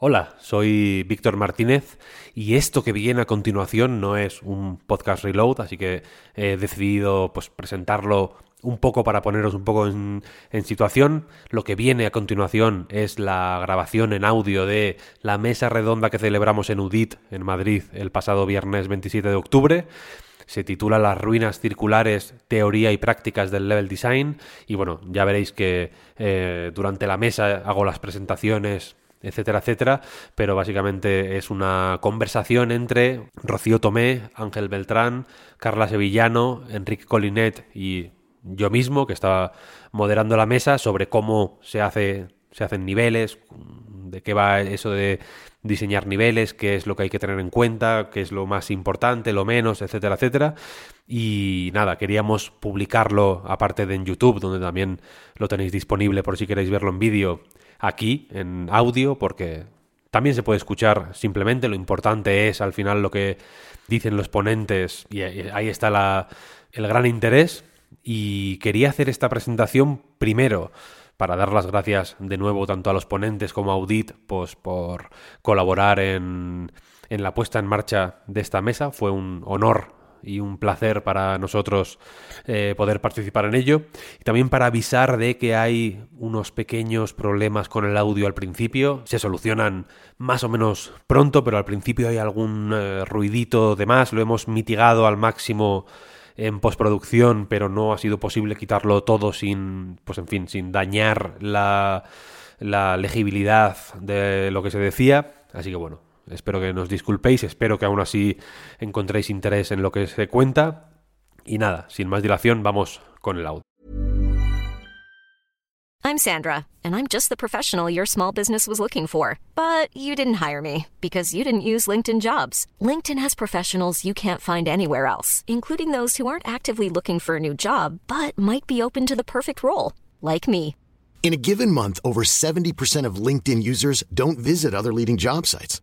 Hola, soy Víctor Martínez y esto que viene a continuación no es un podcast reload, así que he decidido pues, presentarlo un poco para poneros un poco en, situación. Lo que viene a continuación es la grabación en audio de la mesa redonda que celebramos en UDIT, en Madrid, el pasado viernes 27 de octubre. Se titula Las ruinas circulares, teoría y prácticas del level design. Y bueno, ya veréis que eh, durante la mesa hago las presentaciones etcétera, etcétera, pero básicamente es una conversación entre Rocío Tomé, Ángel Beltrán, Carla Sevillano, Enrique Colinet y yo mismo, que estaba moderando la mesa, sobre cómo se, hace, se hacen niveles, de qué va eso de diseñar niveles, qué es lo que hay que tener en cuenta, qué es lo más importante, lo menos, etcétera, etcétera. Y nada, queríamos publicarlo aparte de en YouTube, donde también lo tenéis disponible por si queréis verlo en vídeo aquí en audio porque también se puede escuchar simplemente. Lo importante es al final lo que dicen los ponentes y ahí está el gran interés. Y quería hacer esta presentación primero para dar las gracias de nuevo tanto a los ponentes como a Audit pues, por colaborar en, en la puesta en marcha de esta mesa. Fue un honor y un placer para nosotros eh, poder participar en ello. Y también para avisar de que hay unos pequeños problemas con el audio al principio. Se solucionan más o menos pronto, pero al principio hay algún eh, ruidito de más. Lo hemos mitigado al máximo en postproducción, pero no ha sido posible quitarlo todo sin, pues en fin, sin dañar la, la legibilidad de lo que se decía. Así que bueno, Espero que nos disculpéis, espero que aún así encontréis interés en lo que se cuenta. Y nada, sin más dilación, vamos con el audio. I'm Sandra, and I'm just the professional your small business was looking for. But you didn't hire me because you didn't use LinkedIn jobs. LinkedIn has professionals you can't find anywhere else, including those who aren't actively looking for a new job, but might be open to the perfect role, like me. In a given month, over 70% of LinkedIn users don't visit other leading job sites.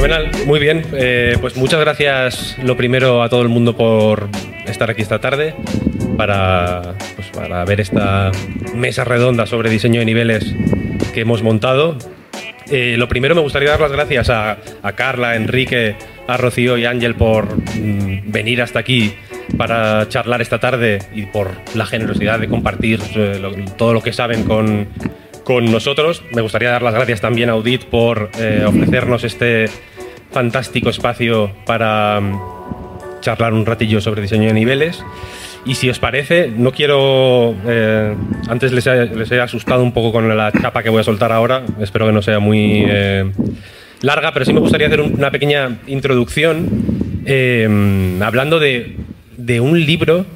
Fenomenal, muy bien. Eh, pues muchas gracias lo primero a todo el mundo por estar aquí esta tarde para, pues, para ver esta mesa redonda sobre diseño de niveles que hemos montado. Eh, lo primero me gustaría dar las gracias a, Carla, a Enrique, a Rocío y Ángel por mm, venir hasta aquí para charlar esta tarde y por la generosidad de compartir eh, todo lo que saben con, con nosotros. Me gustaría dar las gracias también a Audit por eh, ofrecernos este fantástico espacio para mm, charlar un ratillo sobre diseño de niveles. Y si os parece, no quiero. Eh, antes les he, asustado un poco con la chapa que voy a soltar ahora. Espero que no sea muy eh, larga, pero sí me gustaría hacer una pequeña introducción hablando de, de un libro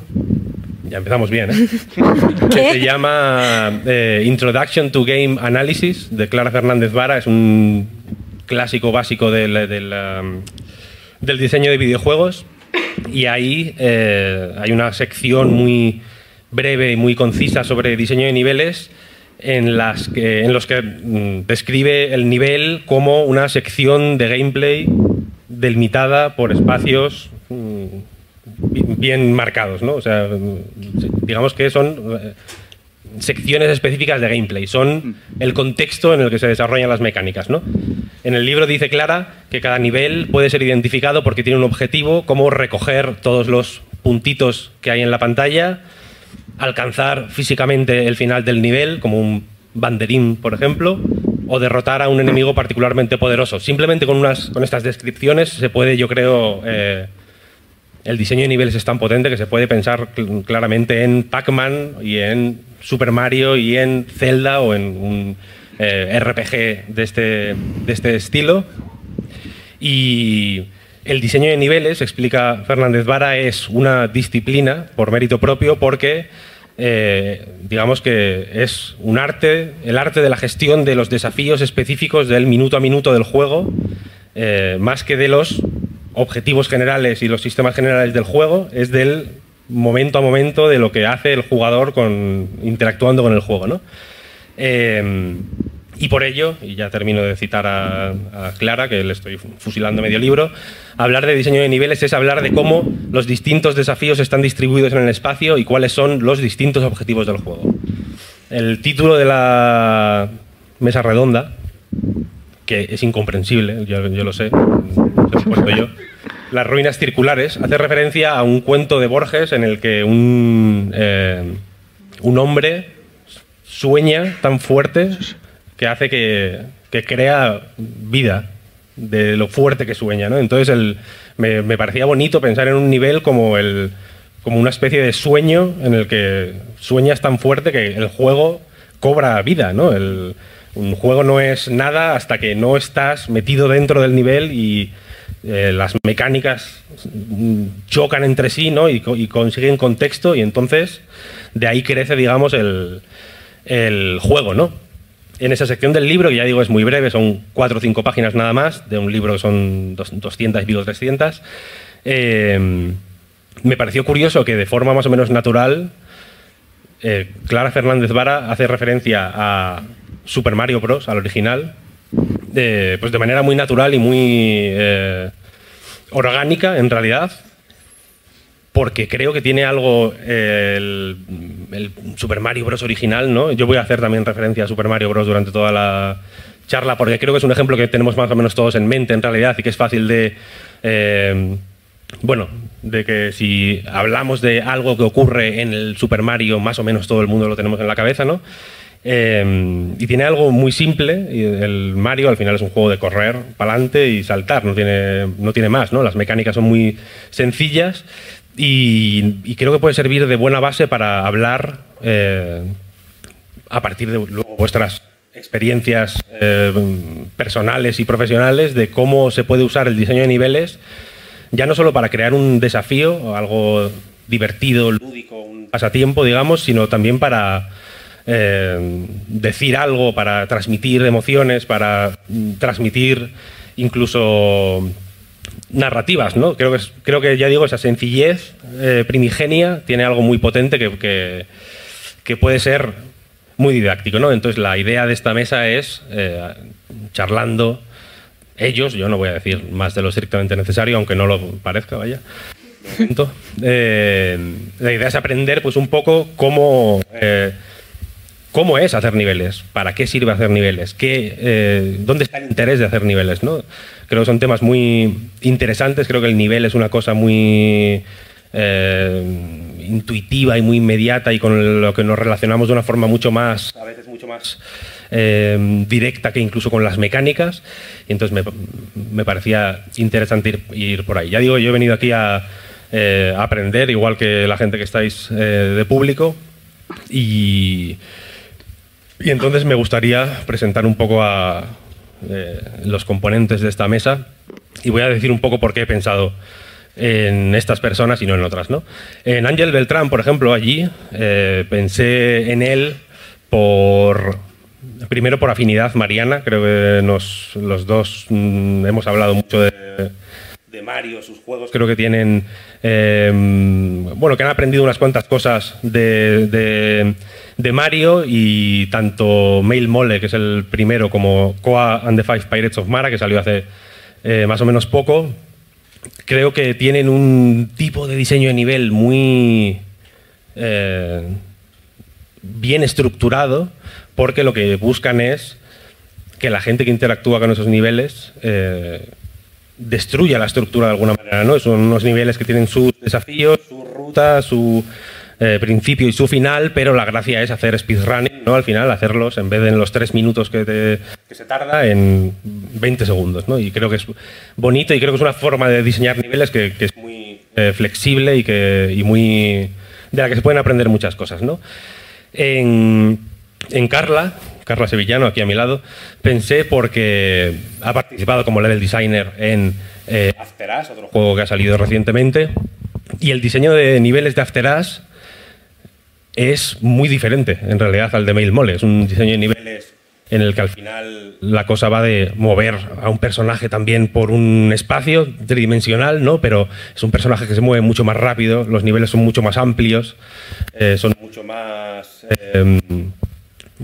ya empezamos bien, ¿eh? que se llama eh, Introduction to Game Analysis de Clara Fernández Vara. Es un clásico básico del, um, del, diseño de videojuegos. Y ahí eh, hay una sección muy breve y muy concisa sobre diseño de niveles en, las que, en los que mm, describe el nivel como una sección de gameplay delimitada por espacios mm, bien marcados, ¿no? O sea, digamos que son eh, secciones específicas de gameplay, son el contexto en el que se desarrollan las mecánicas, ¿no? En el libro dice Clara que cada nivel puede ser identificado porque tiene un objetivo como recoger todos los puntitos que hay en la pantalla, alcanzar físicamente el final del nivel, como un banderín, por ejemplo, o derrotar a un enemigo particularmente poderoso. Simplemente con, unas, con estas descripciones se puede, yo creo, eh, el diseño de niveles es tan potente que se puede pensar claramente en Pac-Man y en Super Mario y en Zelda o en un eh, RPG de este, de este estilo. Y el diseño de niveles, explica Fernández Vara, es una disciplina por mérito propio porque eh, digamos que es un arte, el arte de la gestión de los desafíos específicos del minuto a minuto del juego, eh, más que de los objetivos generales y los sistemas generales del juego, es del momento a momento de lo que hace el jugador interactuando con el juego. ¿no? Eh, y por ello, y ya termino de citar a, Clara, que le estoy fusilando medio libro, hablar de diseño de niveles es hablar de cómo los distintos desafíos están distribuidos en el espacio y cuáles son los distintos objetivos del juego. El título de la mesa redonda, que es incomprensible, yo lo sé, Las ruinas circulares, hace referencia a un cuento de Borges en el que un, eh, un hombre sueña tan fuerte que hace que, que, crea vida de lo fuerte que sueña. ¿no? Entonces me, me, parecía bonito pensar en un nivel como, el, como una especie de sueño en el que sueñas tan fuerte que el juego cobra vida. ¿no? El, un juego no es nada hasta que no estás metido dentro del nivel y eh, las mecánicas chocan entre sí ¿no? y, y, consiguen contexto y entonces de ahí crece, digamos, el, el juego, ¿no? en esa sección del libro, que ya digo es muy breve, son cuatro o cinco páginas nada más, de un libro que son 200 y pico 300, eh, me pareció curioso que de forma más o menos natural, eh, Clara Fernández Vara hace referencia a Super Mario Bros., al original, pues de manera muy natural y muy eh, orgánica en realidad, porque creo que tiene algo eh, el, el, Super Mario Bros. original, ¿no? Yo voy a hacer también referencia a Super Mario Bros. durante toda la charla, porque creo que es un ejemplo que tenemos más o menos todos en mente en realidad y que es fácil de... Eh, bueno, de que si hablamos de algo que ocurre en el Super Mario, más o menos todo el mundo lo tenemos en la cabeza, ¿no? Eh, y tiene algo muy simple. El Mario al final es un juego de correr para adelante y saltar, no tiene, no tiene más. ¿no? Las mecánicas son muy sencillas y, creo que puede servir de buena base para hablar eh, a partir de vuestras experiencias eh, personales y profesionales de cómo se puede usar el diseño de niveles, ya no solo para crear un desafío algo divertido, lúdico, un pasatiempo, digamos, sino también para eh, decir algo, para transmitir emociones, para transmitir incluso narrativas, ¿no? Creo que, creo que ya digo, esa sencillez eh, primigenia tiene algo muy potente que, que, puede ser muy didáctico, ¿no? Entonces la idea de esta mesa es, eh, charlando ellos, yo no voy a decir más de lo estrictamente necesario, aunque no lo parezca, vaya. La idea es aprender pues un poco cómo cómo es hacer niveles, para qué sirve hacer niveles, ¿Qué, eh, dónde está el interés de hacer niveles. ¿no? Creo que son temas muy interesantes, creo que el nivel es una cosa muy eh, intuitiva y muy inmediata y con lo que nos relacionamos de una forma mucho más, a veces mucho más eh, directa que incluso con las mecánicas. Y entonces me, me parecía interesante ir, ir, por ahí. Ya digo, yo he venido aquí a, aprender, igual que la gente que estáis de público. Y, y entonces me gustaría presentar un poco a eh, los componentes de esta mesa y voy a decir un poco por qué he pensado en estas personas y no en otras. ¿no? En Ángel Beltrán, por ejemplo, allí eh, pensé en él por primero por afinidad mariana, creo que nos, los dos mmm, hemos hablado mucho de, de, Mario, sus juegos, creo que tienen, eh, bueno, que han aprendido unas cuantas cosas de de Mario y tanto Mail Mole, que es el primero, como Koa and the Five Pirates of Mara, que salió hace eh, más o menos poco, creo que tienen un tipo de diseño de nivel muy eh, bien estructurado, porque lo que buscan es que la gente que interactúa con esos niveles eh, destruya la estructura de alguna manera. ¿no? Son unos niveles que tienen sus desafíos, su ruta, su eh, principio y su final, pero la gracia es hacer speedrunning, ¿no? Al final, hacerlos en vez de en los tres minutos que, que se tarda, en 20 segundos, ¿no? Y creo que es bonito y creo que es una forma de diseñar niveles que, es muy eh, flexible y, que, y muy de la que se pueden aprender muchas cosas, ¿no? En, en Carla, Carla Sevillano, aquí a mi lado, pensé porque ha participado como level designer en eh, After Us, otro juego que ha salido recientemente, y el diseño de niveles de After Us es muy diferente en realidad al de Mail Mole. Es un diseño de niveles en el que al final la cosa va de mover a un personaje también por un espacio tridimensional, ¿no? Pero es un personaje que se mueve mucho más rápido, los niveles son mucho más amplios, eh, son mucho más... eh,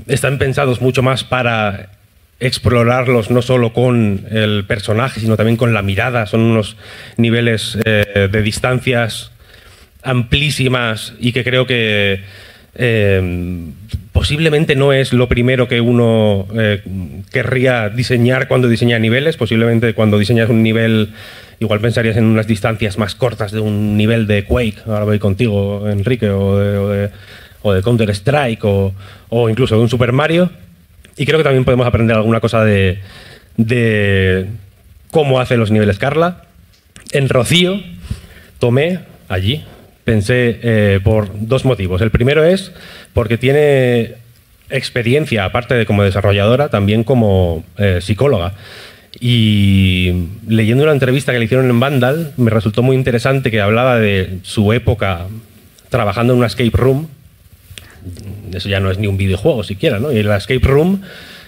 están pensados mucho más para explorarlos no solo con el personaje, sino también con la mirada. Son unos niveles eh, de distancias amplísimas y que creo que eh, posiblemente no es lo primero que uno eh, querría diseñar cuando diseña niveles. Posiblemente cuando diseñas un nivel, igual pensarías en unas distancias más cortas de un nivel de Quake. Ahora voy contigo, Enrique, o de, de- o de Counter Strike, o, o incluso de un Super Mario. Y creo que también podemos aprender alguna cosa de, de cómo hace los niveles Carla. En Rocío tomé allí, pensé eh, por dos motivos. El primero es porque tiene experiencia, aparte de como desarrolladora, también como eh, psicóloga. Y leyendo una entrevista que le hicieron en Vandal, me resultó muy interesante que hablaba de su época trabajando en una escape room eso ya no es ni un videojuego siquiera, ¿no? Y la Escape Room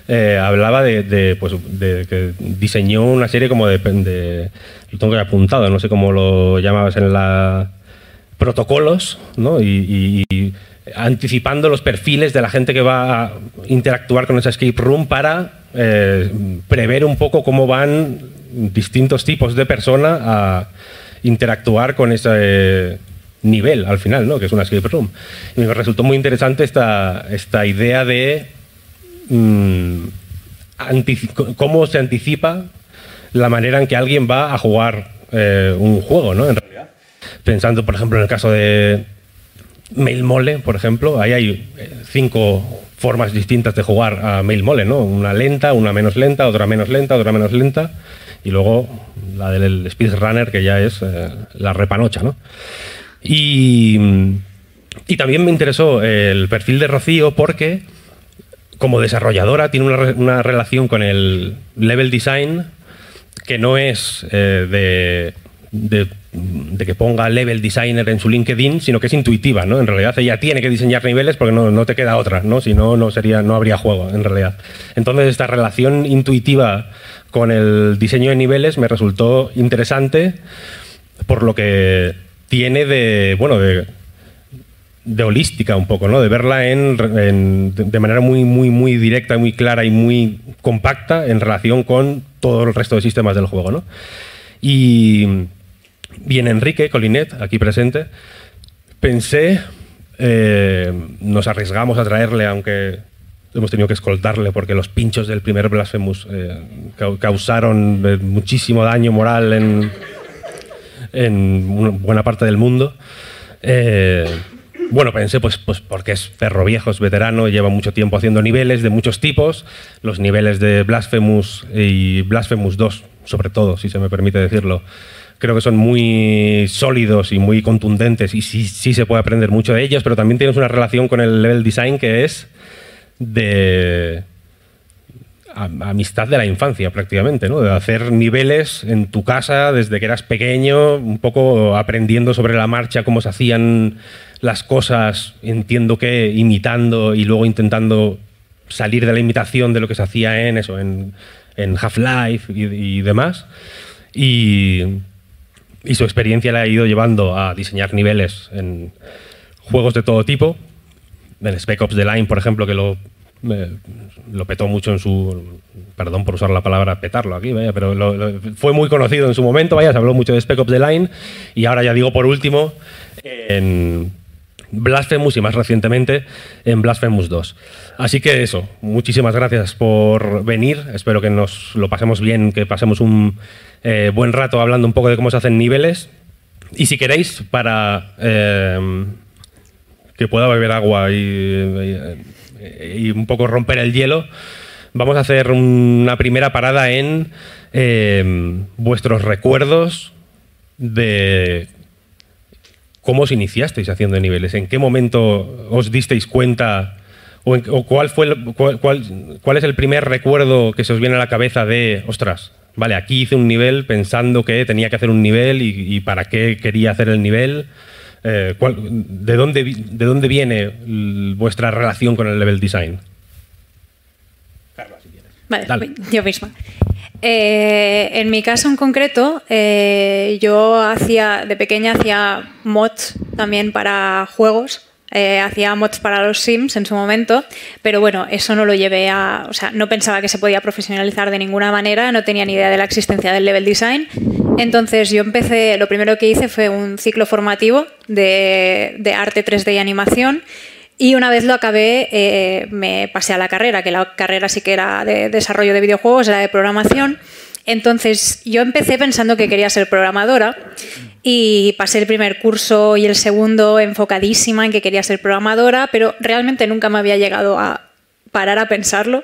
eh, hablaba de, pues, de que diseñó una serie como de, de- Lo tengo que apuntado, no sé cómo lo llamabas en la... Protocolos, ¿no? Y, anticipando los perfiles de la gente que va a interactuar con esa Escape Room para eh, prever un poco cómo van distintos tipos de persona a interactuar con ese nivel al final, ¿no? que es una escape room. Y me resultó muy interesante esta, esta idea de mm, cómo se anticipa la manera en que alguien va a jugar eh, un juego, ¿no? Pensando, por ejemplo, en el caso de Mail Mole, por ejemplo, ahí hay eh, cinco formas distintas de jugar a Mail Mole, ¿no? Una lenta, una menos lenta, otra menos lenta, otra menos lenta, y luego la del speedrunner, que ya es eh, la repanocha, ¿no? Y, y también me interesó el perfil de Rocío porque como desarrolladora tiene una, una relación con el level design que no es eh, de- de que ponga level designer en su LinkedIn, sino que es intuitiva, ¿no? En realidad ella tiene que diseñar niveles porque no, no te queda otra, ¿no? Si no, no, sería, no habría juego, en realidad. Entonces esta relación intuitiva con el diseño de niveles me resultó interesante por lo que tiene de, bueno, de, holística un poco, ¿no? De verla en- de manera muy, muy, muy directa, muy clara y muy compacta en relación con todo el resto de sistemas del juego, ¿no? Y, y en Enrique Colinet, aquí presente, pensé, eh, nos arriesgamos a traerle, aunque hemos tenido que escoltarle porque los pinchos del primer Blasphemous eh, cau- causaron eh, muchísimo daño moral en, buena parte del mundo. Bueno, pensé, pues, pues porque es perro viejo, es veterano, lleva mucho tiempo haciendo niveles de muchos tipos, los niveles de Blasphemous y Blasphemous 2, sobre todo, si se me permite decirlo. Creo que son muy sólidos y muy contundentes y sí, sí se puede aprender mucho de ellos, pero también tienes una relación con el level design que es de amistad de la infancia prácticamente, ¿no? De hacer niveles en tu casa desde que eras pequeño, un poco aprendiendo sobre la marcha cómo se hacían las cosas, entiendo que imitando y luego intentando salir de la imitación de lo que se hacía en eso, en, en Half-Life y, y demás. Y, y su experiencia la ha ido llevando a diseñar niveles en juegos de todo tipo, en Spec Ops The Line, por ejemplo, que lo, lo petó mucho en su. Perdón por usar la palabra petarlo aquí, vaya, pero lo- fue muy conocido en su momento, vaya, se habló mucho de Spec Ops The Line. Y ahora ya digo por último, en Blasphemous y más recientemente en Blasphemous 2. Así que eso, muchísimas gracias por venir. Espero que nos lo pasemos bien, que pasemos un eh, buen rato hablando un poco de cómo se hacen niveles. Y si queréis, para. eh, que pueda beber agua y, y- un poco romper el hielo, vamos a hacer una primera parada en eh, vuestros recuerdos de cómo os iniciasteis haciendo niveles, en qué momento os disteis cuenta o, cuál, fue cuál, cuál- cuál es el primer recuerdo que se os viene a la cabeza de, ostras, vale, aquí hice un nivel pensando que tenía que hacer un nivel y, y para qué quería hacer el nivel. Eh, cuál- de, dónde, ¿De dónde viene vuestra relación con el level design? Carlos. Vale, yo misma. Eh, en mi caso en concreto, eh, yo hacía, de pequeña hacía mods también para juegos. Eh, hacía mods para los Sims en su momento, pero bueno, eso no lo llevé a. O sea, no pensaba que se podía profesionalizar de ninguna manera, no tenía ni idea de la existencia del level design. Entonces yo empecé, lo primero que hice fue un ciclo formativo de, arte 3D y animación y una vez lo acabé, eh, me pasé a la carrera, que la carrera sí que era de desarrollo de videojuegos, era de programación. Entonces yo empecé pensando que quería ser programadora y pasé el primer curso y el segundo enfocadísima en que quería ser programadora, pero realmente nunca me había llegado a parar a pensarlo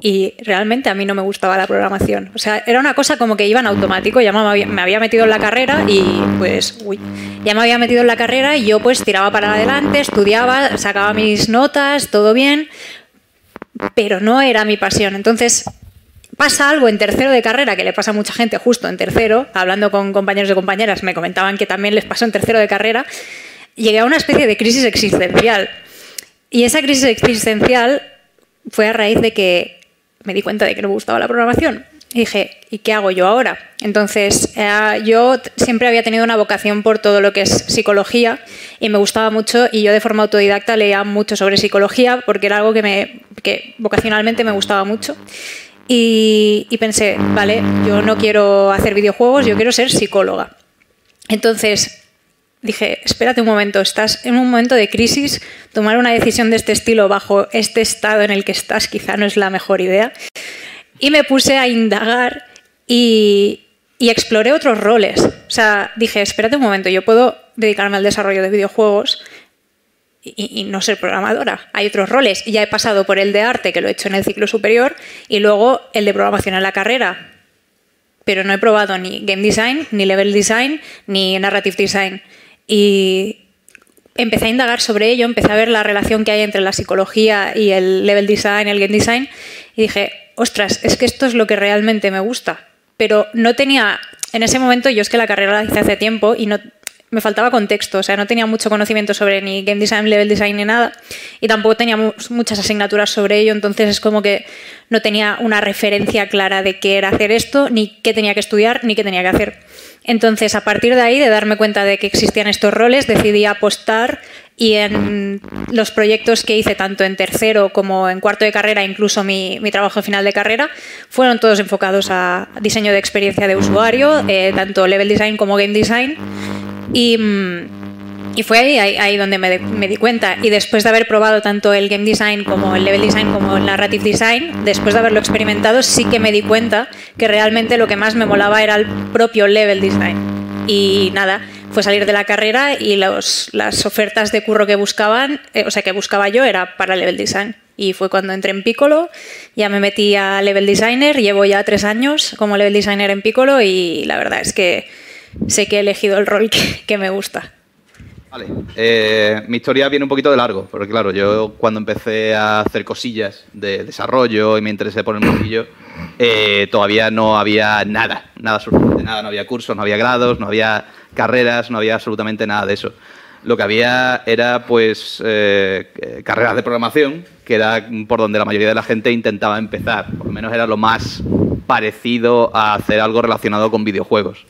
y realmente a mí no me gustaba la programación. O sea, era una cosa como que iba en automático, ya me había, metido en la carrera y pues, uy, ya me había metido en la carrera y yo pues tiraba para adelante, estudiaba, sacaba mis notas, todo bien, pero no era mi pasión. Entonces, pasa algo en tercero de carrera que le pasa a mucha gente justo en tercero, hablando con compañeros y compañeras, me comentaban que también les pasó en tercero de carrera, llegué a una especie de crisis existencial. Y esa crisis existencial fue a raíz de que me di cuenta de que no me gustaba la programación. Y dije, ¿y qué hago yo ahora? Entonces, eh, yo siempre había tenido una vocación por todo lo que es psicología y me gustaba mucho y yo de forma autodidacta leía mucho sobre psicología porque era algo que, me, que vocacionalmente me gustaba mucho. Y, y pensé, vale, yo no quiero hacer videojuegos, yo quiero ser psicóloga. Entonces, dije, espérate un momento, estás en un momento de crisis, tomar una decisión de este estilo bajo este estado en el que estás quizá no es la mejor idea. Y me puse a indagar y, exploré otros roles. O sea, dije, espérate un momento, yo puedo dedicarme al desarrollo de videojuegos y, y, no ser programadora. Hay otros roles. Ya he pasado por el de arte, que lo he hecho en el ciclo superior, y luego el de programación en la carrera. Pero no he probado ni game design, ni level design, ni narrative design. Y empecé a indagar sobre ello, empecé a ver la relación que hay entre la psicología y el level design, el game design, y dije, ostras, es que esto es lo que realmente me gusta. Pero no tenía, en ese momento yo es que la carrera la hice hace tiempo y no, me faltaba contexto, o sea, no tenía mucho conocimiento sobre ni game design, level design ni nada, y tampoco tenía muchas asignaturas sobre ello, entonces es como que no tenía una referencia clara de qué era hacer esto, ni qué tenía que estudiar, ni qué tenía que hacer. Entonces, a partir de ahí, de darme cuenta de que existían estos roles, decidí apostar y en los proyectos que hice, tanto en tercero como en cuarto de carrera, incluso mi, trabajo final de carrera, fueron todos enfocados a diseño de experiencia de usuario, eh, tanto level design como game design. Y, fue ahí, ahí, donde me, me, di cuenta. Y después de haber probado tanto el game design como el level design como el narrative design, después de haberlo experimentado, sí que me di cuenta que realmente lo que más me molaba era el propio level design. Y nada, fue salir de la carrera y los, las ofertas de curro que buscaban, eh, o sea, que buscaba yo era para level design. Y fue cuando entré en Piccolo, ya me metí a level designer, llevo ya tres años como level designer en Piccolo y la verdad es que sé que he elegido el rol que, me gusta. Vale, eh, mi historia viene un poquito de largo, porque claro, yo cuando empecé a hacer cosillas de desarrollo y me interesé por el mundillo, eh, todavía no había nada, nada absolutamente nada, no había cursos, no había grados, no había carreras, no había absolutamente nada de eso. Lo que había era pues eh, carreras de programación, que era por donde la mayoría de la gente intentaba empezar, por lo menos era lo más parecido a hacer algo relacionado con videojuegos.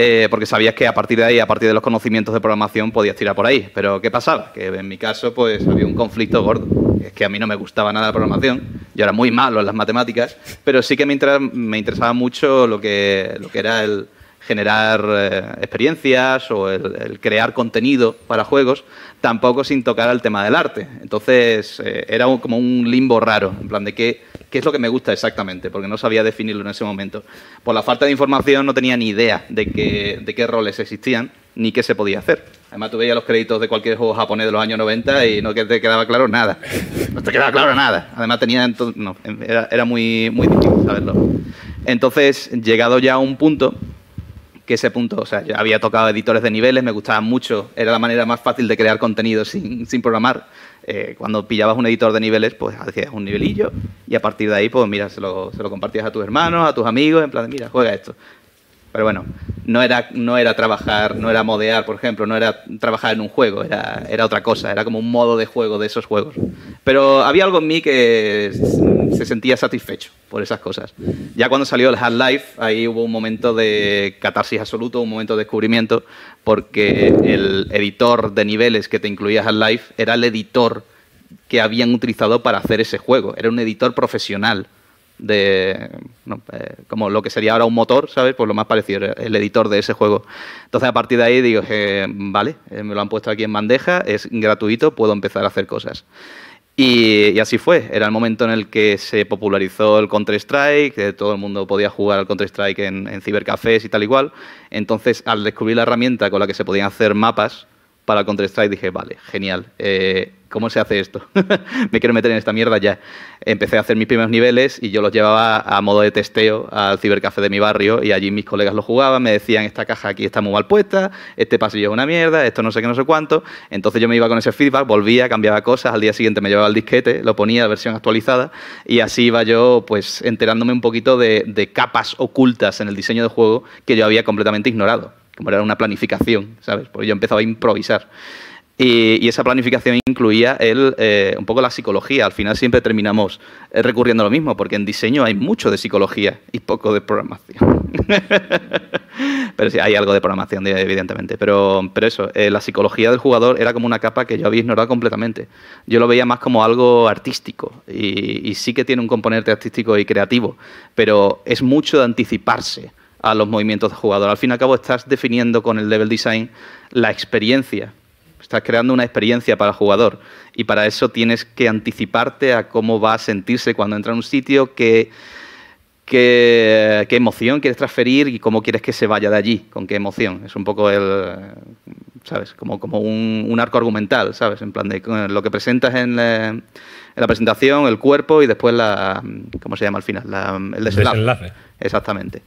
Eh, porque sabías que a partir de ahí, a partir de los conocimientos de programación, podías tirar por ahí. Pero ¿qué pasaba? Que en mi caso, pues había un conflicto gordo. Es que a mí no me gustaba nada la programación, yo era muy malo en las matemáticas, pero sí que me, interesaba mucho lo que, lo que era el generar eh, experiencias o el, crear contenido para juegos, tampoco sin tocar al tema del arte. Entonces eh, era como un limbo raro, en plan de qué es lo que me gusta exactamente, porque no sabía definirlo en ese momento. Por la falta de información no tenía ni idea de qué, de qué roles existían ni qué se podía hacer. Además, tú veías los créditos de cualquier juego japonés de los años 90 y no te quedaba claro nada. No te quedaba claro nada. Además, tenía no, era, era muy, muy difícil saberlo. Entonces, llegado ya a un punto, que ese punto, o sea, yo había tocado editores de niveles, me gustaban mucho, era la manera más fácil de crear contenido sin, sin programar. Eh, cuando pillabas un editor de niveles, pues hacías un nivelillo y a partir de ahí, pues mira, se lo, se lo compartías a tus hermanos, a tus amigos, en plan de, mira, juega esto. Pero bueno, no era, no era trabajar, no era modear, por ejemplo, no era trabajar en un juego, era, era otra cosa, era como un modo de juego de esos juegos. Pero había algo en mí que se sentía satisfecho por esas cosas. Ya cuando salió el Half-Life, ahí hubo un momento de catarsis absoluto, un momento de descubrimiento, porque el editor de niveles que te incluía Half-Life era el editor que habían utilizado para hacer ese juego. Era un editor profesional de eh, como lo que sería ahora un motor, ¿sabes? Pues lo más parecido, el editor de ese juego. Entonces a partir de ahí digo, vale, eh, me lo han puesto aquí en bandeja, es gratuito, puedo empezar a hacer cosas. Y, así fue, era el momento en el que se popularizó el Counter-Strike, todo el mundo podía jugar al Counter-Strike en, en cibercafés y tal igual. Entonces, al descubrir la herramienta con la que se podían hacer mapas, para Counter-Strike dije, vale, genial. ¿Cómo se hace esto? Me quiero meter en esta mierda ya. Empecé a hacer mis primeros niveles y yo los llevaba a modo de testeo al cibercafé de mi barrio y allí mis colegas lo jugaban, me decían, esta caja aquí está muy mal puesta, este pasillo es una mierda, esto no sé qué, no sé cuánto. Entonces yo me iba con ese feedback, volvía, cambiaba cosas, al día siguiente me llevaba el disquete, lo ponía, la versión actualizada y así iba yo pues enterándome un poquito de, de capas ocultas en el diseño de juego que yo había completamente ignorado como era una planificación, ¿sabes? Porque yo empezaba a improvisar. Y, esa planificación incluía el, eh, un poco la psicología. Al final siempre terminamos eh, recurriendo a lo mismo, porque en diseño hay mucho de psicología y poco de programación. pero sí, hay algo de programación, evidentemente. Pero, eso, eh, la psicología del jugador era como una capa que yo había ignorado completamente. Yo lo veía más como algo artístico y, y sí que tiene un componente artístico y creativo, pero es mucho de anticiparse a los movimientos de jugador. Al fin y al cabo estás definiendo con el level design la experiencia. Estás creando una experiencia para el jugador y para eso tienes que anticiparte a cómo va a sentirse cuando entra en un sitio, qué, qué, emoción quieres transferir y cómo quieres que se vaya de allí, con qué emoción. Es un poco el, ¿sabes? Como, como un, arco argumental, ¿sabes? En plan de lo que presentas en, la presentación, el cuerpo y después la, ¿cómo se llama al final? el desenlace. Exactamente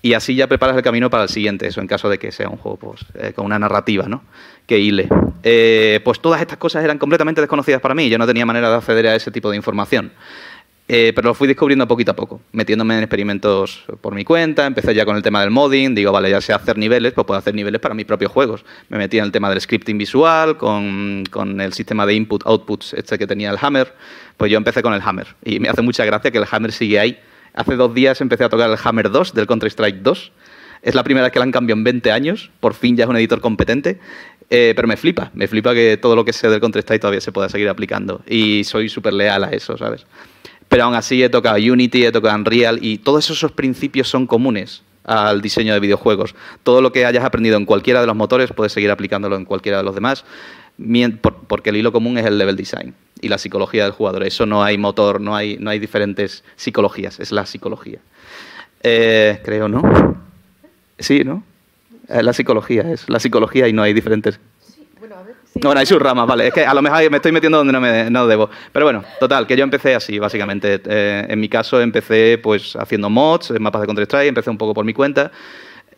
y así ya preparas el camino para el siguiente, eso en caso de que sea un juego pues, eh, con una narrativa, ¿no? Que hile. Eh, pues todas estas cosas eran completamente desconocidas para mí, yo no tenía manera de acceder a ese tipo de información. Eh, pero lo fui descubriendo poquito a poco, metiéndome en experimentos por mi cuenta, empecé ya con el tema del modding, digo, vale, ya sé hacer niveles, pues puedo hacer niveles para mis propios juegos. Me metí en el tema del scripting visual, con, con el sistema de input-outputs este que tenía el Hammer, pues yo empecé con el Hammer. Y me hace mucha gracia que el Hammer sigue ahí, Hace dos días empecé a tocar el Hammer 2 del Counter-Strike 2. Es la primera vez que la han cambiado en 20 años. Por fin ya es un editor competente. Eh, pero me flipa, me flipa que todo lo que sé del Counter-Strike todavía se pueda seguir aplicando. Y soy súper leal a eso, ¿sabes? Pero aún así he tocado Unity, he tocado Unreal y todos esos principios son comunes al diseño de videojuegos. Todo lo que hayas aprendido en cualquiera de los motores puedes seguir aplicándolo en cualquiera de los demás, porque el hilo común es el level design y la psicología del jugador. Eso no hay motor, no hay, no hay diferentes psicologías, es la psicología. Eh, creo, ¿no? Sí, ¿no? Eh, la psicología, es la psicología y no hay diferentes. bueno, a ver, No, hay sus ramas, vale. Es que a lo mejor me estoy metiendo donde no, me, no debo. Pero bueno, total, que yo empecé así, básicamente. Eh, en mi caso empecé pues haciendo mods, mapas de Counter-Strike, empecé un poco por mi cuenta.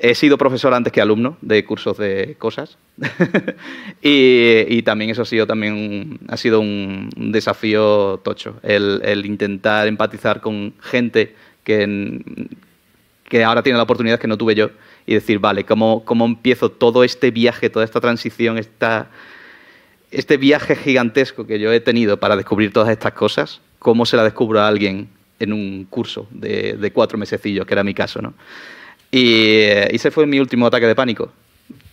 He sido profesor antes que alumno de cursos de cosas y, también eso ha sido, también ha sido un, desafío tocho, el, intentar empatizar con gente que, que ahora tiene la oportunidad que no tuve yo y decir, vale, ¿cómo, cómo empiezo todo este viaje, toda esta transición, esta, este viaje gigantesco que yo he tenido para descubrir todas estas cosas? ¿Cómo se la descubro a alguien en un curso de, de cuatro mesecillos, que era mi caso, ¿no? Y ese fue mi último ataque de pánico.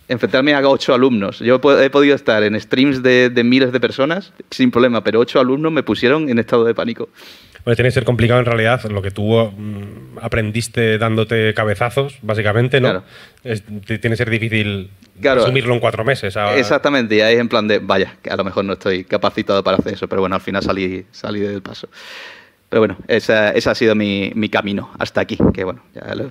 Enfrentarme a ocho alumnos. Yo he podido estar en streams de, miles de personas sin problema, pero ocho alumnos me pusieron en estado de pánico. Pues tiene que ser complicado en realidad lo que tú mm, aprendiste dándote cabezazos, básicamente, ¿no? tiene que ser difícil asumirlo en cuatro meses. Exactamente, y ahí es en plan de, vaya, que a lo mejor no estoy capacitado para hacer eso, pero bueno, al final salí, salí del paso. Pero bueno, ese ha sido mi, mi, camino hasta aquí. Que bueno,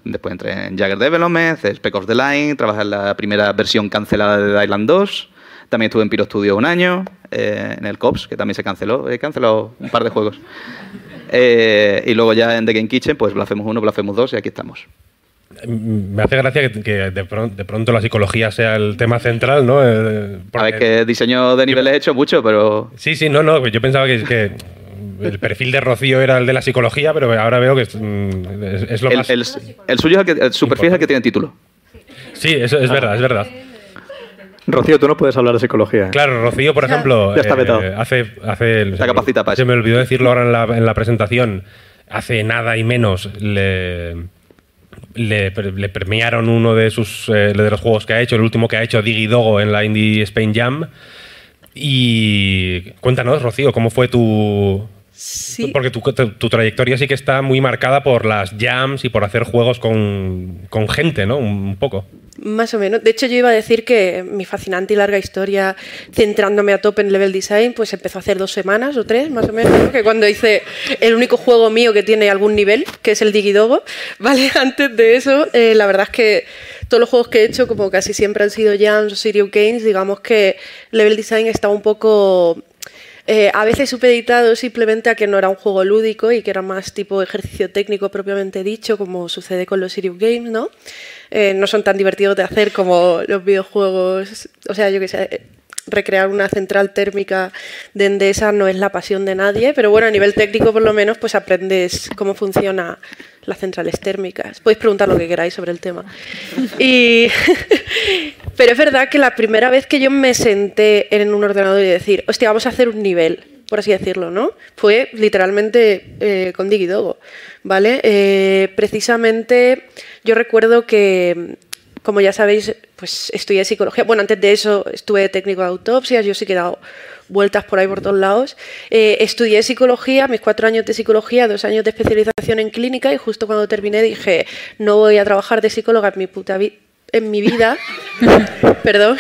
después entré en Jagger Development, Spec of the Line, trabajé en la primera versión cancelada de Island 2. También estuve en Piro Studio un año, eh, en el COPS, que también se canceló. He cancelado un par de juegos. Eh, y luego ya en The Game Kitchen, pues Blasphemous 1, Blasphemous 2 y aquí estamos. Me hace gracia que, de, pronto, la psicología sea el tema central, ¿no? Eh, a ver, que diseño de niveles he hecho mucho, pero... Sí, sí, no, no, yo pensaba que, que el perfil de Rocío era el de la psicología, pero ahora veo que es, mm, lo más. El, suyo es el, que, el su perfil es el que tiene título. Sí, eso es verdad, es verdad. Rocío, tú no puedes hablar de psicología. ¿eh? Claro, Rocío, por ejemplo, Ya está eh, vetado. hace, hace Se capacita para se eso. me olvidó decirlo ahora en la, en la presentación. Hace nada y menos le, le, le premiaron uno de sus eh, de los juegos que ha hecho, el último que ha hecho Digidogo en la Indie Spain Jam. Y cuéntanos, Rocío, ¿cómo fue tu, Sí. Porque tu, tu- tu trayectoria sí que está muy marcada por las jams y por hacer juegos con, con gente, ¿no? Un poco. Más o menos. De hecho, yo iba a decir que mi fascinante y larga historia, centrándome a tope en level design, pues empezó hace dos semanas o tres, más o menos, ¿no? que cuando hice el único juego mío que tiene algún nivel, que es el Digidogo. ¿Vale? Antes de eso, eh, la verdad es que todos los juegos que he hecho, como casi siempre han sido jams o Serious Games, digamos que level design está un poco eh, a veces supeditado simplemente a que no era un juego lúdico y que era más tipo ejercicio técnico propiamente dicho, como sucede con los Serious Games, ¿no? Eh, no son tan divertidos de hacer como los videojuegos, o sea, yo que sé, recrear una central térmica de Endesa no es la pasión de nadie, pero bueno, a nivel técnico por lo menos pues aprendes cómo funciona las centrales térmicas. Podéis preguntar lo que queráis sobre el tema. Y pero es verdad que la primera vez que yo me senté en un ordenador y decir, hostia, vamos a hacer un nivel, por así decirlo, ¿no? Fue literalmente eh, con Digidogo, ¿vale? Eh, precisamente yo recuerdo que, como ya sabéis, pues estudié psicología. Bueno, antes de eso estuve técnico de autopsias, yo sí que he dado vueltas por ahí por todos lados. Eh, estudié psicología, mis cuatro años de psicología, dos años de especialización en clínica y justo cuando terminé dije, no voy a trabajar de psicóloga en mi puta vida en mi vida, perdón,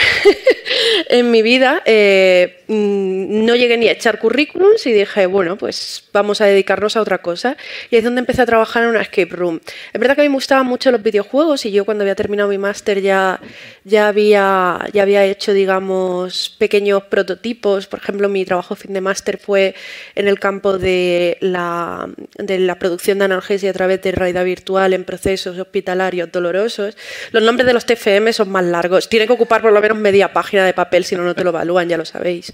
en mi vida eh, mm, no llegué ni a echar currículums y dije, bueno, pues vamos a dedicarnos a otra cosa. Y es donde empecé a trabajar en una escape room. Es verdad que a mí me gustaban mucho los videojuegos y yo cuando había terminado mi máster ya, ya, había, ya había hecho, digamos, pequeños prototipos. Por ejemplo, mi trabajo fin de máster fue en el campo de la, de la producción de analgesia a través de realidad virtual en procesos hospitalarios dolorosos. Los nombres de los TFM son más largos. Tienen que ocupar por lo menos media página de papel, si no, no te lo evalúan, ya lo sabéis.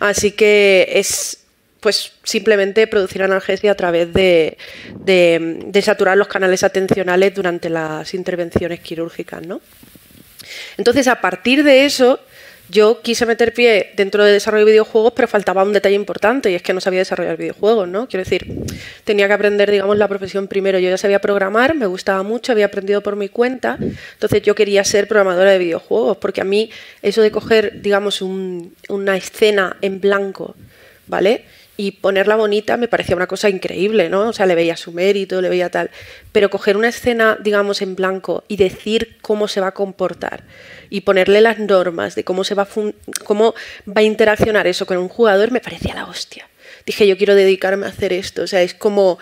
Así que es pues simplemente producir analgesia a través de, de- de saturar los canales atencionales durante las intervenciones quirúrgicas, ¿no? Entonces, a partir de eso, yo quise meter pie dentro de desarrollo de videojuegos, pero faltaba un detalle importante y es que no sabía desarrollar videojuegos, ¿no? Quiero decir, tenía que aprender, digamos, la profesión primero. Yo ya sabía programar, me gustaba mucho, había aprendido por mi cuenta, entonces yo quería ser programadora de videojuegos, porque a mí eso de coger, digamos, un- una escena en blanco, ¿vale? Y ponerla bonita me parecía una cosa increíble, ¿no? O sea, le veía su mérito, le veía tal. Pero coger una escena, digamos, en blanco y decir cómo se va a comportar y ponerle las normas de cómo se va a, fun- cómo va a interaccionar eso con un jugador me parecía la hostia. Dije, yo quiero dedicarme a hacer esto. O sea, es como,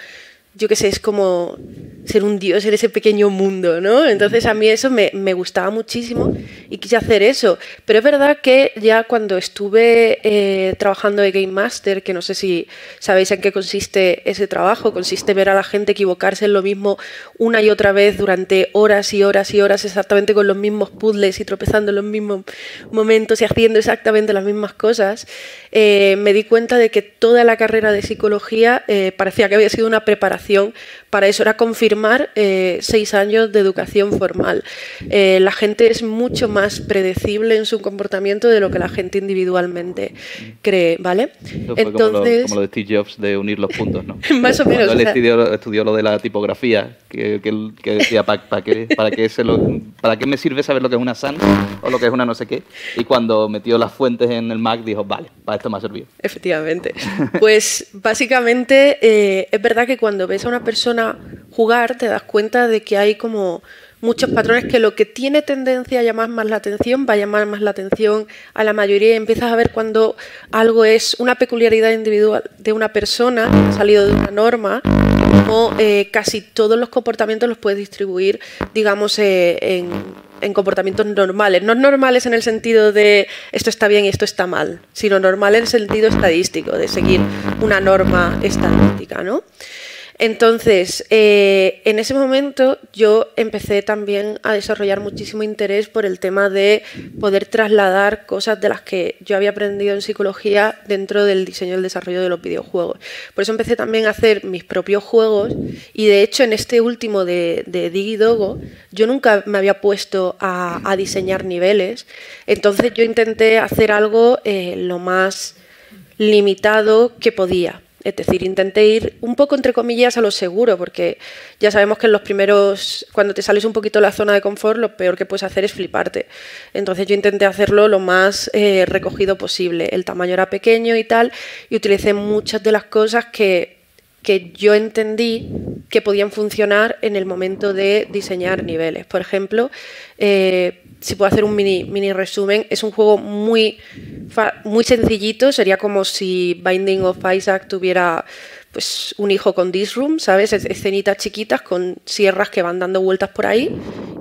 yo qué sé, es como ser un dios en ese pequeño mundo, ¿no? Entonces a mí eso me, me gustaba muchísimo y quise hacer eso. Pero es verdad que ya cuando estuve eh, trabajando de Game Master, que no sé si sabéis en qué consiste ese trabajo, consiste ver a la gente equivocarse en lo mismo una y otra vez durante horas y horas y horas exactamente con los mismos puzzles y tropezando en los mismos momentos y haciendo exactamente las mismas cosas, eh, me di cuenta de que toda la carrera de psicología eh, parecía que había sido una preparación comunicación para eso, era confirmar eh, seis años de educación formal. Eh, la gente es mucho más predecible en su comportamiento de lo que la gente individualmente cree, ¿vale? Eso fue como, lo, como lo de Steve Jobs de unir los puntos, ¿no? Más o menos, Cuando o él sea- estudió, estudió lo de la tipografía, que, que, decía, ¿para qué, para, qué se lo- ¿para qué me sirve saber lo que es una sans o lo que es una no sé qué? Y cuando metió las fuentes en el Mac dijo, vale, para esto me ha servido. Efectivamente. Pues básicamente eh, es verdad que cuando ves a una persona jugar te das cuenta de que hay como muchos patrones que lo que tiene tendencia a llamar más la atención va a llamar más la atención a la mayoría y empiezas a ver cuando algo es una peculiaridad individual de una persona que ha salido de una norma como eh, casi todos los comportamientos los puedes distribuir, digamos, eh, en, en comportamientos normales. No normales en el sentido de esto está bien y esto está mal, sino normal en el sentido estadístico, de seguir una norma estadística, ¿no? Entonces, eh, en ese momento yo empecé también a desarrollar muchísimo interés por el tema de poder trasladar cosas de las que yo había aprendido en psicología dentro del diseño y el desarrollo de los videojuegos. Por eso empecé también a hacer mis propios juegos y de hecho en este último de, de Digidogo yo nunca me había puesto a, diseñar niveles. Entonces yo intenté hacer algo eh, lo más limitado que podía. Es decir, intenté ir un poco entre comillas a lo seguro, porque ya sabemos que en los primeros, cuando te sales un poquito de la zona de confort, lo peor que puedes hacer es fliparte. Entonces yo intenté hacerlo lo más eh, recogido posible. El tamaño era pequeño y tal, y utilicé muchas de las cosas que, que yo entendí que podían funcionar en el momento de diseñar niveles. Por ejemplo, eh, si puedo hacer un mini, resumen, es un juego muy, muy sencillito, sería como si Binding of Isaac tuviera pues un hijo con Disroom, ¿sabes? Escenitas chiquitas con sierras que van dando vueltas por ahí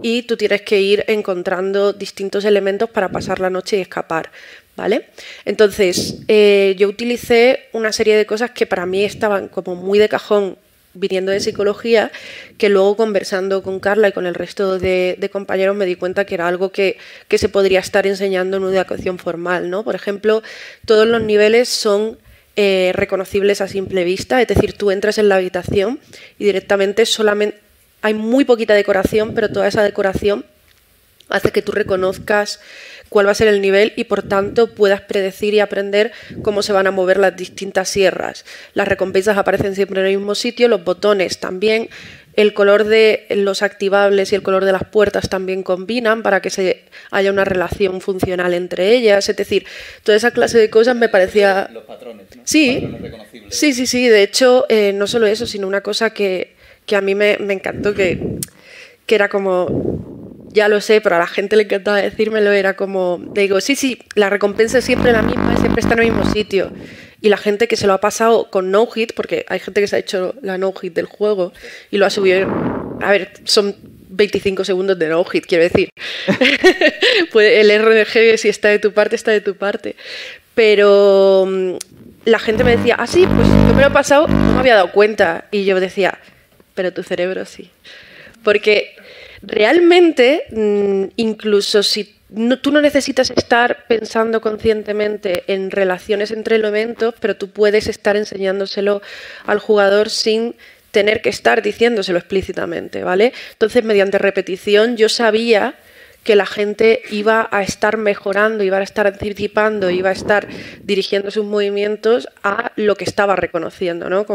y tú tienes que ir encontrando distintos elementos para pasar la noche y escapar, ¿vale? Entonces, eh, yo utilicé una serie de cosas que para mí estaban como muy de cajón viniendo de psicología, que luego conversando con Carla y con el resto de, compañeros me di cuenta que era algo que, se podría estar enseñando en una educación formal. ¿no? Por ejemplo, todos los niveles son eh, reconocibles a simple vista, es decir, tú entras en la habitación y directamente solamente hay muy poquita decoración, pero toda esa decoración hace que tú reconozcas cuál va a ser el nivel y por tanto puedas predecir y aprender cómo se van a mover las distintas sierras. Las recompensas aparecen siempre en el mismo sitio, los botones también. El color de los activables y el color de las puertas también combinan para que se haya una relación funcional entre ellas. Es decir, toda esa clase de cosas me parecía. Los patrones, ¿no? Sí, sí, sí, sí. De hecho, eh, no solo eso, sino una cosa que, que a mí me, me encantó, que, que era como ya lo sé, pero a la gente le encantaba decírmelo, era como, digo, sí, sí, la recompensa es siempre la misma, siempre está en el mismo sitio. Y la gente que se lo ha pasado con no hit, porque hay gente que se ha hecho la no hit del juego y lo ha subido, a ver, son 25 segundos de no hit, quiero decir. el RNG, si está de tu parte, está de tu parte. Pero mm, la gente me decía, ah, sí, pues yo me lo he pasado, no me había dado cuenta. Y yo decía, pero tu cerebro sí. Porque realmente, mm, incluso si tú no necesitas estar pensando conscientemente en relaciones entre elementos, pero tú puedes estar enseñándoselo al jugador sin tener que estar diciéndoselo explícitamente, ¿vale? Entonces, mediante repetición, yo sabía que la gente iba a estar mejorando, iba a estar anticipando, iba a estar dirigiendo sus movimientos a lo que estaba reconociendo, ¿no?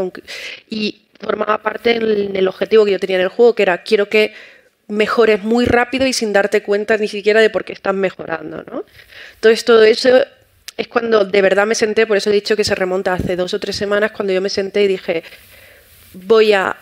y formaba parte en el objetivo que yo tenía en el juego, que era quiero que mejores muy rápido y sin darte cuenta ni siquiera de por qué estás mejorando. ¿no? Entonces todo eso es cuando de verdad me senté, por eso he dicho que se remonta hace dos o tres semanas, cuando yo me senté y dije, voy a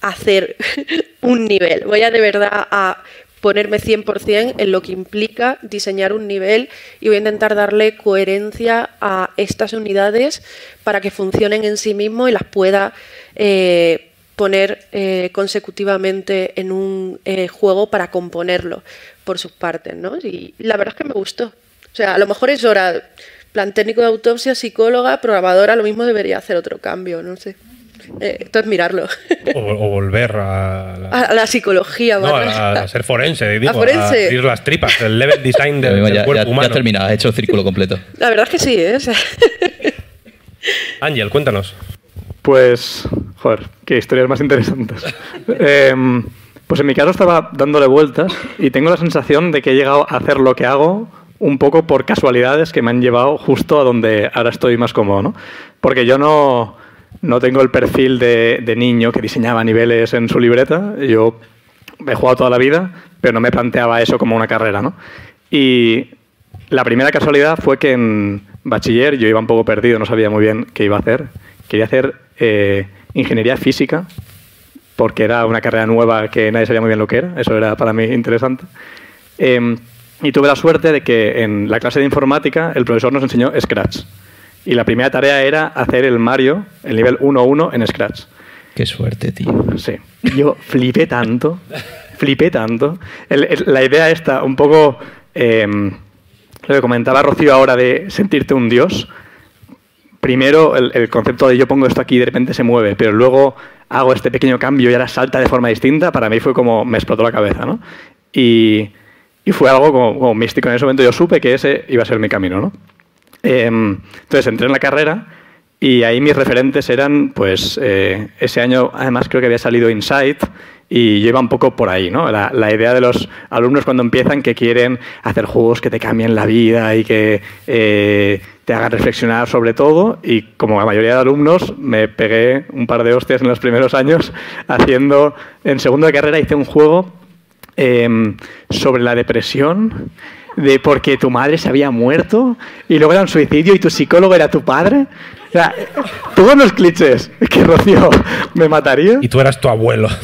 hacer un nivel, voy a de verdad a ponerme 100% en lo que implica diseñar un nivel y voy a intentar darle coherencia a estas unidades para que funcionen en sí mismo y las pueda eh, poner eh, consecutivamente en un eh, juego para componerlo por sus partes, ¿no? Y la verdad es que me gustó. O sea, a lo mejor es hora, plan técnico de autopsia, psicóloga, programadora, lo mismo debería hacer otro cambio, no sé. Eh, esto es mirarlo. O, volver a la, a la psicología, no, a, ser forense, digo, a, forense. ir las tripas, el level design del, del cuerpo humano. Ya terminado, ha hecho el círculo completo. La verdad es que sí, ¿eh? Ángel, cuéntanos. Pues, joder, qué historias más interesantes. Em, pues en mi caso estaba dándole vueltas y tengo la sensación de que he llegado a hacer lo que hago un poco por casualidades que me han llevado justo a donde ahora estoy más cómodo, ¿no? Porque yo no, no tengo el perfil de, de, niño que diseñaba niveles en su libreta. Yo he jugado toda la vida, pero no me planteaba eso como una carrera, ¿no? Y la primera casualidad fue que en bachiller yo iba un poco perdido, no sabía muy bien qué iba a hacer. Quería hacer eh, ingeniería física, porque era una carrera nueva que nadie sabía muy bien lo que era, eso era para mí interesante. Em, y tuve la suerte de que en la clase de informática el profesor nos enseñó Scratch. Y la primera tarea era hacer el Mario, el nivel 1-1 en Scratch. Qué suerte, tío. Sí. Yo flipé tanto, flipé tanto. la idea esta, un poco em, lo que comentaba Rocío ahora de sentirte un dios, primero el, concepto de yo pongo esto aquí y de repente se mueve, pero luego hago este pequeño cambio y ahora salta de forma distinta, para mí fue como me explotó la cabeza, ¿no? Y, y fue algo como, como místico. En ese momento yo supe que ese iba a ser mi camino, ¿no? Em, entonces entré en la carrera y ahí mis referentes eran, pues, eh, ese año además creo que había salido Insight y yo iba un poco por ahí, ¿no? La, la idea de los alumnos cuando empiezan que quieren hacer juegos que te cambien la vida y que eh, te hagan reflexionar sobre todo y como la mayoría de alumnos me pegué un par de hostias en los primeros años haciendo, en segundo de carrera hice un juego em, sobre la depresión de porque tu madre se había muerto y luego era un suicidio y tu psicólogo era tu padre. O sea, todos los clichés que Rocío me mataría. Y tú eras tu abuelo.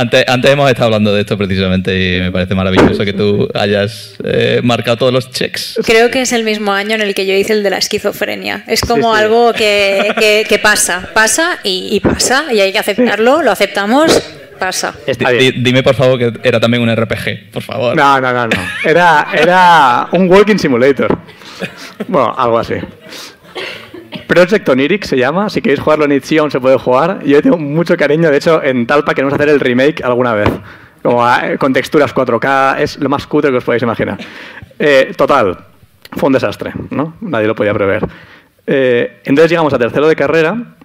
Antes, antes hemos estado hablando de esto precisamente y me parece maravilloso que tú hayas eh, marcado todos los checks. Creo que es el mismo año en el que yo hice el de la esquizofrenia. Es como sí. algo que, que- que pasa, pasa y, y pasa y hay que aceptarlo, lo aceptamos, pasa. Dime por favor que era también un RPG, por favor. No, no, no, no. Era, era un walking simulator. Bueno, algo así. Project Oniric se llama. Si queréis jugarlo en Itch.io se puede jugar. Yo tengo mucho cariño. De hecho, en Talpa queremos hacer el remake alguna vez. Como ah, con texturas 4K. Es lo más cutre que os podéis imaginar. Eh, total. Fue un desastre, ¿no? Nadie lo podía prever. Eh, entonces llegamos a tercero de carrera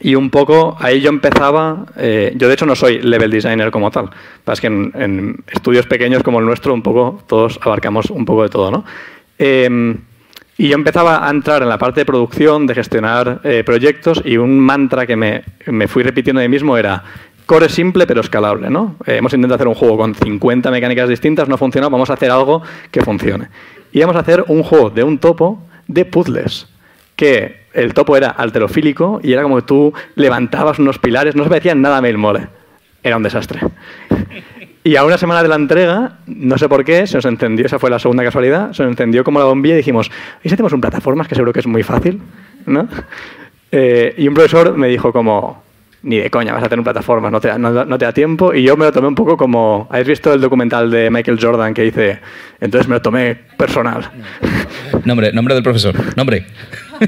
y un poco ahí yo empezaba, eh, yo de hecho no soy level designer como tal, es que en, en estudios pequeños como el nuestro un poco todos abarcamos un poco de todo, ¿no? Y yo empezaba a entrar en la parte de producción, de gestionar eh, proyectos y un mantra que me, fui repitiendo de mí mismo era core simple pero escalable, ¿no? Eh, hemos intentado hacer un juego con 50 mecánicas distintas, no ha funcionado, vamos a hacer algo que funcione. Y vamos a hacer un juego de un topo de puzzles que el topo era alterofílico y era como que tú levantabas unos pilares, no se parecía nada a Mail Mole. Era un desastre. Y a una semana de la entrega, no sé por qué, se nos encendió, esa fue la segunda casualidad, se nos encendió como la bombilla y dijimos, ¿y si hacemos un plataformas que seguro que es muy fácil? ¿no? Eh, y un profesor me dijo como, ni de coña vas a un plataformas, no te, da- no, no te da tiempo. Y yo me lo tomé un poco como, ¿habéis visto el documental de Michael Jordan que dice, entonces me lo tomé personal? Nombre, nombre del profesor. Nombre.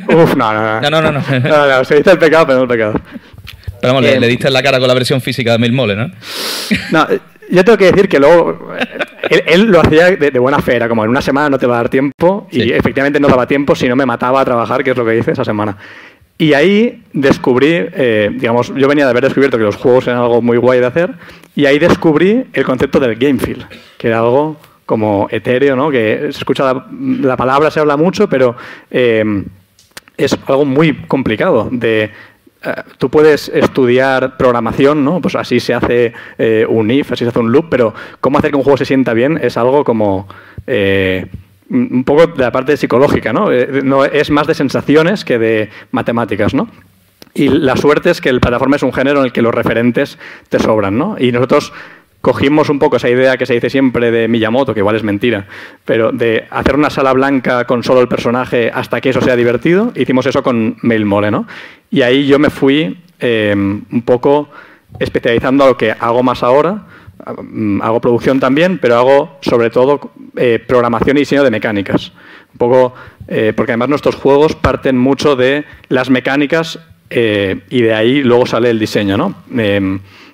Uf, no, no, no. No, no, no, no. no, se dice el pecado, pero no el pecado. Pero vamos, le, Eh, le diste en la cara con la versión física de Mil Mole, ¿no? No, eh, yo tengo que decir que luego eh, él, él lo hacía de, de buena fe, era como en una semana no te va a dar tiempo y Sí. efectivamente no daba tiempo si no me mataba a trabajar, que es lo que hice esa semana. Y ahí descubrí, eh, digamos, yo venía de haber descubierto que los juegos eran algo muy guay de hacer y ahí descubrí el concepto del game feel, que era algo como etéreo, ¿no? Que se escucha la, la palabra, se habla mucho, pero eh, es algo muy complicado de tú puedes estudiar programación, ¿no? Pues así se hace eh, un if, así se hace un loop, pero cómo hacer que un juego se sienta bien es algo como eh, un poco de la parte psicológica. Eh, no es más de sensaciones que de matemáticas, ¿no? Y la suerte es que el plataforma es un género en el que los referentes te sobran, ¿no? Y nosotros cogimos un poco esa idea que se dice siempre de Miyamoto, que igual es mentira, pero de hacer una sala blanca con solo el personaje hasta que eso sea divertido. Hicimos eso con Mail Mole, ¿no? Y ahí yo me fui eh, un poco especializando a lo que hago más ahora. Mm, Hago producción también, pero hago sobre todo eh, programación y diseño de mecánicas. Un poco, eh, porque además nuestros juegos parten mucho de las mecánicas y de ahí luego sale el diseño, ¿no?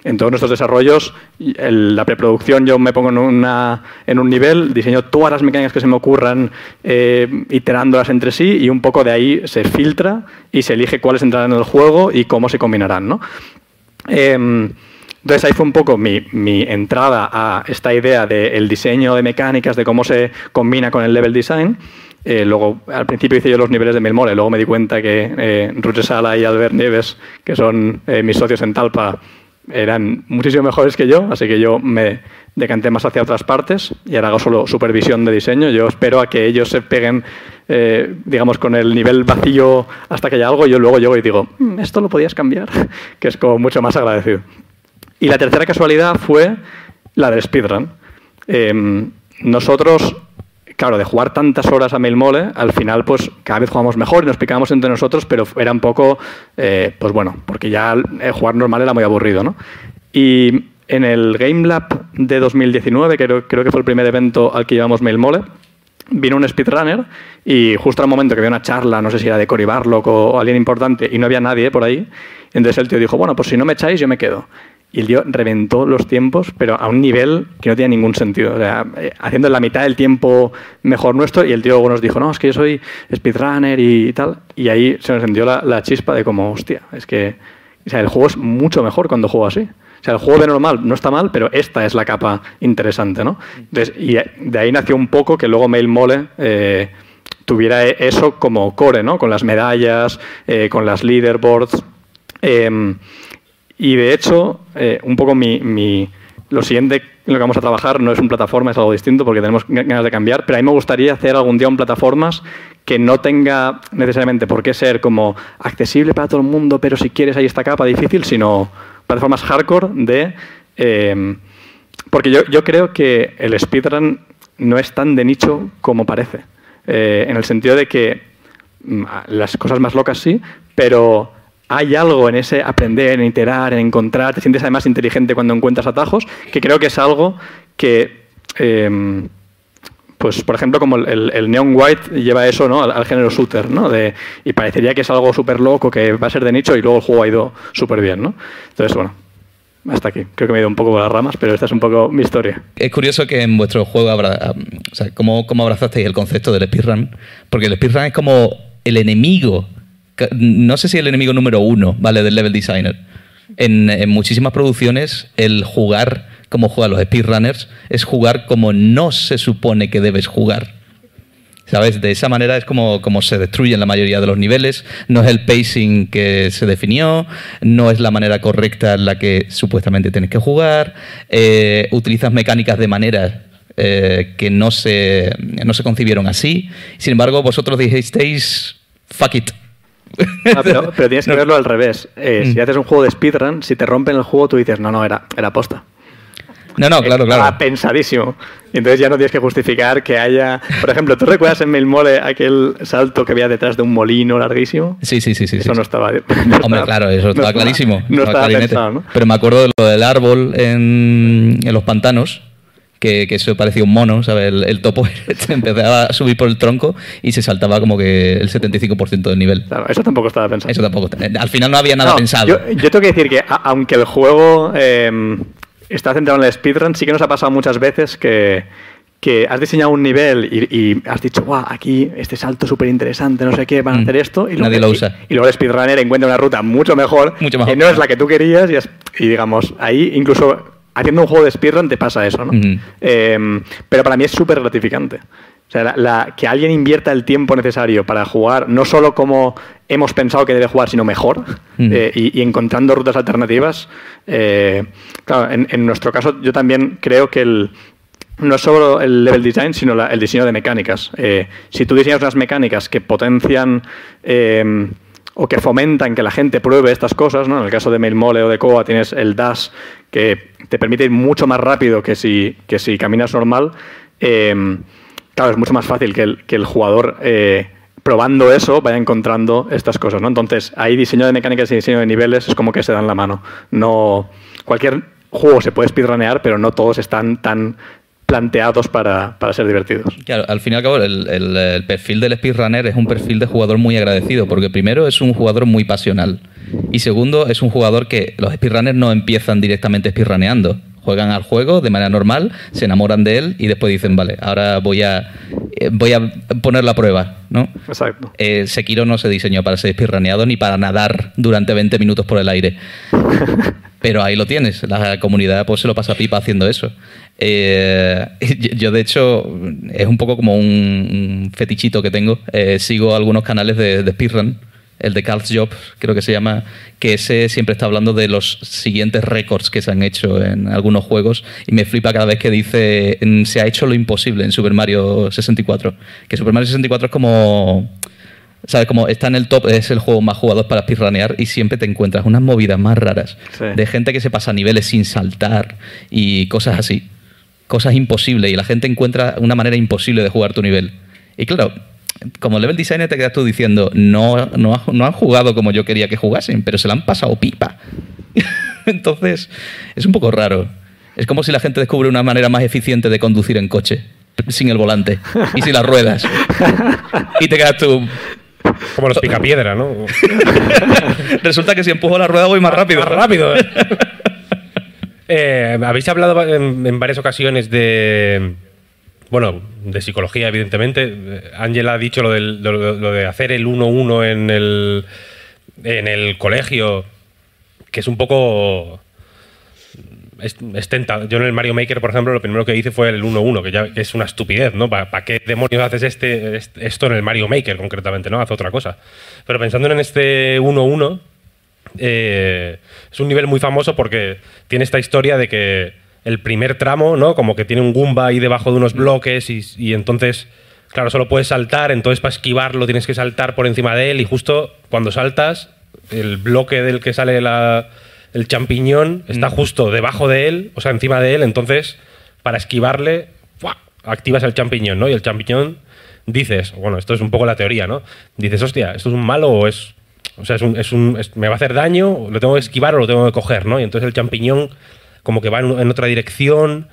En todos nuestros desarrollos, la preproducción yo me pongo en, un nivel, diseño todas las mecánicas que se me ocurran, eh, iterándolas entre sí, y un poco de ahí se filtra y se elige cuáles entrarán en el juego y cómo se combinarán, ¿no? Em, entonces ahí fue un poco mi, entrada a esta idea del diseño de mecánicas, de cómo se combina con el level design. Eh, luego, al principio hice yo los niveles de Milmore, luego me di cuenta que eh, Roger Sala y Albert Nieves, que son eh, mis socios en Talpa, eran muchísimo mejores que yo, así que yo me decanté más hacia otras partes y ahora hago solo supervisión de diseño. Yo espero a que ellos se peguen, eh, digamos, con el nivel vacío hasta que haya algo y yo luego llego y digo, "Mm, esto lo podías cambiar, que es como mucho más agradecido. Y la tercera casualidad fue la del speedrun. Eh, nosotros, claro, de jugar tantas horas a Mail Mole, al final, pues cada vez jugamos mejor y nos picábamos entre nosotros, pero era un poco, eh, pues bueno, porque ya jugar normal era muy aburrido, ¿no? Y en el Game Lab de 2019, que creo, que fue el primer evento al que llevamos Mail Mole, vino un speedrunner y justo al momento que había una charla, no sé si era de Cory Barlock o alguien importante, y no había nadie por ahí, Entonces el tío dijo, bueno, pues si no me echáis, yo me quedo. Y el tío reventó los tiempos, pero a un nivel que no tenía ningún sentido. O sea, eh, haciendo la mitad del tiempo mejor nuestro, y el tío nos dijo, no, es que yo soy speedrunner y tal. Y ahí se nos encendió la, chispa de como, hostia, es que o sea, el juego es mucho mejor cuando juego así. O sea, el juego de normal no está mal, pero esta es la capa interesante, ¿no? Y de ahí nació un poco que luego Mail Mole eh, tuviera eso como core, ¿no? Con las medallas, eh, con las leaderboards. Eh, y de hecho, eh, un poco mi, lo siguiente en lo que vamos a trabajar no es un plataforma, es algo distinto porque tenemos ganas de cambiar, pero a mí me gustaría hacer algún día un plataformas que no tenga necesariamente por qué ser como accesible para todo el mundo, pero si quieres ahí esta capa difícil, sino plataformas hardcore de... eh, porque yo, yo creo que el speedrun no es tan de nicho como parece. Eh, en el sentido de que mm, las cosas más locas sí, pero hay algo en ese aprender, en iterar, en encontrar, te sientes además inteligente cuando encuentras atajos, que creo que es algo que, eh, pues por ejemplo, como el, Neon White lleva eso ¿no? al, género shooter, ¿no? De, y parecería que es algo súper loco, que va a ser de nicho y luego el juego ha ido súper bien, ¿no? Entonces, bueno, hasta aquí. Creo que me he ido un poco por las ramas, pero esta es un poco mi historia. Es curioso que en vuestro juego abra, ¿cómo, cómo abrazasteis el concepto del speedrun? Porque el speedrun es como el enemigo, no sé si el enemigo número uno, ¿vale? Del level designer. En, muchísimas producciones, el jugar como juegan los speedrunners es jugar como no se supone que debes jugar. ¿Sabes? De esa manera es como, como se destruyen la mayoría de los niveles. No es el pacing que se definió, no es la manera correcta en la que supuestamente tienes que jugar. eh, utilizas mecánicas de manera eh, que no se, no se concibieron así. Sin embargo, vosotros dijisteis, fuck it. Ah, pero, pero tienes que verlo al revés. Eh, Si haces un juego de speedrun, si te rompen el juego, tú dices, no, no, era, era posta. No, no, claro, Estaba claro. pensadísimo. Y entonces ya no tienes que justificar que haya... Por ejemplo, ¿tú recuerdas en Milmole aquel salto que había detrás de un molino larguísimo? Sí, sí, sí, sí. Eso sí. no estaba... no Hombre, estaba- claro, eso no estaba clarísimo. No estaba estaba pensado, ¿no? Pero me acuerdo de lo del árbol en, en los pantanos, que, que eso parecía un mono, ¿sabes? El, el topo empezaba a subir por el tronco y se saltaba como que el 75% del nivel. Claro, eso tampoco estaba pensado. Eso tampoco. Al final no había nada No, pensado. Yo, yo tengo que decir que, a- aunque el juego eh, está centrado en el speedrun, sí que nos ha pasado muchas veces que, que has diseñado un nivel y, y has dicho, guau, aquí este salto súper interesante, no sé qué, van a Mm. hacer esto. Y luego, Nadie lo y- usa. Y, luego el speedrunner encuentra una ruta mucho mejor, Mucho mejor. que no es la que tú querías y, es- y digamos, ahí incluso haciendo un juego de speedrun te pasa eso, ¿no? Eh, pero para mí es súper gratificante. O sea, la- la- que alguien invierta el tiempo necesario para jugar, no solo como hemos pensado que debe jugar, sino mejor, eh, y, y encontrando rutas alternativas. eh, claro, en, en nuestro caso, yo también creo que el, no es solo el level design, sino la- el diseño de mecánicas. Eh, si tú diseñas unas mecánicas que potencian eh, o que fomentan que la gente pruebe estas cosas, ¿no? en el caso de Mailmole o de Coa tienes el Dash que te permite ir mucho más rápido que si, que si caminas normal. eh, claro, es mucho más fácil que el, que el jugador eh, probando eso vaya encontrando estas cosas. ¿no? Entonces, ahí diseño de mecánicas y diseño de niveles es como que se dan la mano. No, cualquier juego se puede speedrunear, pero no todos están tan planteados para, para ser divertidos. Claro, al fin y al cabo, el, el- perfil del speedrunner es un perfil de jugador muy agradecido, porque primero es un jugador muy pasional. Y segundo, es un jugador que los speedrunners no empiezan directamente speedruneando. Juegan al juego de manera normal, se enamoran de él y después dicen, vale, ahora voy a, eh, voy a poner la prueba, ¿no? Exacto. Eh, Sekiro no se diseñó para ser speedruneado ni para nadar durante 20 minutos por el aire. Pero ahí lo tienes, la comunidad pues se lo pasa pipa haciendo eso. Eh, yo, de hecho, es un poco como un, fetichito que tengo. Eh, sigo algunos canales de, de speedrun, el de Carl's Job, creo que se llama, que ese siempre está hablando de los siguientes récords que se han hecho en algunos juegos y me flipa cada vez que dice "En- se ha hecho lo imposible en Super Mario 64. Que Super Mario 64 es como... ¿Sabes? Como está en el top, es el juego más jugado para speedrunear y siempre te encuentras unas movidas más raras Sí. de gente que se pasa niveles sin saltar y cosas así. Cosas imposibles y la gente encuentra una manera imposible de jugar tu nivel. Y claro, como level designer te quedas tú diciendo, no, no, ha- no han jugado como yo quería que jugasen, pero se la han pasado pipa. Entonces, es un poco raro. Es como si la gente descubre una manera más eficiente de conducir en coche, sin el volante y sin las ruedas. Y te quedas tú, Como los picapiedra, ¿no? Resulta que si empujo la rueda voy más rápido. Más rápido. Eh, Habéis hablado en, en varias ocasiones de. Bueno, de psicología, evidentemente. Ángela ha dicho lo, del- lo- de hacer el 1-1 en el, en el colegio, que es un poco. Es, Yo en el Mario Maker, por ejemplo, lo primero que hice fue el 1-1, que ya es una estupidez, ¿no? ¿Para qué demonios haces este, este- esto en el Mario Maker, concretamente, ¿no? Haz otra cosa. Pero pensando en este 1-1, eh, es un nivel muy famoso porque tiene esta historia de que el primer tramo, ¿no? Como que tiene un Goomba ahí debajo de unos bloques y, y entonces, claro, solo puedes saltar, entonces para esquivarlo tienes que saltar por encima de él y justo cuando saltas, el bloque del que sale la- el champiñón está justo debajo de él, o sea, encima de él, entonces para esquivarle, ¡fua! activas el champiñón, ¿no? Y el champiñón dices, bueno, esto es un poco la teoría, ¿no? Dices, hostia, ¿esto es un malo o es o sea, es un, es un- es- me va a hacer daño, lo tengo que esquivar o lo tengo que coger, ¿no? Y entonces el champiñón como que va en, otra dirección,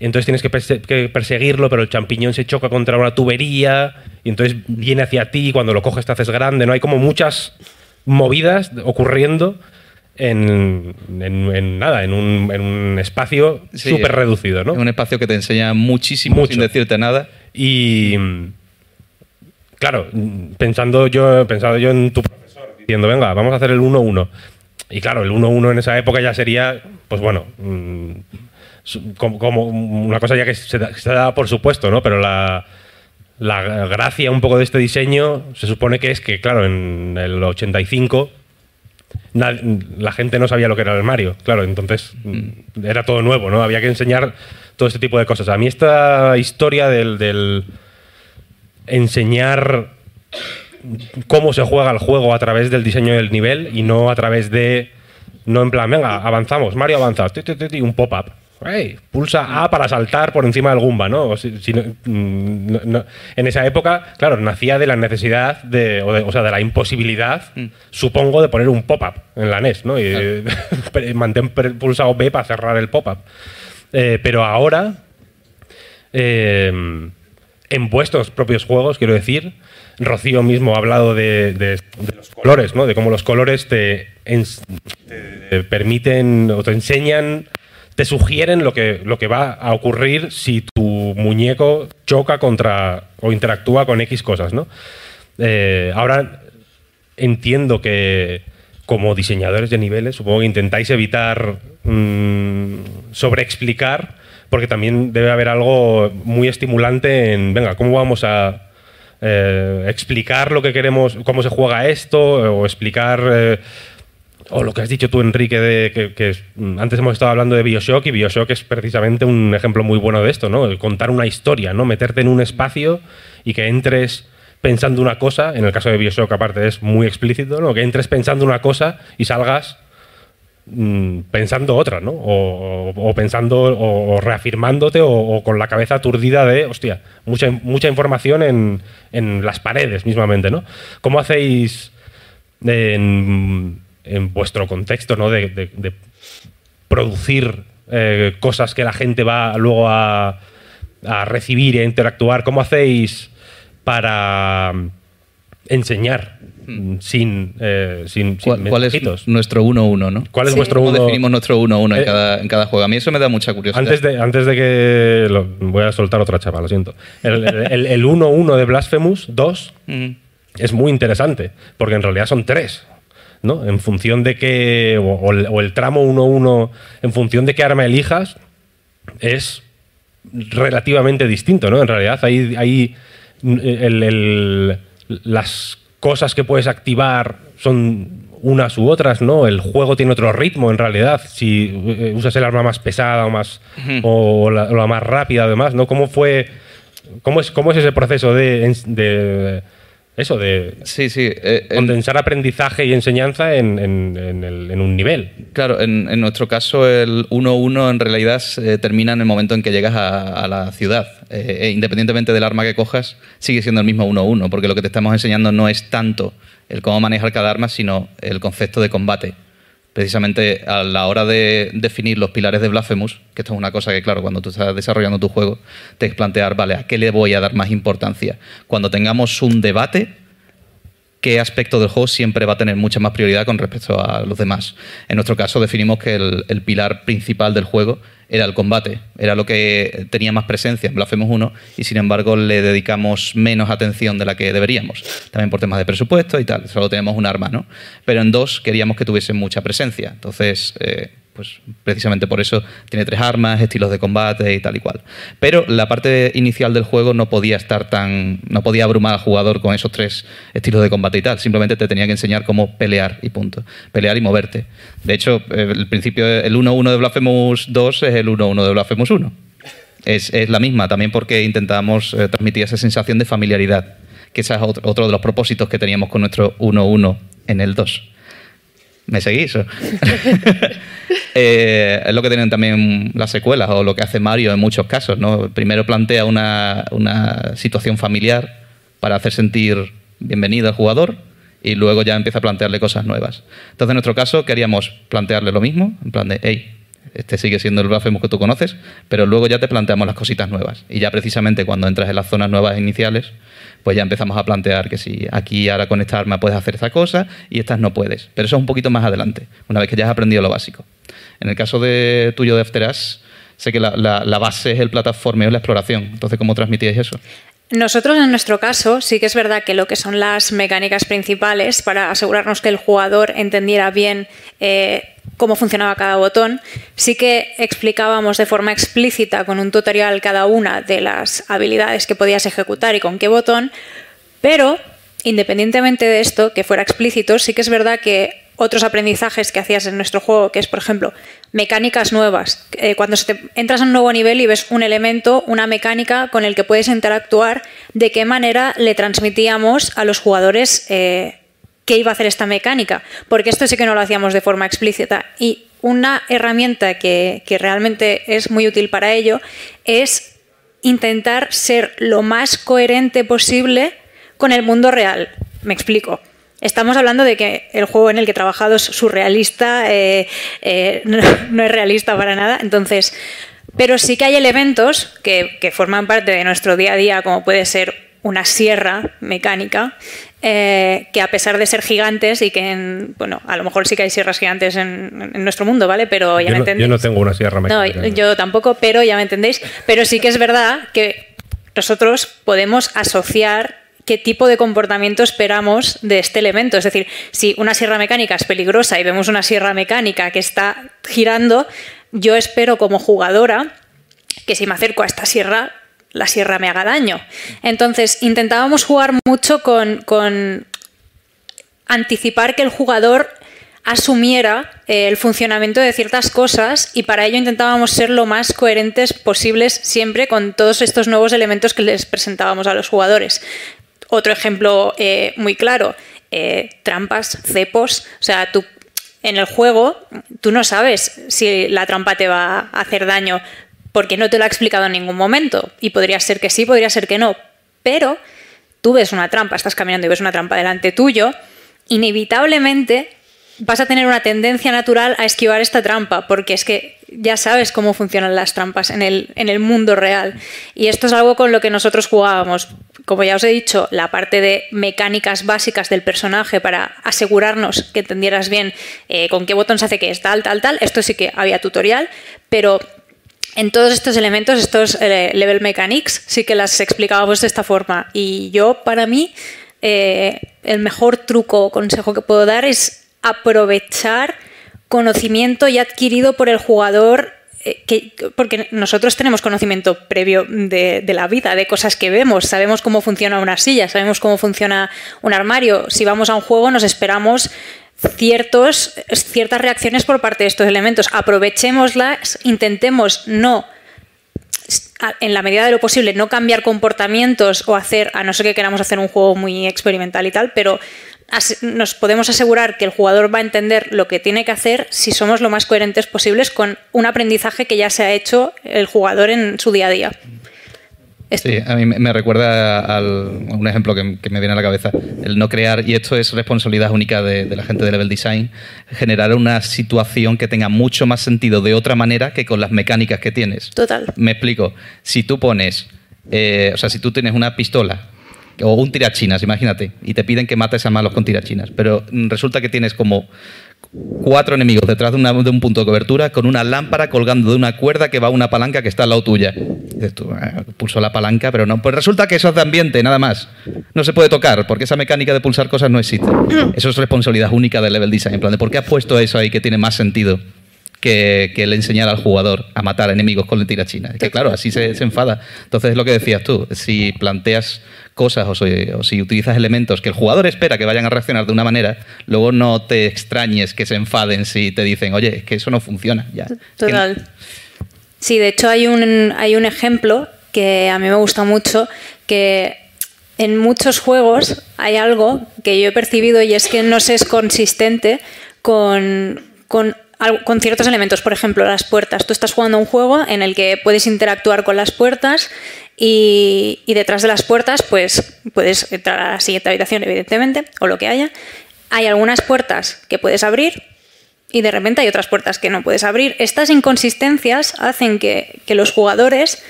entonces tienes que, perse- que perseguirlo, pero el champiñón se choca contra una tubería, y entonces viene hacia ti, y cuando lo coges te haces grande, ¿no? Hay como muchas movidas ocurriendo en, en- en nada, en un, en un espacio Sí, súper reducido, ¿no? Un espacio que te enseña muchísimo Mucho. sin decirte nada. Y claro, pensando yo, pensado yo en tu profesor, diciendo, venga, vamos a hacer el 1-1. Y claro, el 1-1 en esa época ya sería, pues bueno, mm, como, como una cosa ya que se, da- se da por supuesto, ¿no? Pero la, la gracia un poco de este diseño se supone que es que, claro, en el 85 na- la gente no sabía lo que era el Mario, claro, entonces mm, era todo nuevo, ¿no? Había que enseñar todo este tipo de cosas. A mí esta historia del, del enseñar cómo se juega el juego a través del diseño del nivel y no a través de, no en plan, venga, avanzamos, Mario avanza, un pop-up. Pulsa A para saltar por encima del Goomba, ¿no? O si- si no- mm, no- En esa época, claro, nacía de la necesidad, de, o, de- o sea, de la imposibilidad, supongo, de poner un pop-up en la NES, ¿no? Y mantén pulsado B para cerrar el pop-up. Eh, pero ahora, eh, en vuestros propios juegos, quiero decir, Rocío mismo ha hablado de, los colores, ¿no? De cómo los colores te, permiten o te enseñan, te sugieren lo que, lo que va a ocurrir si tu muñeco choca contra o interactúa con X cosas, ¿no? Eh, ahora entiendo que como diseñadores de niveles, supongo que intentáis evitar mm, sobreexplicar, porque también debe haber algo muy estimulante en, venga, ¿cómo vamos a eh, explicar lo que queremos, cómo se juega esto, o explicar... eh, o lo que has dicho tú, Enrique, que, que mm, antes hemos estado hablando de Bioshock y Bioshock es precisamente un ejemplo muy bueno de esto, ¿no? Contar una historia, ¿no? Meterte en un espacio y que entres pensando una cosa, en el caso de Bioshock aparte es muy explícito, ¿no? Que entres pensando una cosa y salgas mm, pensando otra, ¿no? O, pensando o, reafirmándote o, con la cabeza aturdida de, hostia, mucha, mucha información en, en las paredes mismamente, ¿no? ¿Cómo hacéis en, en vuestro contexto, ¿no? De, producir eh, cosas que la gente va luego a, a recibir e interactuar. ¿Cómo hacéis para enseñar sin, eh, sin, sin ¿Cuál, cuál es nuestro 1-1, no? ¿Cuál es Sí. vuestro ¿Cómo uno? definimos nuestro 1-1 en, Eh, cada, en cada juego? A mí eso me da mucha curiosidad. Antes de, antes de que. lo- voy a soltar otra chapa, lo siento. El el- el 1-1 de Blasphemous 2 Mm. es muy interesante, porque en realidad son tres. ¿no? En función de que. O, o el, o el tramo 1-1, en función de qué arma elijas, es relativamente distinto, ¿no? En realidad, hay, hay el- el- las cosas que puedes activar son unas u otras, ¿no? El juego tiene otro ritmo, en realidad. Si eh, usas el arma más pesada o más o la, o la más rápida, además, ¿no? ¿Cómo fue? ¿Cómo es, cómo es ese proceso de, de eso, de Sí, sí. eh, en- condensar aprendizaje y enseñanza en, en- en el- en un nivel? Claro, en, nuestro caso el 1-1 en realidad termina en el momento en que llegas a, a la ciudad. Eh, e independientemente del arma que cojas, sigue siendo el mismo 1-1, porque lo que te estamos enseñando no es tanto el cómo manejar cada arma, sino el concepto de combate. Precisamente a la hora de definir los pilares de Blasphemous, que esto es una cosa que, claro, cuando tú estás desarrollando tu juego, te que plantear, vale, ¿a qué le voy a dar más importancia? Cuando tengamos un debate, qué aspecto del juego siempre va a tener mucha más prioridad con respecto a los demás. En nuestro caso definimos que el pilar principal del juego era el combate, era lo que tenía más presencia en Blasphemous 1 y sin embargo le dedicamos menos atención de la que deberíamos, también por temas de presupuesto y tal, solo tenemos un arma, ¿no? Pero en 2 queríamos que tuviese mucha presencia, entonces... eh, pues precisamente por eso tiene tres armas, estilos de combate y tal y cual. Pero la parte inicial del juego no podía estar tan. no podía abrumar al jugador con esos tres estilos de combate y tal. Simplemente te tenía que enseñar cómo pelear y punto. Pelear y moverte. De hecho, eh, el principio, el 1-1 de Blasphemous 2 es el 1-1 de Blasphemous 1. Es, la misma, también porque intentamos eh, transmitir esa sensación de familiaridad, que ese es otro de los propósitos que teníamos con nuestro 1-1 en el 2. ¿Me seguís? Eh, es lo que tienen también las secuelas o lo que hace Mario en muchos casos. ¿no? Primero plantea una, una situación familiar para hacer sentir bienvenido al jugador y luego ya empieza a plantearle cosas nuevas. Entonces, en nuestro caso, queríamos plantearle lo mismo, en plan de, hey, este sigue siendo el Blasphemous que tú conoces, pero luego ya te planteamos las cositas nuevas. Y ya precisamente cuando entras en las zonas nuevas iniciales, pues ya empezamos a plantear que si aquí ahora con esta arma puedes hacer esta cosa y estas no puedes. Pero eso es un poquito más adelante, una vez que ya has aprendido lo básico. En el caso de tuyo de After Us, sé que la, la- base es el plataformeo y la exploración. Entonces, ¿cómo transmitíais eso? Nosotros en nuestro caso sí que es verdad que lo que son las mecánicas principales para asegurarnos que el jugador entendiera bien eh, cómo funcionaba cada botón, sí que explicábamos de forma explícita con un tutorial cada una de las habilidades que podías ejecutar y con qué botón, pero independientemente de esto, que fuera explícito, sí que es verdad que otros aprendizajes que hacías en nuestro juego, que es, por ejemplo, mecánicas nuevas. Eh, cuando se entras a un nuevo nivel y ves un elemento, una mecánica con el que puedes interactuar, de qué manera le transmitíamos a los jugadores eh, qué iba a hacer esta mecánica. Porque esto sí que no lo hacíamos de forma explícita. Y una herramienta que realmente es muy útil para ello es intentar ser lo más coherente posible con el mundo real. Me explico. Estamos hablando de que el juego en el que he trabajado es surrealista, eh, eh, no, no es realista para nada. Entonces, pero sí que hay elementos que, que forman parte de nuestro día a día, como puede ser una sierra mecánica, eh, que a pesar de ser gigantes y que, en- bueno, a lo mejor sí que hay sierras gigantes en, en nuestro mundo, ¿vale? Pero ya Yo me no, entendéis. yo no tengo una sierra No, mecánica. yo tampoco, pero ya me entendéis. Pero sí que es verdad que nosotros podemos asociar qué tipo de comportamiento esperamos de este elemento. Es decir, si una sierra mecánica es peligrosa y vemos una sierra mecánica que está girando, yo espero como jugadora que si me acerco a esta sierra, la sierra me haga daño. Entonces, intentábamos jugar mucho con, anticipar que el jugador asumiera eh, el funcionamiento de ciertas cosas y para ello intentábamos ser lo más coherentes posibles siempre con todos estos nuevos elementos que les presentábamos a los jugadores. Otro ejemplo eh, muy claro, eh, trampas, cepos, o sea, tú en el juego tú no sabes si la trampa te va a hacer daño porque no te lo ha explicado en ningún momento y podría ser que sí, podría ser que no, pero tú ves una trampa, estás caminando y ves una trampa delante tuyo, inevitablemente vas a tener una tendencia natural a esquivar esta trampa, porque es que ya sabes cómo funcionan las trampas en el, en el mundo real. Y esto es algo con lo que nosotros jugábamos. Como ya os he dicho, la parte de mecánicas básicas del personaje para asegurarnos que entendieras bien eh, con qué botón se hace qué es, tal, tal, tal. Esto sí que había tutorial, pero en todos estos elementos, estos eh, level mechanics, sí que las explicábamos de esta forma. Y yo, para mí, eh, el mejor truco o consejo que puedo dar es aprovechar conocimiento ya adquirido por el jugador. eh, que- porque nosotros tenemos conocimiento previo de, la vida, de cosas que vemos, sabemos cómo funciona una silla, sabemos cómo funciona un armario. Si vamos a un juego nos esperamos ciertos, ciertas reacciones por parte de estos elementos. Aprovechémoslas, intentemos no, en la medida de lo posible, no cambiar comportamientos o hacer, a no ser que queramos hacer un juego muy experimental y tal, pero nos podemos asegurar que el jugador va a entender lo que tiene que hacer si somos lo más coherentes posibles con un aprendizaje que ya se ha hecho el jugador en su día a día. Esto. Sí, a mí me recuerda al, a un ejemplo que, que me viene a la cabeza. El no crear, y esto es responsabilidad única de, de la gente de Level Design, generar una situación que tenga mucho más sentido de otra manera que con las mecánicas que tienes. Total. Me explico. Si tú pones, eh, o sea, si tú tienes una pistola o un tirachinas, imagínate, y te piden que mates a malos con tirachinas, pero resulta que tienes como cuatro enemigos detrás de, un punto de cobertura con una lámpara colgando de una cuerda que va a una palanca que está al lado tuya. Dices tú, "Ah, pulso la palanca, pero no. Pues resulta que eso es de ambiente, nada más. No se puede tocar, porque esa mecánica de pulsar cosas no existe. Eso es responsabilidad única del level design. En plan, ¿por qué has puesto eso ahí que tiene más sentido? Que, que el enseñar al jugador a matar enemigos con la tirachina. Es que claro, así se, enfada. Entonces es lo que decías tú, si planteas cosas o si, utilizas elementos que el jugador espera que vayan a reaccionar de una manera, luego no te extrañes que se enfaden si te dicen, oye, es que eso no funciona. Ya. Total. Sí, de hecho hay un, hay un ejemplo que a mí me gusta mucho, que en muchos juegos hay algo que yo he percibido y es que no se es consistente con, con, con ciertos elementos. Por ejemplo, las puertas. Tú estás jugando un juego en el que puedes interactuar con las puertas y, y detrás de las puertas pues puedes entrar a la siguiente habitación, evidentemente, o lo que haya. Hay algunas puertas que puedes abrir y de repente hay otras puertas que no puedes abrir. Estas inconsistencias hacen que, que los jugadores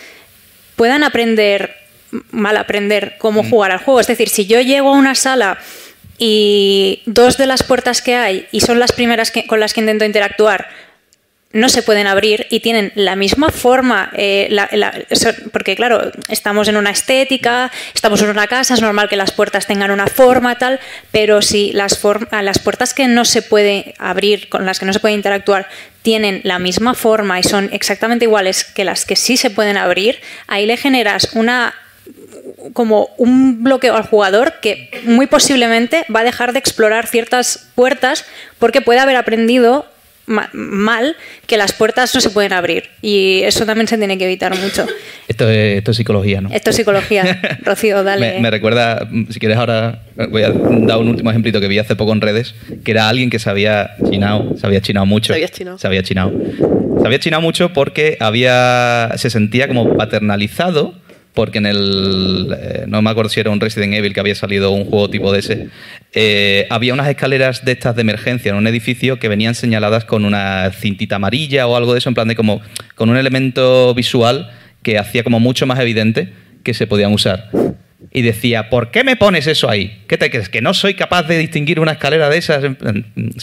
puedan aprender, mal aprender cómo jugar al juego. Es decir, si yo llego a una sala y dos de las puertas que hay y son las primeras que- con las que intento interactuar no se pueden abrir y tienen la misma forma, eh, la- porque claro, estamos en una estética, estamos en una casa, es normal que las puertas tengan una forma tal, pero si las, form- a las puertas que no se puede abrir, con las que no se puede interactuar, tienen la misma forma y son exactamente iguales que las que sí se pueden abrir, ahí le generas una como un bloqueo al jugador que muy posiblemente va a dejar de explorar ciertas puertas porque puede haber aprendido ma- mal que las puertas no se pueden abrir y eso también se tiene que evitar mucho. Esto es, esto es psicología, ¿no? Esto es psicología. Rocío, dale. Me, me recuerda, mm, si quieres ahora, voy a dar un último ejemplito que vi hace poco en redes, que era alguien que se había chinado, se había chinado mucho. Se había chinado. Se había chinado. Se había chinado mucho porque había, se sentía como paternalizado, porque en el, eh, no me acuerdo si era un Resident Evil que había salido un juego tipo de ese, eh, había unas escaleras de estas de emergencia en un edificio que venían señaladas con una cintita amarilla o algo de eso, en plan de como, con un elemento visual que hacía como mucho más evidente que se podían usar. Y decía, ¿por qué me pones eso ahí? ¿Qué te crees? ¿Que no soy capaz de distinguir una escalera de esas?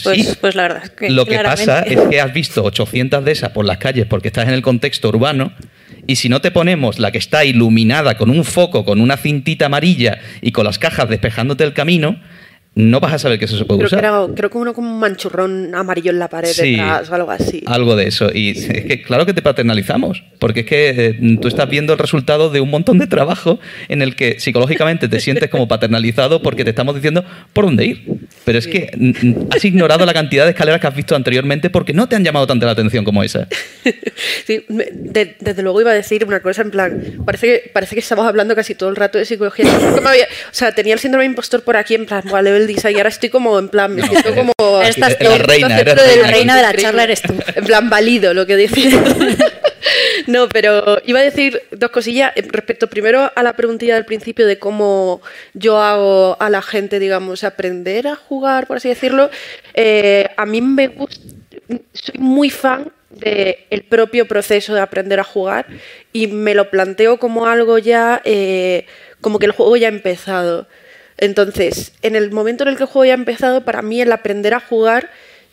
Pues, sí. pues la verdad es que Lo que pasa es que has visto 800 de esas por las calles porque estás en el contexto urbano y si no te ponemos la que está iluminada con un foco, con una cintita amarilla y con las cajas despejándote el camino, no vas a saber que eso se puede Creo que, usar. era, creo que uno con un manchurrón amarillo en la pared Sí. detrás o algo así. Algo de eso. Y es que claro que te paternalizamos, porque es que eh, tú estás viendo el resultado de un montón de trabajo en el que psicológicamente te sientes como paternalizado porque te estamos diciendo por dónde ir. Pero es que mm, mm, has ignorado la cantidad de escaleras que has visto anteriormente porque no te han llamado tanto la atención como esa. Sí, me- de- desde luego iba a decir una cosa en plan, parece que, parece que estamos hablando casi todo el rato de psicología. Había- o sea, tenía el síndrome de impostor por aquí en plan, "Buah, level design", y ahora estoy como en plan, me No, siento como... Estás Eres reina, eres reina. La reina de la charla eres tú. En plan, válido lo que dices. no, pero iba a decir dos cosillas eh, respecto primero a la preguntilla del principio de cómo yo hago a la gente, digamos, aprender a jugar, por así decirlo. Eh, a mí me gusta, soy muy fan del propio proceso de aprender a jugar y me lo planteo como algo ya, eh, como que el juego ya ha empezado. Entonces, en el momento en el que el juego ya ha empezado, para mí el aprender a jugar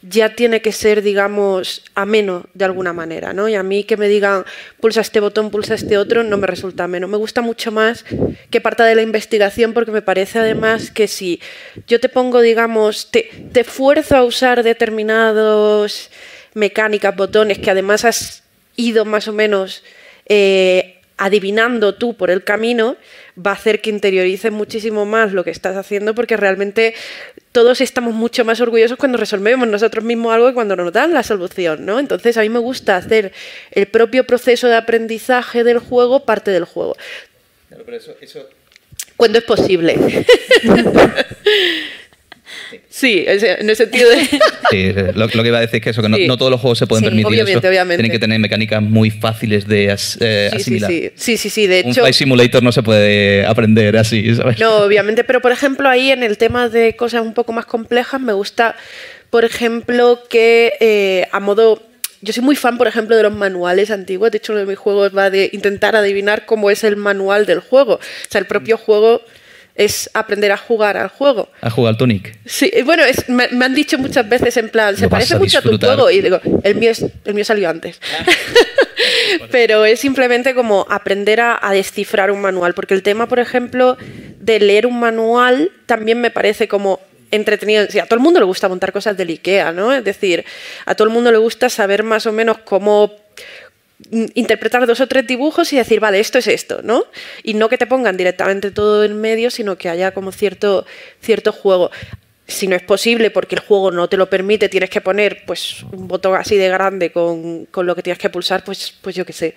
ya tiene que ser, digamos, ameno de alguna manera, ¿no? Y a mí que me digan, pulsa este botón, pulsa este otro, no me resulta ameno. Me gusta mucho más que parta de la investigación porque me parece además que si yo te pongo, digamos, te, fuerzo a usar determinados mecánicas, botones que además has ido más o menos eh, adivinando tú por el camino, va a hacer que interiorices muchísimo más lo que estás haciendo porque realmente todos estamos mucho más orgullosos cuando resolvemos nosotros mismos algo que cuando nos dan la solución, ¿no? Entonces a mí me gusta hacer el propio proceso de aprendizaje del juego parte del juego. Cuando es posible. sí, en el sentido de... Sí, lo, lo que iba a decir es que eso, que no, Sí. no todos los juegos se pueden Sí, permitir obviamente, eso. obviamente. Tienen que tener mecánicas muy fáciles de as- eh, asimilar. sí, sí, sí, de Un hecho... Flight Simulator no se puede aprender así, ¿sabes? No, obviamente, pero por ejemplo ahí en el tema de cosas un poco más complejas me gusta, por ejemplo, que eh, a modo... Yo soy muy fan, por ejemplo, de los manuales antiguos. De hecho, uno de mis juegos va de intentar adivinar cómo es el manual del juego. O sea, el propio juego es aprender a jugar al juego. A jugar al Tunic. Sí, bueno, es- me, me han dicho muchas veces en plan, se parece a mucho a tu juego y digo, el mío, es, el mío salió antes. Pero es simplemente como aprender a, a descifrar un manual, porque el tema, por ejemplo, de leer un manual también me parece como entretenido. Sí, a todo el mundo le gusta montar cosas del IKEA, ¿no? Es decir, a todo el mundo le gusta saber más o menos cómo interpretar dos o tres dibujos y decir, vale, esto es esto, ¿no? Y no que te pongan directamente todo en medio, sino que haya como cierto, cierto juego. Si no es posible porque el juego no te lo permite, tienes que poner pues un botón así de grande con, con lo que tienes que pulsar, pues, pues yo qué sé,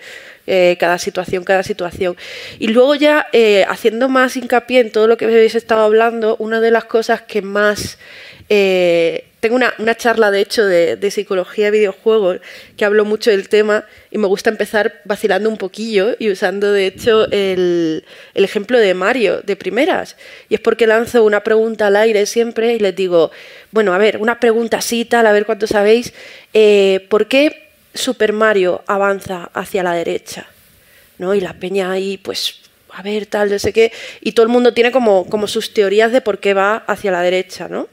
eh, cada situación, cada situación. Y luego ya eh, haciendo más hincapié en todo lo que habéis estado hablando, una de las cosas que más eh, tengo una, una charla, de hecho, de, psicología de videojuegos que hablo mucho del tema y me gusta empezar vacilando un poquillo y usando, de hecho, el, el ejemplo de Mario, de primeras. Y es porque lanzo una pregunta al aire siempre y les digo, bueno, a ver, una pregunta así, tal, a ver cuánto sabéis. ¿Por qué Super Mario avanza hacia la derecha? ¿no? Y la peña ahí, pues, a ver, tal, no sé qué. Y todo el mundo tiene como, como sus teorías de por qué va hacia la derecha, ¿no?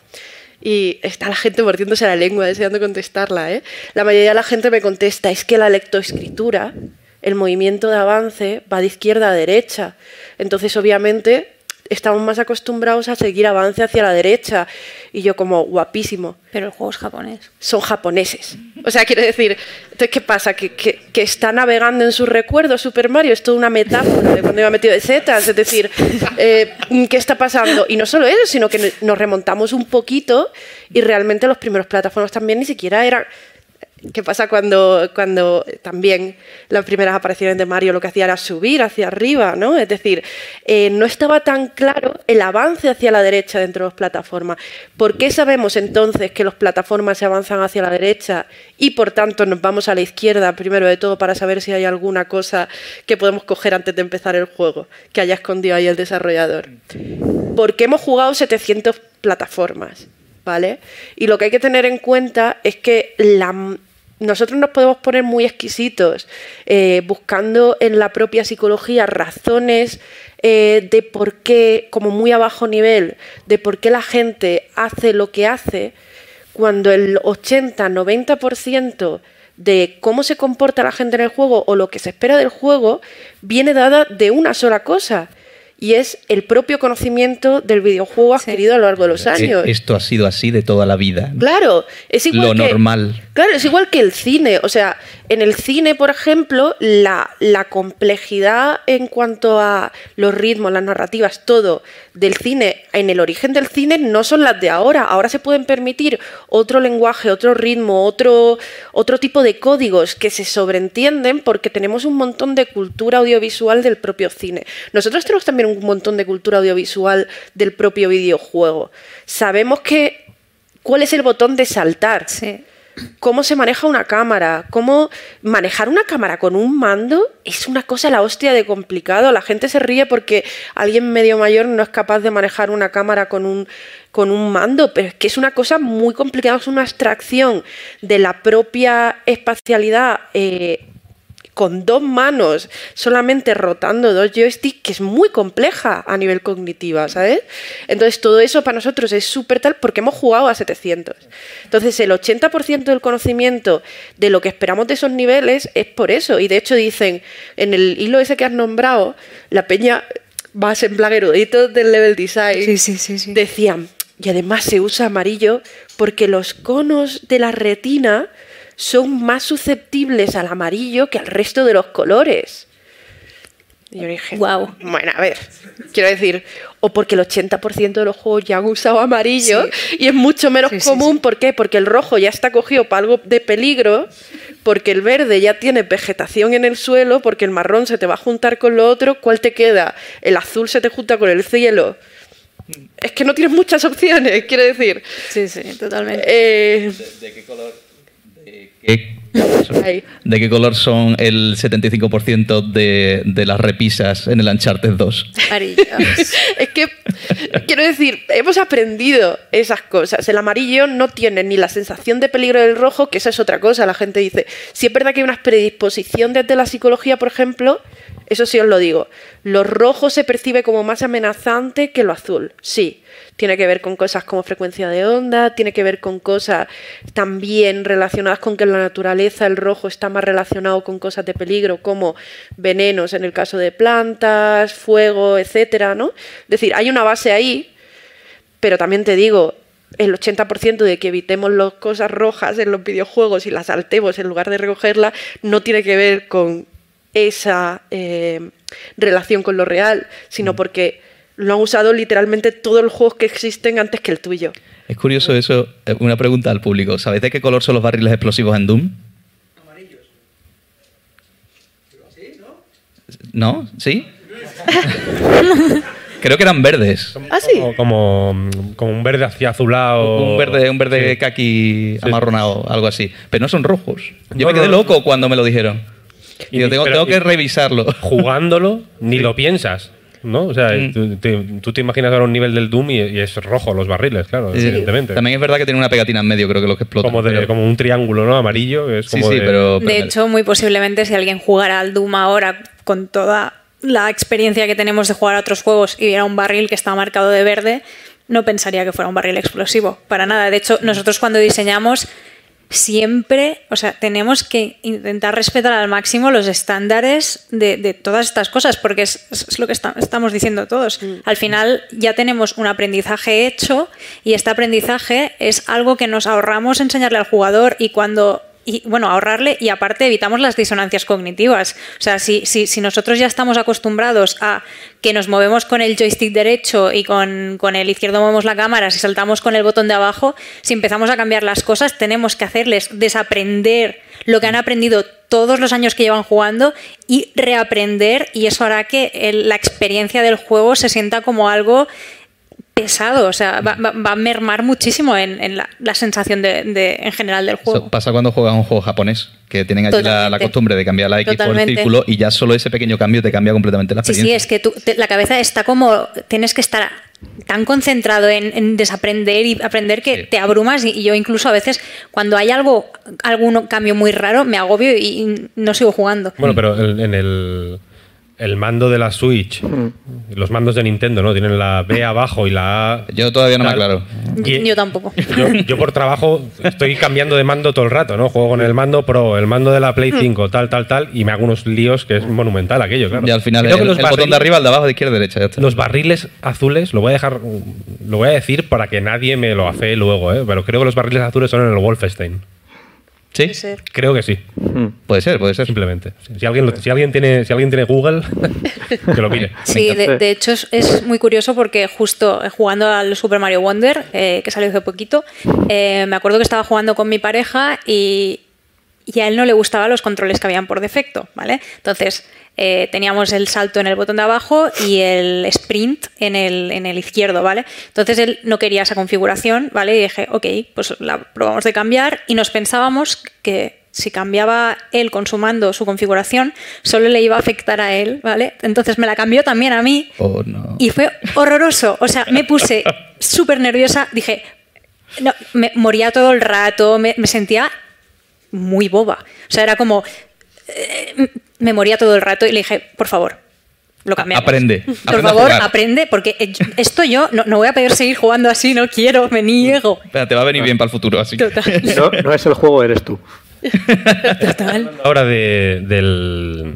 Y está la gente mordiéndose la lengua deseando contestarla, ¿eh? La mayoría de la gente me contesta, es que la lectoescritura, el movimiento de avance, va de izquierda a derecha. Entonces, obviamente, estamos más acostumbrados a seguir avance hacia la derecha. Y yo como, guapísimo Pero el juego es japonés. son japoneses. O sea, quiero decir, entonces, ¿qué pasa? Que, que- que está navegando en sus recuerdos Super Mario, es toda una metáfora de cuando iba metido de setas, es decir, eh, ¿qué está pasando? Y no solo eso, sino que nos remontamos un poquito y realmente los primeros plataformas también ni siquiera eran... ¿Qué pasa cuando, cuando también las primeras apariciones de Mario lo que hacía era subir hacia arriba, ¿no? Es decir, eh, no estaba tan claro el avance hacia la derecha dentro de las plataformas. ¿Por qué sabemos entonces que las plataformas se avanzan hacia la derecha y por tanto nos vamos a la izquierda primero de todo para saber si hay alguna cosa que podemos coger antes de empezar el juego, que haya escondido ahí el desarrollador? Porque hemos jugado 700 plataformas, ¿vale? Y lo que hay que tener en cuenta es que la, nosotros nos podemos poner muy exquisitos eh, buscando en la propia psicología razones eh, de por qué, como muy a bajo nivel, de por qué la gente hace lo que hace, cuando el 80-90% de cómo se comporta la gente en el juego o lo que se espera del juego viene dada de una sola cosa. Y es el propio conocimiento del videojuego adquirido a lo largo de los años. Eh, Esto ha sido así de toda la vida. Claro, es igual Lo que, normal. Claro, es igual que el cine. O sea, en el cine, por ejemplo, la, complejidad en cuanto a los ritmos, las narrativas, todo del cine, en el origen del cine, no son las de ahora. Ahora se pueden permitir otro lenguaje, otro ritmo, otro, otro tipo de códigos que se sobreentienden porque tenemos un montón de cultura audiovisual del propio cine. Nosotros tenemos también un montón de cultura audiovisual del propio videojuego. Sabemos que cuál es el botón de saltar Sí. Cómo se maneja una cámara, cómo manejar una cámara con un mando es una cosa la hostia de complicado. La gente se ríe porque alguien medio mayor no es capaz de manejar una cámara con un, con un mando, pero es que es una cosa muy complicada, es una abstracción de la propia espacialidad. eh, con dos manos, solamente rotando dos joysticks, que es muy compleja a nivel cognitiva, ¿sabes? Entonces, todo eso para nosotros es súper tal porque hemos jugado a 700. Entonces, el 80% del conocimiento de lo que esperamos de esos niveles es por eso. Y de hecho, dicen, en el hilo ese que has nombrado, la peña más en plan erudito del level design, Sí, sí, sí, sí. decían, y además se usa amarillo porque los conos de la retina son más susceptibles al amarillo que al resto de los colores. Y yo dije, Guau. bueno, a ver, quiero decir, o porque el 80% de los juegos ya han usado amarillo y es mucho menos Sí, común, sí. ¿por qué? Porque el rojo ya está cogido para algo de peligro, porque el verde ya tiene vegetación en el suelo, porque el marrón se te va a juntar con lo otro, ¿cuál te queda? El azul se te junta con el cielo. Es que no tienes muchas opciones, quiero decir. Sí, sí, totalmente. Eh, ¿De qué color? ¿Qué Ahí. ¿De qué color son el 75% de, de las repisas en el Uncharted 2? Amarillos. Es que, quiero decir, hemos aprendido esas cosas. El amarillo no tiene ni la sensación de peligro del rojo, que esa es otra cosa. La gente dice, si es verdad que hay una predisposición desde la psicología, por ejemplo, eso sí os lo digo. Lo rojo se percibe como más amenazante que lo azul. Sí, tiene que ver con cosas como frecuencia de onda, tiene que ver con cosas también relacionadas con que en la naturaleza el rojo está más relacionado con cosas de peligro como venenos en el caso de plantas, fuego, etcétera, ¿no? Es decir, hay una base ahí, pero también te digo, el 80% de que evitemos las cosas rojas en los videojuegos y las saltemos en lugar de recogerlas no tiene que ver con esa eh, relación con lo real, sino porque lo han usado literalmente todos los juegos que existen antes que el tuyo. Es curioso eso. eh, Una pregunta al público. ¿Sabéis de qué color son los barriles explosivos en Doom? ¿No? ¿Sí? Creo que eran verdes. Ah, sí. Como, como, como un verde hacia azulado. Un verde, un verde Sí. kaki amarronado, algo así. Pero no son rojos. Yo No, me quedé no, loco cuando me lo dijeron. Y- Y digo, tengo, pero- tengo que y- revisarlo. Jugándolo, ni lo piensas. ¿No? O sea, Mm. tú, te, tú te imaginas ahora un nivel del Doom y, y es rojo los barriles, claro, evidentemente. También es verdad que tiene una pegatina en medio, creo que lo que explota. como, de, pero- como un triángulo, ¿no? Amarillo. Es Sí, como sí, de- pero... De hecho, muy posiblemente si alguien jugara al Doom ahora con toda la experiencia que tenemos de jugar a otros juegos y viera un barril que está marcado de verde, no pensaría que fuera un barril explosivo. Para nada. De hecho, nosotros cuando diseñamos siempre, o sea, tenemos que intentar respetar al máximo los estándares de, de todas estas cosas, porque es, es lo que está- estamos diciendo todos. Al final ya tenemos un aprendizaje hecho y este aprendizaje es algo que nos ahorramos enseñarle al jugador y cuando y bueno, ahorrarle y aparte evitamos las disonancias cognitivas. O sea, si, si, si nosotros ya estamos acostumbrados a que nos movemos con el joystick derecho y con, con el izquierdo movemos la cámara, si saltamos con el botón de abajo, si empezamos a cambiar las cosas, tenemos que hacerles desaprender lo que han aprendido todos los años que llevan jugando y reaprender y eso hará que la experiencia del juego se sienta como algo pesado, o sea, va, va- va a mermar muchísimo en, en la, la sensación de, de- en general del juego. Eso pasa cuando juegas un juego japonés, que tienen allí la, la Totalmente. costumbre de cambiar la X por el Totalmente. círculo y ya solo ese pequeño cambio te cambia completamente la Sí, experiencia. sí, es que tú, te- la cabeza está como. Tienes que estar tan concentrado en, en desaprender y aprender que Sí. te abrumas. Y, y yo, incluso a veces, cuando hay algo, algún cambio muy raro, me agobio y, y no sigo jugando. Bueno, pero el- en el, el mando de la Switch, los mandos de Nintendo, ¿no? Tienen la B abajo y la A. Yo todavía no me aclaro. Y- Yo tampoco. Yo, yo por trabajo estoy cambiando de mando todo el rato, ¿no? Juego con el mando Pro, el mando de la Play 5, tal, tal, tal, y me hago unos líos que es monumental aquello, claro. Y al final Creo el, que los el botón de barriles- arriba, el de abajo, de izquierda, derecha, ya está. Los barriles azules, lo voy a dejar, lo voy a decir para que nadie me lo afee luego, ¿eh? Pero creo que los barriles azules son en el Wolfenstein. ¿Sí? Puede ser. Creo que sí, Puede ser, puede ser. simplemente. Si alguien, lo- si alguien, tiene, si alguien tiene Google, que lo mire. Sí, de, hecho es, es muy curioso porque justo eh, jugando al Super Mario Wonder, eh, que salió hace poquito, eh, me acuerdo que estaba jugando con mi pareja y, y a él no le gustaban los controles que habían por defecto, ¿vale? Entonces eh, teníamos el salto en el botón de abajo y el sprint en el, en el izquierdo, ¿vale? Entonces él no quería esa configuración, ¿vale? Y dije, ok, pues la probamos de cambiar y nos pensábamos que si cambiaba él con su mando su configuración, solo le iba a afectar a él, ¿vale? Entonces me la cambió también a mí Oh, no. y fue horroroso. O sea, me puse súper nerviosa. Dije, no, me moría todo el rato, me, me sentía muy boba. O sea, era como, eh, me moría todo el rato y le dije, por favor, lo cambiamos. Aprende, Por aprende a favor, jugar. aprende, porque esto yo no, no voy a poder seguir jugando así, no quiero, me niego. Espera, te va a venir bien para el futuro, así que- Total. No, no es el juego, eres tú. Total. Ahora de, del.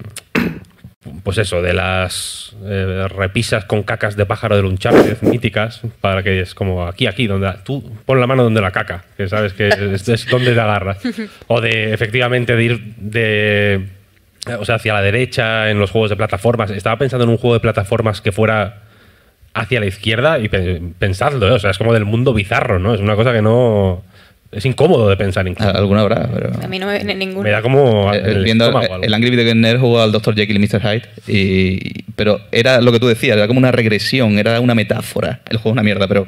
Pues eso, de las eh, repisas con cacas de pájaro del Uncharted míticas, para que es como aquí, aquí, donde tú pon la mano donde la caca, que sabes que es, es donde te agarras. O de efectivamente de ir de. O sea, hacia la derecha en los juegos de plataformas. Estaba pensando en un juego de plataformas que fuera hacia la izquierda y pe- pensadlo, ¿eh? o sea, es como del mundo bizarro, ¿no? Es una cosa que no. Es incómodo de pensar incluso. Alguna habrá, pero... A mí no me viene ninguno. Me da como Eh, el viendo estómago el, Angry Video Game Nerd jugó al Dr. Jekyll y Mr. Hyde, y- pero era lo que tú decías, era como una regresión, era una metáfora. El juego es una mierda, pero,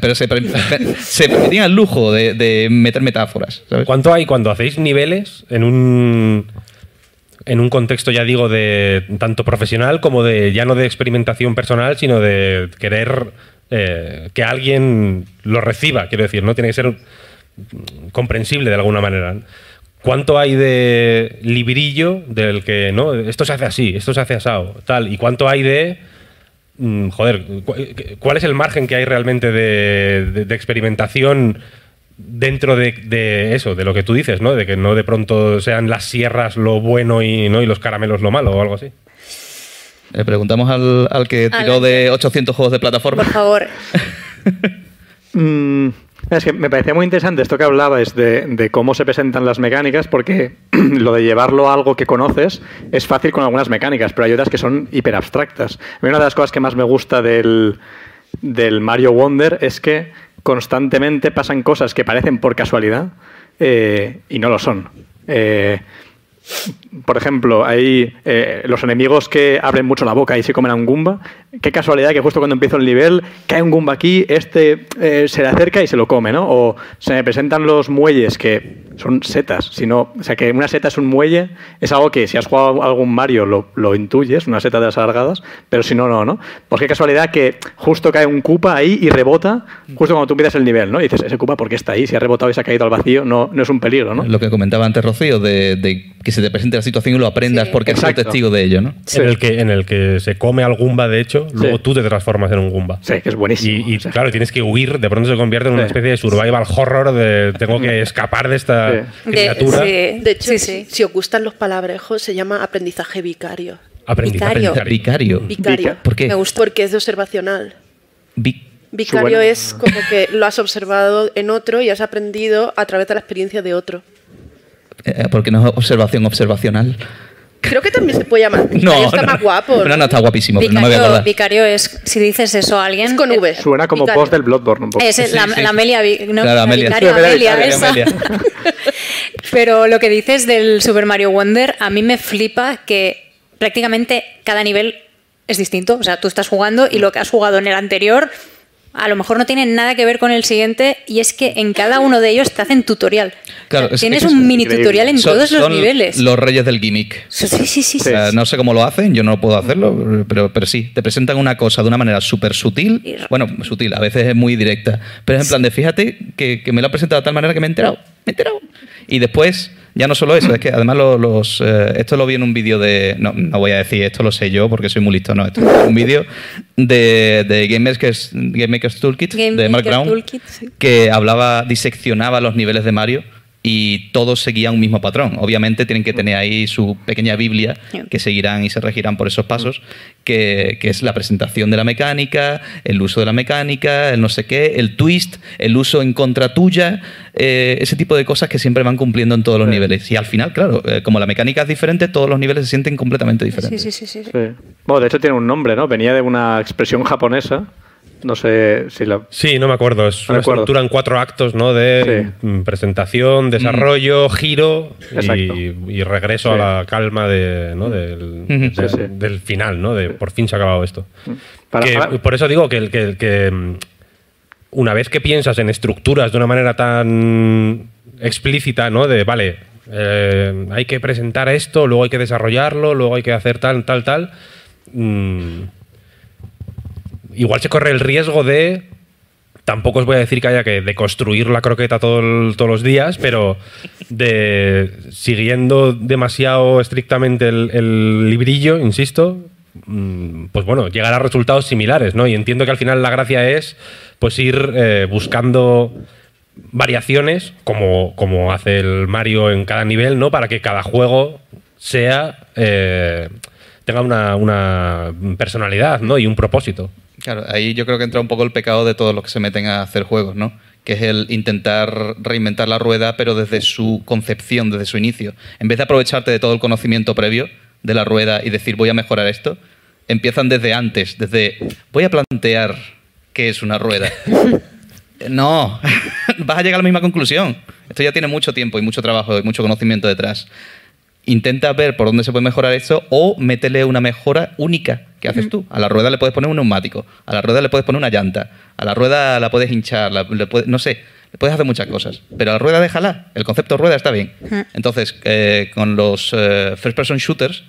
pero se, se permitían el lujo de, de meter metáforas. ¿sabes? ¿Cuánto hay cuando hacéis niveles en un en un contexto ya digo de tanto profesional como de ya no de experimentación personal, sino de querer eh, que alguien lo reciba, quiero decir, no tiene que ser comprensible de alguna manera. ¿Cuánto hay de librillo del que no esto se hace así, esto se hace asado, tal? ¿Y cuánto hay de Mm, joder, cu- ¿cuál es el margen que hay realmente de, de- de experimentación dentro de, de eso, de lo que tú dices, ¿no? De que no de pronto sean las sierras lo bueno y, ¿no? y los caramelos lo malo o algo así. Le preguntamos al, al que tiró Adelante. de 800 juegos de plataforma. Por favor. Mm, es que me parecía muy interesante esto que hablabais de, de cómo se presentan las mecánicas, porque lo de llevarlo a algo que conoces es fácil con algunas mecánicas, pero hay otras que son hiper abstractas. A mí una de las cosas que más me gusta del, del Mario Wonder es que constantemente pasan cosas que parecen por casualidad eh, y no lo son. Eh, por ejemplo, hay eh, los enemigos que abren mucho la boca y se comen a un Goomba. Qué casualidad que justo cuando empiezo el nivel cae un Goomba aquí, este eh, se le acerca y se lo come, ¿no? O se me presentan los muelles que son setas. sino o sea, que una seta es un muelle, es algo que si has jugado algún Mario lo, lo intuyes, una seta de las alargadas, pero si no, no, ¿no? Pues qué casualidad que justo cae un Koopa ahí y rebota justo cuando tú empiezas el nivel, ¿no? Y dices, ese Koopa, ¿por qué está ahí? Si ha rebotado y se ha caído al vacío, no, no es un peligro, ¿no? Lo que comentaba antes Rocío, de, de que se te presente la situación y lo aprendas Sí. porque eres testigo de ello, ¿no? Sí. En, el que, en el que se come al Goomba, de hecho, luego tú te transformas en un Goomba. Sí, que es buenísimo. Y, y, O sea, claro, tienes que huir, de pronto se convierte en una especie de survival horror de tengo que escapar de esta Sí. De- criatura. sí. De hecho, Sí, si- sí. si os gustan los palabreros, se llama aprendizaje vicario. Aprendizaje Vicario. vicario. Vicario. Vicario. Vica- ¿Por qué? Me gusta. Porque es de observacional. Vi- Vicario es como que lo has observado en otro y has aprendido a través de la experiencia de otro. Eh, porque no es observación observacional. Creo que también se puede llamar. Vicario No, está no, más guapo. No, no, está guapísimo, pero no me voy a Vicario, acordar. vicario es, si dices eso a alguien... Es con V. Suena como Vicario. post del Bloodborne un poco. Es Sí, la, sí. la Amelia, no, Claro, la Amelia. vicaria Sí, Amelia, Amelia, esa. Amelia. Pero lo que dices del Super Mario Wonder, a mí me flipa que prácticamente cada nivel es distinto. O sea, tú estás jugando y lo que has jugado en el anterior a lo mejor no tiene nada que ver con el siguiente y es que en cada uno de ellos te hacen tutorial. Claro, O sea, es- tienes es un mini increíble. tutorial en Son- todos los son niveles. Los reyes del gimmick. Sí, sí, sí. sí. O sea, no sé cómo lo hacen, yo no puedo hacerlo, pero, pero sí, te presentan una cosa de una manera súper sutil, bueno, sutil, a veces es muy directa, pero es en plan de fíjate que, que me lo han presentado de tal manera que me he enterado, me he enterado. Y después, ya no solo eso, es que además lo- los, eh, esto lo vi en un vídeo de, no, no voy a decir esto lo sé yo porque soy muy listo, no, esto es un vídeo de, de Game Maker's, Game Maker's Toolkit, Game de Mark Maker Brown, Toolkit, sí. que hablaba, diseccionaba los niveles de Mario y todos seguían un mismo patrón. Obviamente tienen que tener ahí su pequeña Biblia que seguirán y se regirán por esos pasos, que, que es la presentación de la mecánica, el uso de la mecánica, el no sé qué, el twist, el uso en contra tuya, eh, ese tipo de cosas que siempre van cumpliendo en todos los niveles. Y al final, claro, eh, como la mecánica es diferente, todos los niveles se sienten completamente Sí, diferentes. sí, sí, sí, sí. Sí. Bueno, de hecho tiene un nombre, ¿no? Venía de una expresión japonesa. No sé si la... Sí, no me acuerdo. Es No una acuerdo. estructura en cuatro actos, ¿no? De Sí. mm, presentación, desarrollo, giro y, y regreso a la calma de, ¿no? del, Ujú. de- Sí, sí. del final, ¿no? De por fin se ha acabado esto. Para- Que- para- Por eso digo que, el- que, que, mm, una vez que piensas en estructuras de una manera tan explícita, ¿no? De, vale, eh, hay que presentar esto, luego hay que desarrollarlo, luego hay que hacer tal, tal, tal. mm, igual se corre el riesgo de. Tampoco os voy a decir que haya que deconstruir la croqueta todo el- todos los días, pero de siguiendo demasiado estrictamente el, librillo, insisto, mm, pues bueno, llegar a resultados similares, ¿no? Y entiendo que al final la gracia es pues ir eh, buscando variaciones, como, como hace el Mario en cada nivel, ¿no? Para que cada juego sea. eh, tenga una, una personalidad, ¿no? Y un propósito. Claro, ahí yo creo que entra un poco el pecado de todos los que se meten a hacer juegos, ¿no? Que es el intentar reinventar la rueda, pero desde su concepción, desde su inicio. En vez de aprovecharte de todo el conocimiento previo de la rueda y decir voy a mejorar esto, empiezan desde antes, desde voy a plantear qué es una rueda. no, vas a llegar a la misma conclusión. Esto ya tiene mucho tiempo y mucho trabajo y mucho conocimiento detrás. Intenta ver por dónde se puede mejorar esto o métele una mejora única que haces tú. A la rueda le puedes poner un neumático, a la rueda le puedes poner una llanta, a la rueda la puedes hinchar, la- le puedes- no sé, le puedes hacer muchas cosas. Pero a la rueda déjala, el concepto rueda está bien. Entonces, eh, con los eh, first person shooters,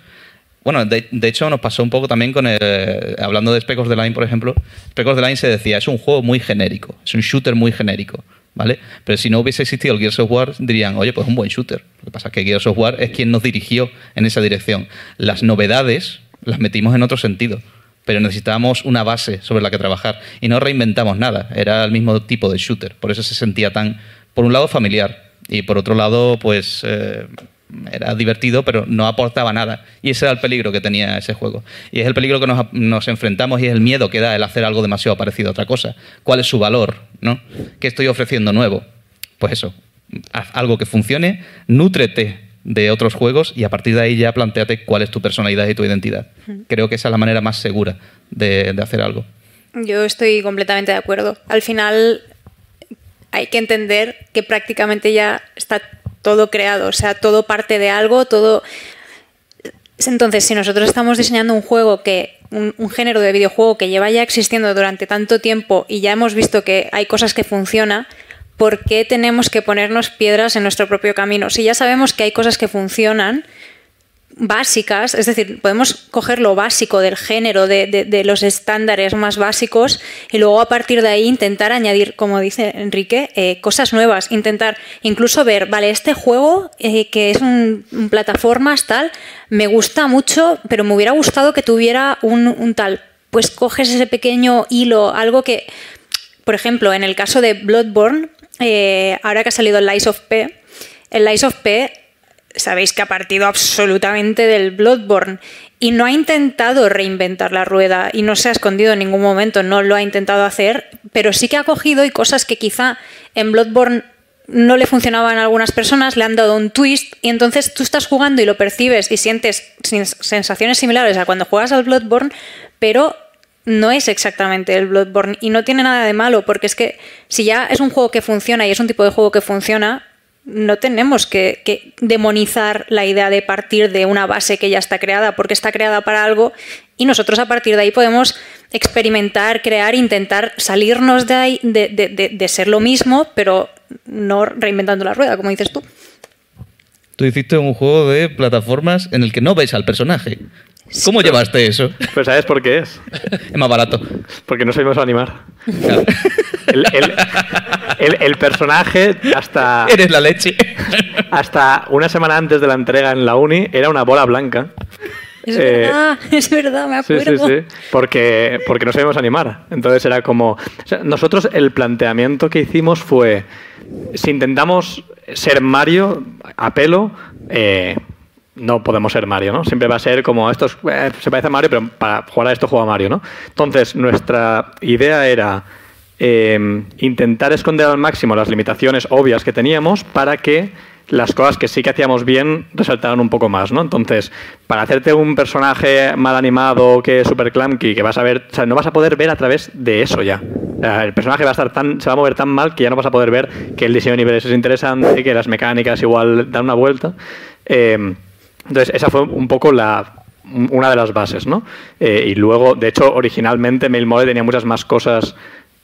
bueno, de, de hecho nos pasó un poco también con el, eh, hablando de Spec of the Line, por ejemplo. Spec of the Line se decía, es un juego muy genérico, es un shooter muy genérico, ¿vale? Pero si no hubiese existido el Gears of War, dirían, oye, pues un buen shooter. Lo que pasa es que Gears of War es quien nos dirigió en esa dirección. Las novedades las metimos en otro sentido, pero necesitábamos una base sobre la que trabajar y no reinventamos nada, era el mismo tipo de shooter, por eso se sentía tan, por un lado, familiar y por otro lado, pues... eh, era divertido, pero no aportaba nada. Y ese era el peligro que tenía ese juego. Y es el peligro que nos, nos enfrentamos y es el miedo que da el hacer algo demasiado parecido a otra cosa. ¿Cuál es su valor? ¿no? ¿Qué estoy ofreciendo nuevo? Pues eso, haz algo que funcione, nútrete de otros juegos y a partir de ahí ya planteate cuál es tu personalidad y tu identidad. Creo que esa es la manera más segura de, de hacer algo. Yo estoy completamente de acuerdo. Al final hay que entender que prácticamente ya está todo creado, o sea, todo parte de algo, todo... Entonces, si nosotros estamos diseñando un juego que, un, un género de videojuego que lleva ya existiendo durante tanto tiempo y ya hemos visto que hay cosas que funcionan, ¿por qué tenemos que ponernos piedras en nuestro propio camino? Si ya sabemos que hay cosas que funcionan, básicas, es decir, podemos coger lo básico del género, de, de- los estándares más básicos y luego a partir de ahí intentar añadir, como dice Enrique, eh, cosas nuevas, intentar incluso ver, vale, este juego eh, que es un, un plataformas tal, me gusta mucho, pero me hubiera gustado que tuviera un, un tal, pues coges ese pequeño hilo, algo que, por ejemplo, en el caso de Bloodborne, eh, ahora que ha salido el Lies of P, el Lies of P sabéis que ha partido absolutamente del Bloodborne y no ha intentado reinventar la rueda y no se ha escondido en ningún momento, no lo ha intentado hacer, pero sí que ha cogido y cosas que quizá en Bloodborne no le funcionaban a algunas personas, le han dado un twist y entonces tú estás jugando y lo percibes y sientes sensaciones similares a cuando juegas al Bloodborne, pero no es exactamente el Bloodborne y no tiene nada de malo porque es que si ya es un juego que funciona y es un tipo de juego que funciona, no tenemos que, demonizar la idea de partir de una base que ya está creada, porque está creada para algo y nosotros a partir de ahí podemos experimentar, crear, intentar salirnos de ahí, de, de- de- de ser lo mismo, pero no reinventando la rueda, como dices tú. Tú hiciste un juego de plataformas en el que no ves al personaje. ¿Cómo llevaste eso? Pues ¿sabes por qué es? Es más barato. Porque no sabemos animar. Claro. El, el- el- el personaje hasta, Eres la leche. hasta una semana antes de la entrega en la uni era una bola blanca. Es Eh, verdad, es verdad, me Sí, acuerdo. sí, sí. Porque, porque no sabíamos animar. Entonces era como. o sea, nosotros el planteamiento que hicimos fue. Si intentamos ser Mario a pelo, eh, no podemos ser Mario, ¿no? Siempre va a ser como esto es- eh, se parece a Mario, pero para jugar a esto juega Mario, ¿no? Entonces, nuestra idea era eh, intentar esconder al máximo las limitaciones obvias que teníamos para que las cosas que sí que hacíamos bien resaltaran un poco más, ¿no? Entonces, para hacerte un personaje mal animado que es super clunky, que vas a ver, o sea, no vas a poder ver a través de eso ya. El personaje va a estar tan, se va a mover tan mal que ya no vas a poder ver que el diseño de niveles es interesante, que las mecánicas igual dan una vuelta. Eh, entonces, esa fue un poco la, una de las bases, ¿no? Eh, y luego, de hecho, originalmente Mailmole tenía muchas más cosas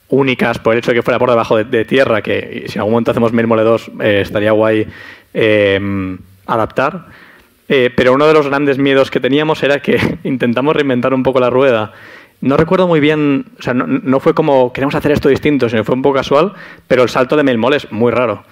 únicas por el hecho de que fuera por debajo de, tierra, que si en algún momento hacemos Mailmole 2 eh, estaría guay eh, adaptar. Eh, pero uno de los grandes miedos que teníamos era que intentamos reinventar un poco la rueda. No recuerdo muy bien, o sea, no, no fue como queremos hacer esto distinto, sino fue un poco casual, pero el salto de Mailmole es muy raro.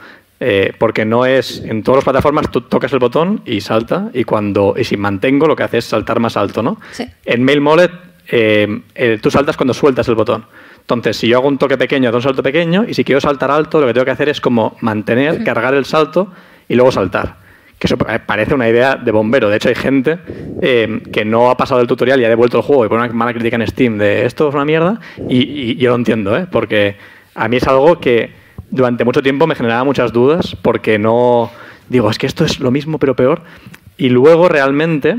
Eh, porque no es en todas las plataformas tú tocas el botón y salta y cuando y si mantengo lo que hace es saltar más alto no Sí. en Mail Mullet eh, eh, tú saltas cuando sueltas el botón entonces si yo hago un toque pequeño hago un salto pequeño y si quiero saltar alto lo que tengo que hacer es como mantener cargar el salto y luego saltar que eso pa- parece una idea de bombero. De hecho, hay gente eh, que no ha pasado el tutorial y ha devuelto el juego y pone una mala crítica en Steam de esto es una mierda. Y, y yo lo entiendo, ¿eh? porque a mí es algo que durante mucho tiempo me generaba muchas dudas porque no. Digo, es que esto es lo mismo pero peor. Y luego realmente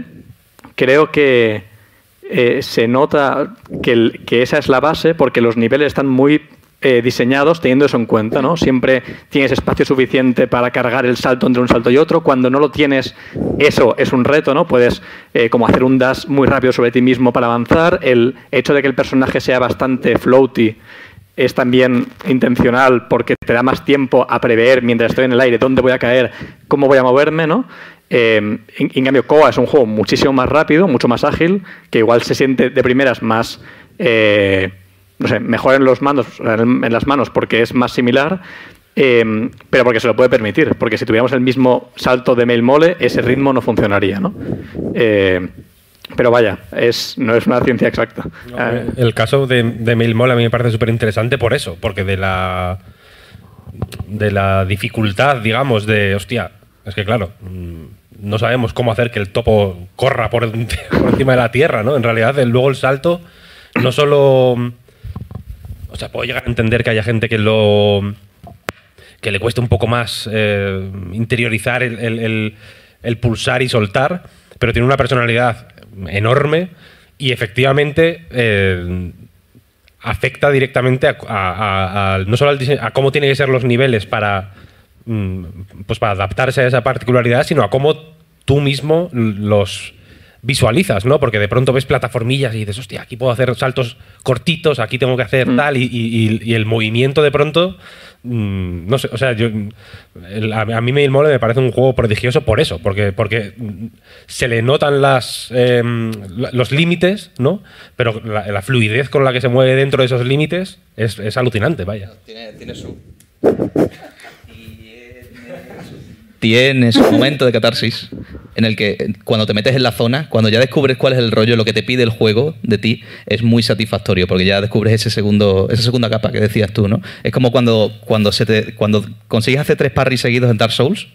creo que eh, se nota que, esa es la base porque los niveles están muy eh, diseñados teniendo eso en cuenta, ¿no? Siempre tienes espacio suficiente para cargar el salto entre un salto y otro. Cuando no lo tienes, eso es un reto, ¿no? Puedes eh, como hacer un dash muy rápido sobre ti mismo para avanzar. El hecho de que el personaje sea bastante floaty es también intencional porque te da más tiempo a prever mientras estoy en el aire dónde voy a caer, cómo voy a moverme, ¿no? Eh, en, cambio, Koa es un juego muchísimo más rápido, mucho más ágil, que igual se siente de primeras más, eh, no sé, mejor en los manos, en, las manos porque es más similar, eh, pero porque se lo puede permitir, porque si tuviéramos el mismo salto de Mail Mole, ese ritmo no funcionaría, ¿no? Pero vaya, es, no es una ciencia exacta. El caso de, de Mailmol a mí me parece súper interesante por eso, porque de la de la dificultad, digamos, de hostia, es que claro, mm, no sabemos cómo hacer que el topo corra por, encima de la tierra, ¿no? En realidad, luego el salto, no solo. O sea, puedo llegar a entender que haya gente que lo. que le cueste un poco más eh, interiorizar el- el pulsar y soltar, pero tiene una personalidad enorme y efectivamente. eh, afecta directamente a, no solo a cómo tienen que ser los niveles para mm, pues para adaptarse a esa particularidad, sino a cómo tú mismo los visualizas, ¿no? Porque de pronto ves plataformillas y dices, hostia, aquí puedo hacer saltos cortitos, aquí tengo que hacer tal, y, y- y- y el movimiento de pronto, mm, no sé, o sea, yo, el- a, a mí Mail Mole me parece un juego prodigioso por eso, porque, porque mm, se le notan las, em, los límites, ¿no? Pero la, la fluidez con la que se mueve dentro de esos límites es, es alucinante, vaya. Tiene, tiene su. Tiene su momento de catarsis en el que eh, cuando te metes en la zona, cuando ya descubres cuál es el rollo, lo que te pide el juego de ti, es muy satisfactorio porque ya descubres ese segundo, esa segunda capa que decías tú, ¿no? Es como cuando, cuando, se te, cuando consigues hacer tres parries seguidos en Dark Souls,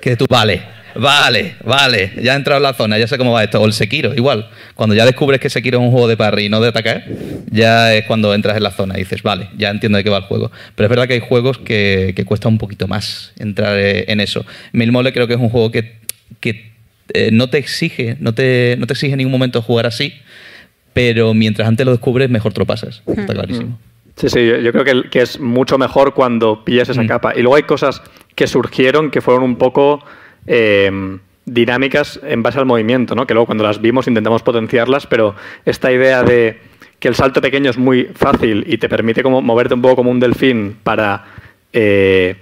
que tú, vale, vale, vale, ya he entrado en la zona, ya sé cómo va esto. O el Sekiro, igual. Cuando ya descubres que Sekiro es un juego de parry y no de atacar, ya es cuando entras en la zona y dices, vale, ya entiendo de qué va el juego. Pero es verdad que hay juegos que, que cuesta un poquito más entrar eh, en eso. Mil Mole creo que es un juego que, que eh, no te exige, no te, no te exige en ningún momento jugar así, pero mientras antes lo descubres, mejor te lo pasas. Está clarísimo. Sí, sí, yo, yo creo que, que es mucho mejor cuando pillas esa capa. Y luego hay cosas que surgieron que fueron un poco eh, dinámicas en base al movimiento, ¿no? Que luego cuando las vimos intentamos potenciarlas, pero esta idea de que el salto pequeño es muy fácil y te permite como moverte un poco como un delfín para eh,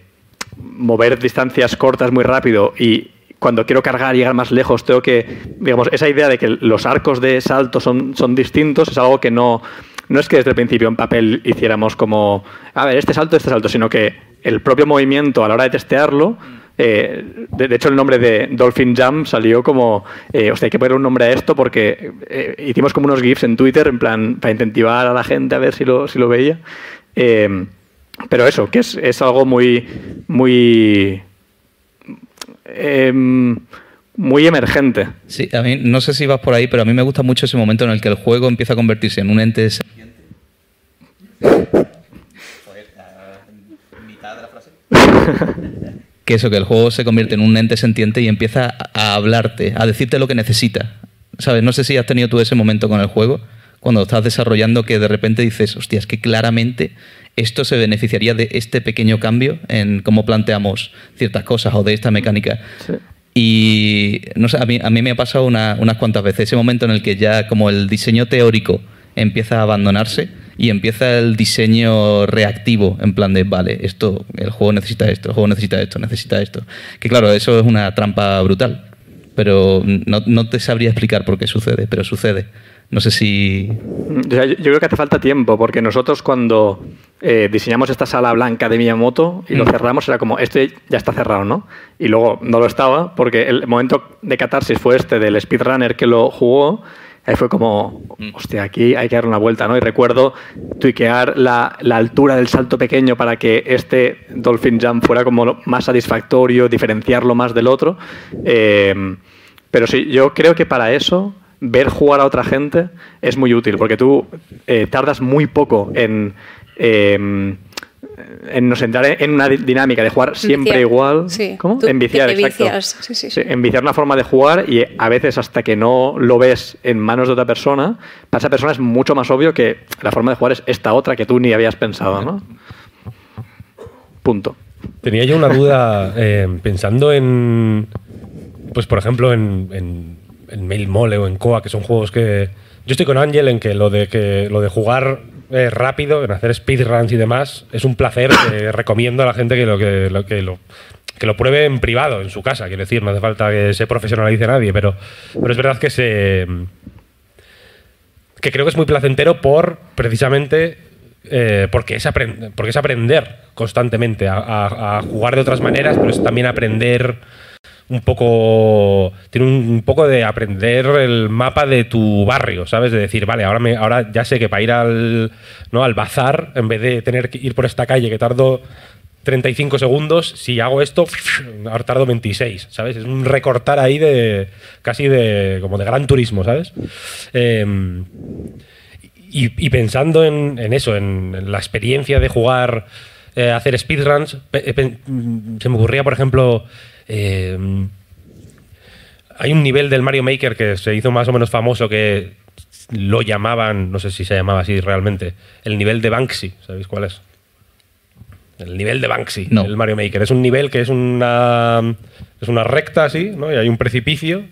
mover distancias cortas muy rápido y cuando quiero cargar y llegar más lejos tengo que, digamos, esa idea de que los arcos de salto son, son distintos es algo que no, no es que desde el principio en papel hiciéramos como, a ver, este salto, este salto, sino que el propio movimiento a la hora de testearlo, eh, de, de hecho el nombre de Dolphin Jam salió como, eh, hostia, hay que poner un nombre a esto porque eh, hicimos como unos GIFs en Twitter en plan para incentivar a la gente a ver si lo, si lo veía. Eh, pero eso, que es, es algo muy, muy, em, muy emergente. Sí, a mí no sé si vas por ahí, pero a mí me gusta mucho ese momento en el que el juego empieza a convertirse en un ente sentiente. que eso, que el juego se convierte en un ente sentiente y empieza a hablarte, a decirte lo que necesita. ¿Sabes? No sé si has tenido tú ese momento con el juego, cuando estás desarrollando, que de repente dices, hostia, es que claramente esto se beneficiaría de este pequeño cambio en cómo planteamos ciertas cosas o de esta mecánica. Y no sé, a mí, a mí me ha pasado una- unas cuantas veces ese momento en el que ya como el diseño teórico empieza a abandonarse y empieza el diseño reactivo en plan de, vale, esto, el juego necesita esto, el juego necesita esto, necesita esto. Que claro, eso es una trampa brutal, pero no, no te sabría explicar por qué sucede, pero sucede. No sé si... Yo creo que hace falta tiempo, porque nosotros cuando eh, diseñamos esta sala blanca de Miyamoto y lo Mm. cerramos, era como, esto ya está cerrado, ¿no? Y luego no lo estaba, porque el momento de catarsis fue este del speedrunner que lo jugó, ahí fue como, hostia, aquí hay que dar una vuelta, ¿no? Y recuerdo tuiquear la, la altura del salto pequeño para que este Dolphin Jump fuera como más satisfactorio, diferenciarlo más del otro. Eh, pero sí, yo creo que para eso ver jugar a otra gente es muy útil, porque tú eh, tardas muy poco en, eh, en nos entrar en una di- dinámica de jugar siempre Viciar. igual. Sí. ¿Cómo? Tú en viciar, te exacto. vicias. Sí, sí, sí. Sí, enviciar una forma de jugar y a veces hasta que no lo ves en manos de otra persona, para esa persona es mucho más obvio que la forma de jugar es esta otra que tú ni habías pensado, ¿no? Punto. Tenía yo una duda eh, pensando en, pues por ejemplo en, en, en Mail Mole o en Coa, que son juegos que yo estoy con Ángel en que lo de que lo de jugar eh, rápido, en hacer speedruns y demás, es un placer recomiendo a la gente que lo que lo que lo que lo pruebe en privado, en su casa, quiero decir, no hace falta que se profesionalice nadie, pero, pero es verdad que se que creo que es muy placentero por precisamente eh, porque, es aprend- porque es aprender constantemente a, a- a jugar de otras maneras, pero es también aprender un poco. Tiene un, poco de aprender el mapa de tu barrio, ¿sabes? De decir, vale, ahora, me, ahora ya sé que para ir al, ¿no? al bazar, en vez de tener que ir por esta calle que tardo 35 segundos, si hago esto, ahora tardo 26, ¿sabes? Es un recortar ahí de casi de como de gran turismo, ¿sabes? Em, y, pensando en, en eso, en, la experiencia de jugar, eh, hacer speedruns, pe- pe- se me ocurría, por ejemplo, eh, hay un nivel del Mario Maker que se hizo más o menos famoso que lo llamaban, no sé si se llamaba así realmente, el nivel de Banksy, ¿sabéis cuál es? El nivel de Banksy, No. el Mario Maker. Es un nivel que es una, es una recta así, ¿no? Y hay un precipicio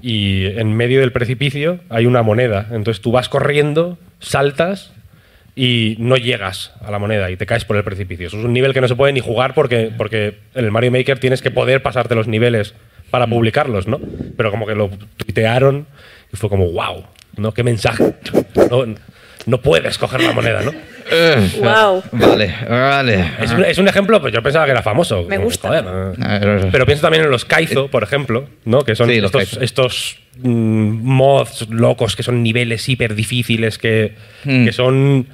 y en medio del precipicio hay una moneda. Entonces tú vas corriendo, saltas y no llegas a la moneda y te caes por el precipicio. Eso es un nivel que no se puede ni jugar porque, porque en el Mario Maker tienes que poder pasarte los niveles para publicarlos, ¿no? Pero como que lo tuitearon y fue como, wow, ¿no? ¿Qué mensaje? No, no puedes coger la moneda, ¿no? Wow. Vale, vale. Es un, es un ejemplo, pues yo pensaba que era famoso. Me gusta. Joder, ¿no? A ver, Pero pienso también en los Kaizo, por ejemplo, ¿no? Que son Sí, los estos, Kaizo. estos mm, mods locos que son niveles hiper difíciles, que, Hmm. que son.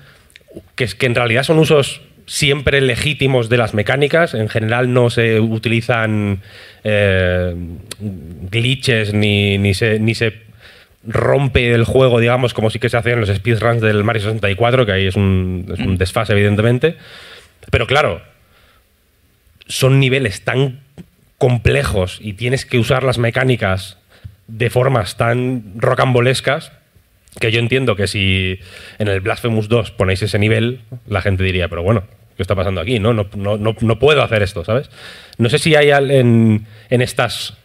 Que, es- que en realidad son usos siempre legítimos de las mecánicas. En general no se utilizan eh, glitches ni, ni se. Ni se rompe el juego, digamos, como sí que se hacen en los speedruns del Mario 64, que ahí es un, es un desfase, evidentemente. Pero claro, son niveles tan complejos y tienes que usar las mecánicas de formas tan rocambolescas que yo entiendo que si en el Blasphemous 2 ponéis ese nivel, la gente diría, pero bueno, ¿qué está pasando aquí? No, no, no, no, puedo hacer esto, ¿sabes? No sé si hay en, en estas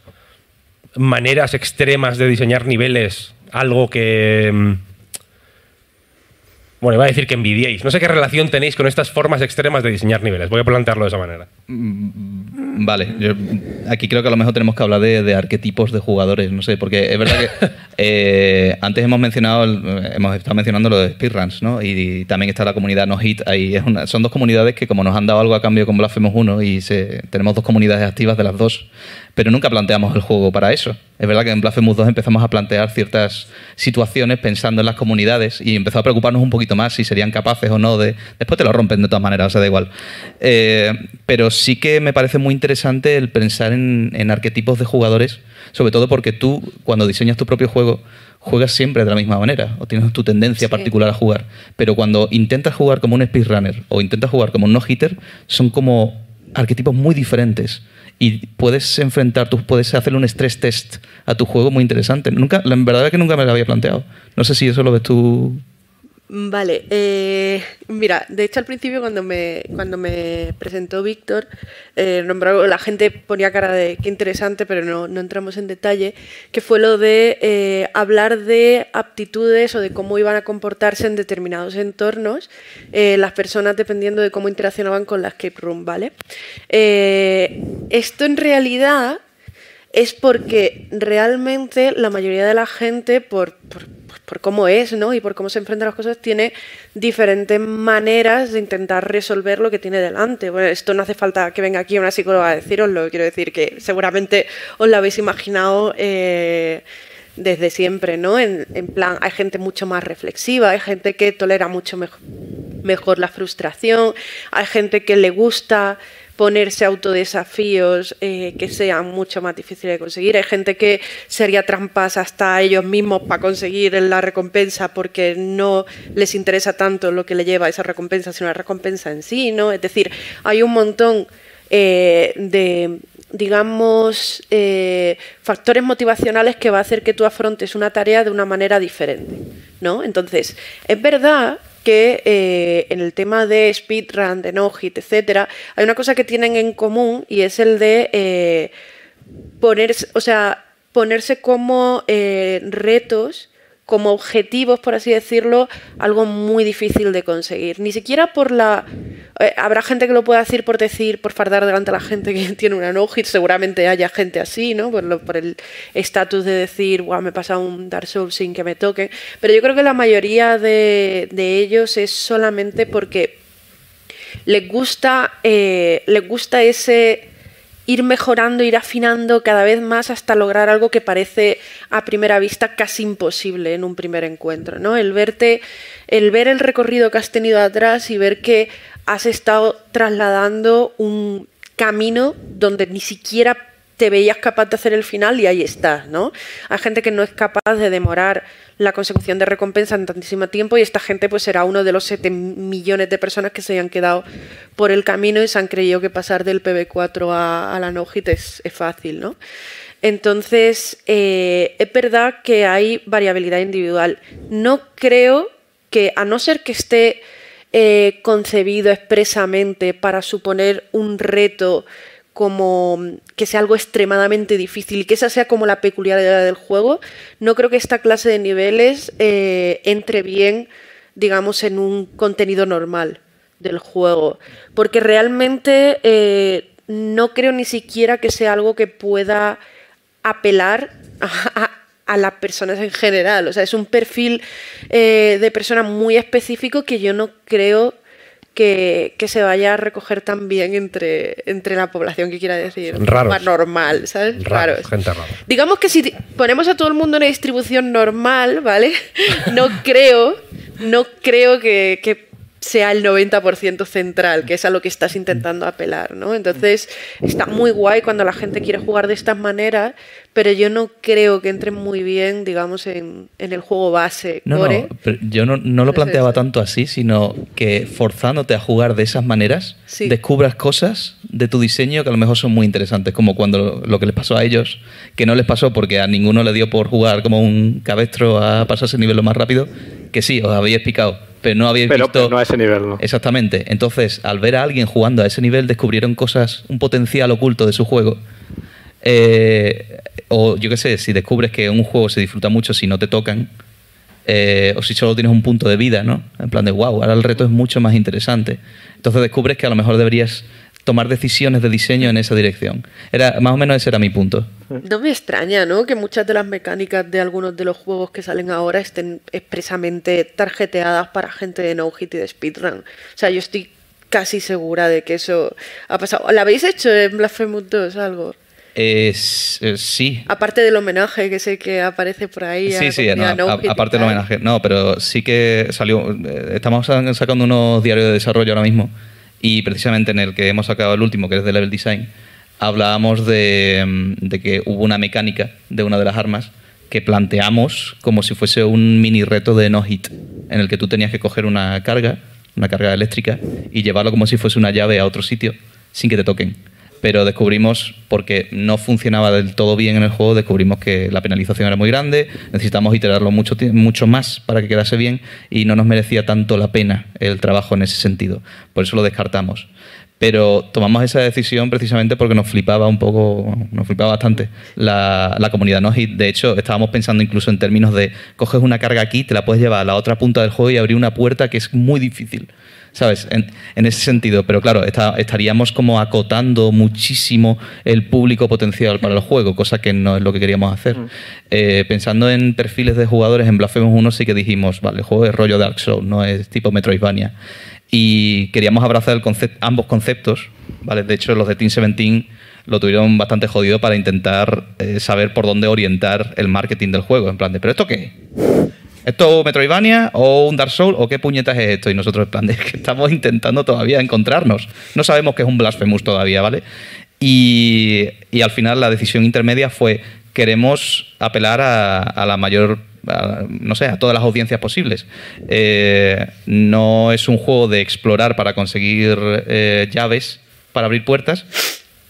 maneras extremas de diseñar niveles algo que... mm, Bueno, iba a decir que envidiéis. No sé qué relación tenéis con estas formas extremas de diseñar niveles. Voy a plantearlo de esa manera. Vale, yo- aquí creo que a lo mejor tenemos que hablar de, de arquetipos de jugadores, no sé, porque es verdad que eh, antes hemos mencionado, el- hemos estado mencionando lo de speedruns, ¿no? Y, también está la comunidad No Hit, ahí es una- son dos comunidades que como nos han dado algo a cambio con Blasphemous 1 y se- tenemos dos comunidades activas de las dos, pero nunca planteamos el juego para eso. Es verdad que en Blasphemous 2 empezamos a plantear ciertas situaciones pensando en las comunidades y empezó a preocuparnos un poquito más si serían capaces o no de... Después te lo rompen de todas maneras, o sea, da igual. Eh, pero sí que me parece muy interesante el pensar en, en arquetipos de jugadores, sobre todo porque tú, cuando diseñas tu propio juego, juegas siempre de la misma manera o tienes tu tendencia Sí. particular a jugar. Pero cuando intentas jugar como un speedrunner o intentas jugar como un no-hitter, son como arquetipos muy diferentes y puedes enfrentar, tú puedes hacerle un stress test a tu juego muy interesante. Nunca, la verdad es que nunca me lo había planteado. No sé si eso lo ves tú. Vale, eh, mira, de hecho al principio cuando me, cuando me presentó Víctor, eh, nombró- la gente ponía cara de qué interesante, pero no, no entramos en detalle, que fue lo de eh, hablar de aptitudes o de cómo iban a comportarse en determinados entornos las personas dependiendo de cómo interaccionaban con la escape room, ¿vale? Esto en realidad es porque realmente la mayoría de la gente, por, por cómo es ¿no? y por cómo se enfrenta a las cosas, tiene diferentes maneras de intentar resolver lo que tiene delante. Bueno, esto no hace falta que venga aquí una psicóloga a deciroslo, quiero decir que seguramente os lo habéis imaginado. eh, desde siempre, ¿no? En, plan, hay gente mucho más reflexiva, hay gente que tolera mucho mejor la frustración. Hay gente que le gusta ponerse autodesafíos eh, que sean mucho más difíciles de conseguir. Hay gente que sería trampas hasta ellos mismos para conseguir la recompensa porque no les interesa tanto lo que le lleva esa recompensa, sino la recompensa en sí, ¿no? Es decir, hay un montón eh, de digamos, eh, factores motivacionales que va a hacer que tú afrontes una tarea de una manera diferente, ¿no? Entonces, es verdad que eh, en el tema de speedrun, de no-hit, etcétera, hay una cosa que tienen en común y es el de eh, ponerse, o sea, ponerse como retos como objetivos, por así decirlo, algo muy difícil de conseguir. Ni siquiera por la... Eh, habrá gente que lo pueda decir por decir, por fardar delante a la gente que tiene una no-hit, seguramente haya gente así, ¿no? Por, por el estatus de decir, wow, me pasa un Dark Souls sin que me toque. Pero yo creo que la mayoría de, ellos es solamente porque les gusta, eh, les gusta ese ir mejorando, ir afinando cada vez más hasta lograr algo que parece a primera vista casi imposible en un primer encuentro, ¿no? El verte, el ver el recorrido que has tenido atrás y ver que has estado trasladando un camino donde ni siquiera te veías capaz de hacer el final y ahí estás, ¿no? Hay gente que no es capaz de demorar la consecución de recompensa en tantísimo tiempo y esta gente pues será uno de los 7 millones de personas que se hayan quedado por el camino y se han creído que pasar del PB4 a, la no-hit es, fácil, ¿no? Entonces, eh, es verdad que hay variabilidad individual. No creo que, a no ser que esté eh, concebido expresamente para suponer un reto como que sea algo extremadamente difícil y que esa sea como la peculiaridad del juego, no creo que esta clase de niveles eh, entre bien, digamos, en un contenido normal del juego. Porque realmente eh, no creo ni siquiera que sea algo que pueda apelar a, las personas en general. O sea, es un perfil eh, de persona muy específico que yo no creo que, se vaya a recoger también entre, entre la población que quiera decir más normal, ¿sabes? Raros, Gente rara. Digamos que si ponemos a todo el mundo en una distribución normal, ¿vale? No creo, no creo que, que sea el 90% central, que es a lo que estás intentando apelar, ¿no? Entonces, está muy guay cuando la gente quiere jugar de estas maneras, pero yo no creo que entre muy bien, digamos, en, el juego base. No, no yo no, lo planteaba tanto así, sino que forzándote a jugar de esas maneras, descubras cosas de tu diseño que a lo mejor son muy interesantes, como cuando lo, que les pasó a ellos, que no les pasó porque a ninguno le dio por jugar como un cabestro a pasarse el nivel lo más rápido, que sí, os habéis picado pero no habéis visto... Pero no a ese nivel, ¿no? Exactamente. Entonces, al ver a alguien jugando a ese nivel, descubrieron cosas, un potencial oculto de su juego. Eh, o yo qué sé, si descubres que un juego se disfruta mucho si no te tocan, eh, o si solo tienes un punto de vida, ¿no? En plan de, wow, ahora el reto es mucho más interesante. Entonces descubres que a lo mejor deberías tomar decisiones de diseño en esa dirección. Era, más o menos ese era mi punto. No me extraña, ¿no? Que muchas de las mecánicas de algunos de los juegos que salen ahora estén expresamente tarjeteadas para gente de no hit y de speedrun. O sea, yo estoy casi segura de que eso ha pasado. ¿Lo habéis hecho en Blasphemous 2 algo? Es, sí. Aparte del homenaje que sé que aparece por ahí. Sí, sí, aparte del homenaje. No, pero sí que salió. Eh, estamos sacando unos diarios de desarrollo ahora mismo y precisamente en el que hemos sacado el último, que es de Level Design, hablábamos mm, de, que hubo una mecánica de una de las armas que planteamos como si fuese un mini reto de no hit, en el que tú tenías que coger una carga, una carga eléctrica, y llevarlo como si fuese una llave a otro sitio sin que te toquen pero descubrimos, porque no funcionaba del todo bien en el juego, descubrimos que la penalización era muy grande, necesitamos iterarlo mucho, mucho más para que quedase bien y no nos merecía tanto la pena el trabajo en ese sentido. Por eso lo descartamos. Pero tomamos esa decisión precisamente porque nos flipaba un poco, nos flipaba bastante la, la comunidad. ¿no? Y de hecho, estábamos pensando incluso en términos de coges una carga aquí, te la puedes llevar a la otra punta del juego y abrir una puerta que es muy difícil. ¿Sabes? En, ese sentido, pero claro, estaríamos como acotando muchísimo el público potencial para el juego, cosa que no es lo que queríamos hacer. Mm. Eh, pensando en perfiles de jugadores, en Blasphemous 1 sí que dijimos, vale, el juego es rollo Dark Souls, no es tipo Metroidvania. Y queríamos abrazar ambos conceptos, ¿vale? De hecho, los de Team 17 lo tuvieron bastante jodido para intentar eh, saber por dónde orientar el marketing del juego. En plan de, ¿pero esto qué? ¿Esto Metroidvania o un Dark Souls o qué puñetas es esto? Y nosotros, en plan, de que estamos intentando todavía encontrarnos. No sabemos qué es un Blasphemous todavía, ¿vale? Y, y al final la decisión intermedia fue, queremos apelar a, la mayor no sé, a todas las audiencias posibles. Eh, no es un juego de explorar para conseguir eh, llaves para abrir puertas,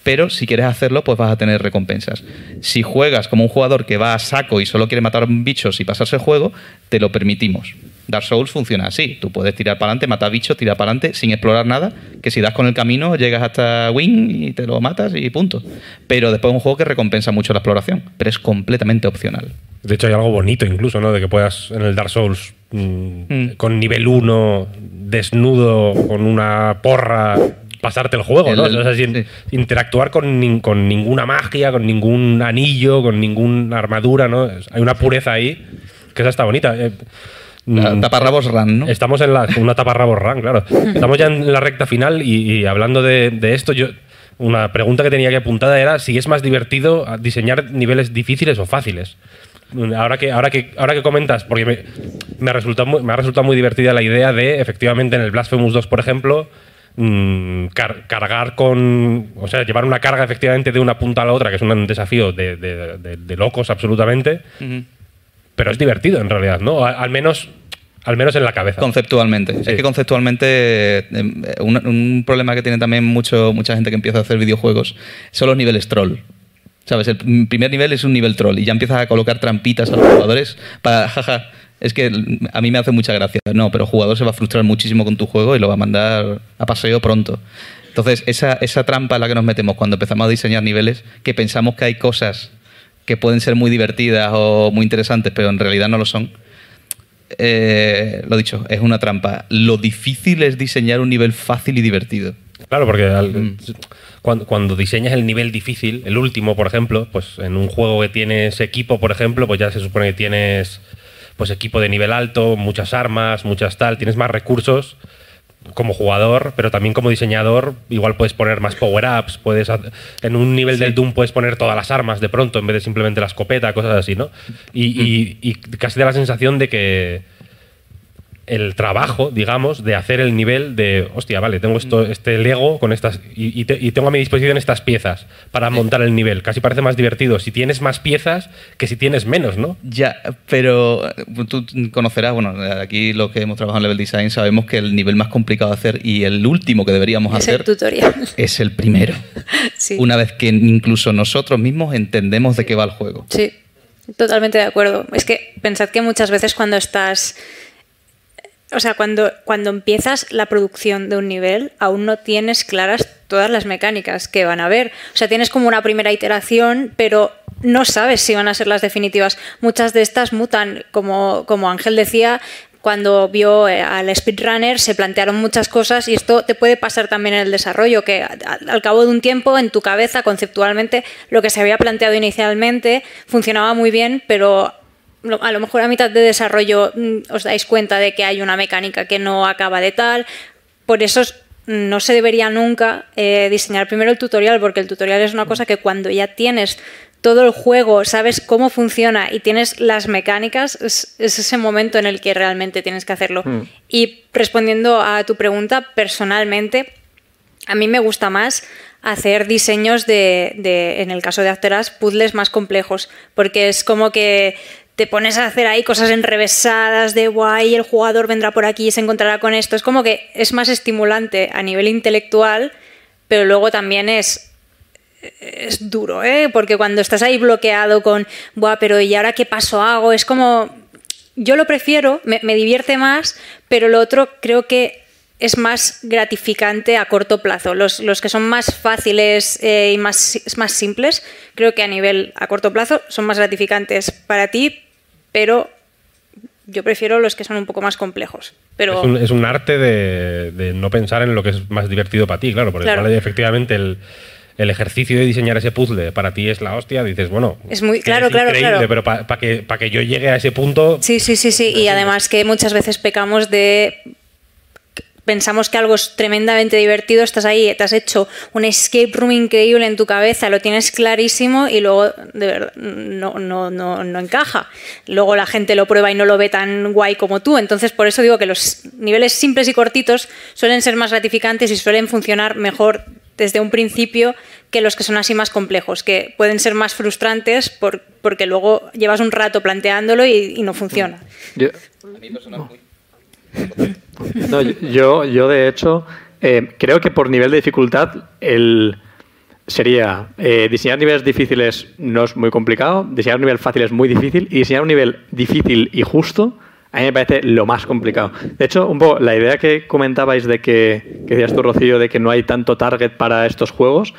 pero si quieres hacerlo, pues vas a tener recompensas. Si juegas como un jugador que va a saco y solo quiere matar bichos y pasarse el juego, te lo permitimos. Dark Souls funciona así. Tú puedes tirar para adelante, matar bichos, tirar para adelante sin explorar nada, que si das con el camino llegas hasta Wing y te lo matas y punto. Pero después es un juego que recompensa mucho la exploración, pero es completamente opcional. De hecho, hay algo bonito incluso, ¿no? De que puedas en el Dark Souls mm, Mm. con nivel 1, desnudo, con una porra, pasarte el juego, ¿no? El- O sea, sin sí. interactuar con, nin- con ninguna magia, con ningún anillo, con ninguna armadura, Hay una pureza ahí que esa está bonita. Eh, La mm, taparrabos run, ¿no? Estamos en la, una tapa Run, claro. Estamos ya en la recta final y, y hablando de, de esto, yo una pregunta que tenía aquí apuntada era si es más divertido diseñar niveles difíciles o fáciles. Ahora que, ahora que, ahora que comentas, porque me, resultado muy, me ha resultado muy divertida la idea de, efectivamente, en el Blasphemous 2, por ejemplo, mm, car- cargar con. O sea, llevar una carga efectivamente de una punta a la otra, que es un desafío de, de- de- de locos absolutamente, pero es divertido en realidad, ¿no? Al, al menos, al menos en la cabeza. Conceptualmente. Sí. Es que conceptualmente un, un problema que tiene también mucho, mucha gente que empieza a hacer videojuegos son los niveles troll. ¿Sabes? El primer nivel es un nivel troll y ya empiezas a colocar trampitas a los jugadores para, jaja, es que a mí me hace mucha gracia. No, pero el jugador se va a frustrar muchísimo con tu juego y lo va a mandar a paseo pronto. Entonces, esa, esa trampa en la que nos metemos cuando empezamos a diseñar niveles, que pensamos que hay cosas que pueden ser muy divertidas o muy interesantes, pero en realidad no lo son, eh, lo dicho, es una trampa. Lo difícil es diseñar un nivel fácil y divertido. Claro, porque al- Mm. cuando, cuando diseñas el nivel difícil, el último, por ejemplo, pues en un juego que tienes equipo, por ejemplo, pues ya se supone que tienes pues equipo de nivel alto, muchas armas, muchas tal, tienes más recursos como jugador, pero también como diseñador, igual puedes poner más power-ups, puedes en un nivel del Doom puedes poner todas las armas de pronto en vez de simplemente la escopeta, cosas así, ¿no? Y, y- y casi da la sensación de que el trabajo, digamos, de hacer el nivel de, hostia, vale, tengo esto, este Lego con estas y, y te- y tengo a mi disposición estas piezas para montar el nivel. Casi parece más divertido si tienes más piezas que si tienes menos, ¿no? Ya, pero eh, tú conocerás, bueno, aquí los que hemos trabajado en level design sabemos que el nivel más complicado de hacer y el último que deberíamos Es el hacer tutorial. es el primero. Sí. Una vez que incluso nosotros mismos entendemos de qué va el juego. Sí, totalmente de acuerdo. Es que pensad que muchas veces cuando estás. O sea, cuando, cuando empiezas la producción de un nivel, aún no tienes claras todas las mecánicas que van a haber. O sea, tienes como una primera iteración, pero no sabes si van a ser las definitivas. Muchas de estas mutan, como, como Ángel decía, cuando vio eh, al speedrunner se plantearon muchas cosas y esto te puede pasar también en el desarrollo, que al cabo de un tiempo en tu cabeza conceptualmente lo que se había planteado inicialmente funcionaba muy bien, pero a lo mejor a mitad de desarrollo mm, os dais cuenta de que hay una mecánica que no acaba de tal. Por eso es- no se debería nunca eh, diseñar primero el tutorial, porque el tutorial es una cosa que cuando ya tienes todo el juego, sabes cómo funciona y tienes las mecánicas, es, es ese momento en el que realmente tienes que hacerlo. Y respondiendo a tu pregunta, personalmente, a mí me gusta más hacer diseños de, de, en el caso de After Us, puzzles más complejos, porque es como que te pones a hacer ahí cosas enrevesadas de guay, el jugador vendrá por aquí y se encontrará con esto. Es como que es más estimulante a nivel intelectual, pero luego también es es duro, ¿eh? Porque cuando estás ahí bloqueado con, buah, pero ¿y ahora qué paso hago? Es como, yo lo prefiero, me, divierte más, pero lo otro creo que es más gratificante a corto plazo. Los, los que son más fáciles eh, y más, más simples, creo que a nivel a corto plazo son más gratificantes para ti, pero yo prefiero los que son un poco más complejos. Pero Es, un, es un arte de, de no pensar en lo que es más divertido para ti, claro, porque Claro. igual, efectivamente el, el ejercicio de diseñar ese puzzle para ti es la hostia, dices, bueno, Es muy- claro, claro, increíble, claro. pero para que, pa que yo llegue a ese punto, Sí, sí, sí, sí. Y además que muchas veces pecamos de pensamos que algo es tremendamente divertido, estás ahí, te has hecho un escape room increíble en tu cabeza, lo tienes clarísimo y luego de verdad no, no, no, no encaja. Luego la gente lo prueba y no lo ve tan guay como tú. Entonces, por eso digo que los niveles simples y cortitos suelen ser más gratificantes y suelen funcionar mejor desde un principio que los que son así más complejos, que pueden ser más frustrantes por- porque luego llevas un rato planteándolo y, y no funciona. Yo, no, yo, yo, de hecho, eh, creo que por nivel de dificultad el sería eh, diseñar niveles difíciles no es muy complicado, diseñar un nivel fácil es muy difícil y diseñar un nivel difícil y justo a mí me parece lo más complicado. De hecho, un poco la idea que comentabais de que, que decías tú, Rocío, de que no hay tanto target para estos juegos,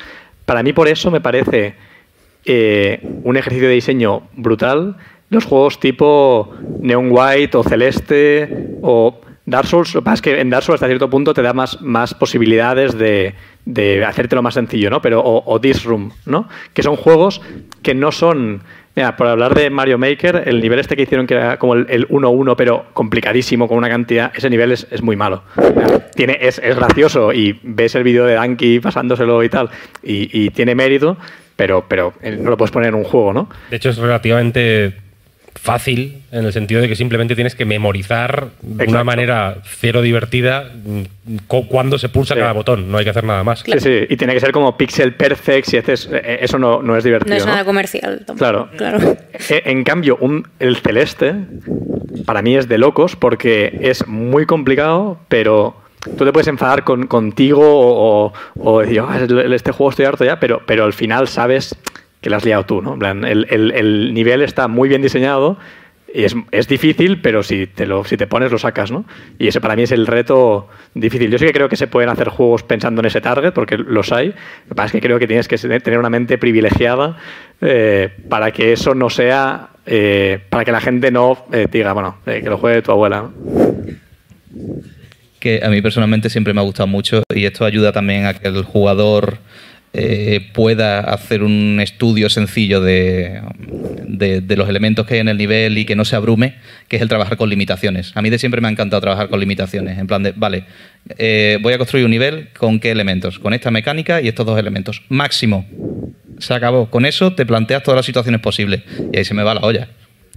para mí por eso me parece eh, un ejercicio de diseño brutal. Los juegos tipo Neon White o Celeste o Dark Souls, lo que pasa es que en Dark Souls hasta cierto punto te da más, más posibilidades de, de hacértelo más sencillo, ¿no? Pero, o, o This Room, ¿no? Que son juegos que no son... Mira, por hablar de Mario Maker, el nivel este que hicieron que era como el el 1-1, pero complicadísimo, con una cantidad, ese nivel es, es muy malo. Tiene, es, es gracioso y ves el vídeo de Danky pasándoselo y tal, y, y tiene mérito, pero, pero eh, no lo puedes poner en un juego, ¿no? De hecho, es relativamente fácil en el sentido de que simplemente tienes que memorizar de una manera cero divertida cu- cuándo se pulsa Sí. cada botón. No hay que hacer nada más. Sí, sí, y tiene que ser como pixel perfect, si haces, eh, eso no, no es divertido. No es ¿no? nada comercial. tampoco. Claro. claro. Eh, En cambio, un, el celeste para mí es de locos porque es muy complicado, pero tú te puedes enfadar con, contigo o, o- o decir, "Ah, este juego estoy harto ya, pero, pero al final sabes que lo has liado tú, ¿no? En plan, el, el- el nivel está muy bien diseñado y es, es difícil, pero si te, lo, si te pones lo sacas, ¿no? Y ese para mí es el reto difícil. Yo sí que creo que se pueden hacer juegos pensando en ese target, porque los hay. Lo que pasa es que creo que tienes que tener una mente privilegiada eh, para que eso no sea, eh, para que la gente no eh, diga, bueno, eh, que lo juegue tu abuela. ¿no? que a mí personalmente siempre me ha gustado mucho y esto ayuda también a que el jugador eh, pueda hacer un estudio sencillo de, los elementos que hay en el nivel y que no se abrume, que es el trabajar con limitaciones. A mí de siempre me ha encantado trabajar con limitaciones, en plan de, vale, eh, voy a construir un nivel con qué elementos, con esta mecánica y estos dos elementos. Máximo. Se acabó. Con eso te planteas todas las situaciones posibles y ahí se me va la olla.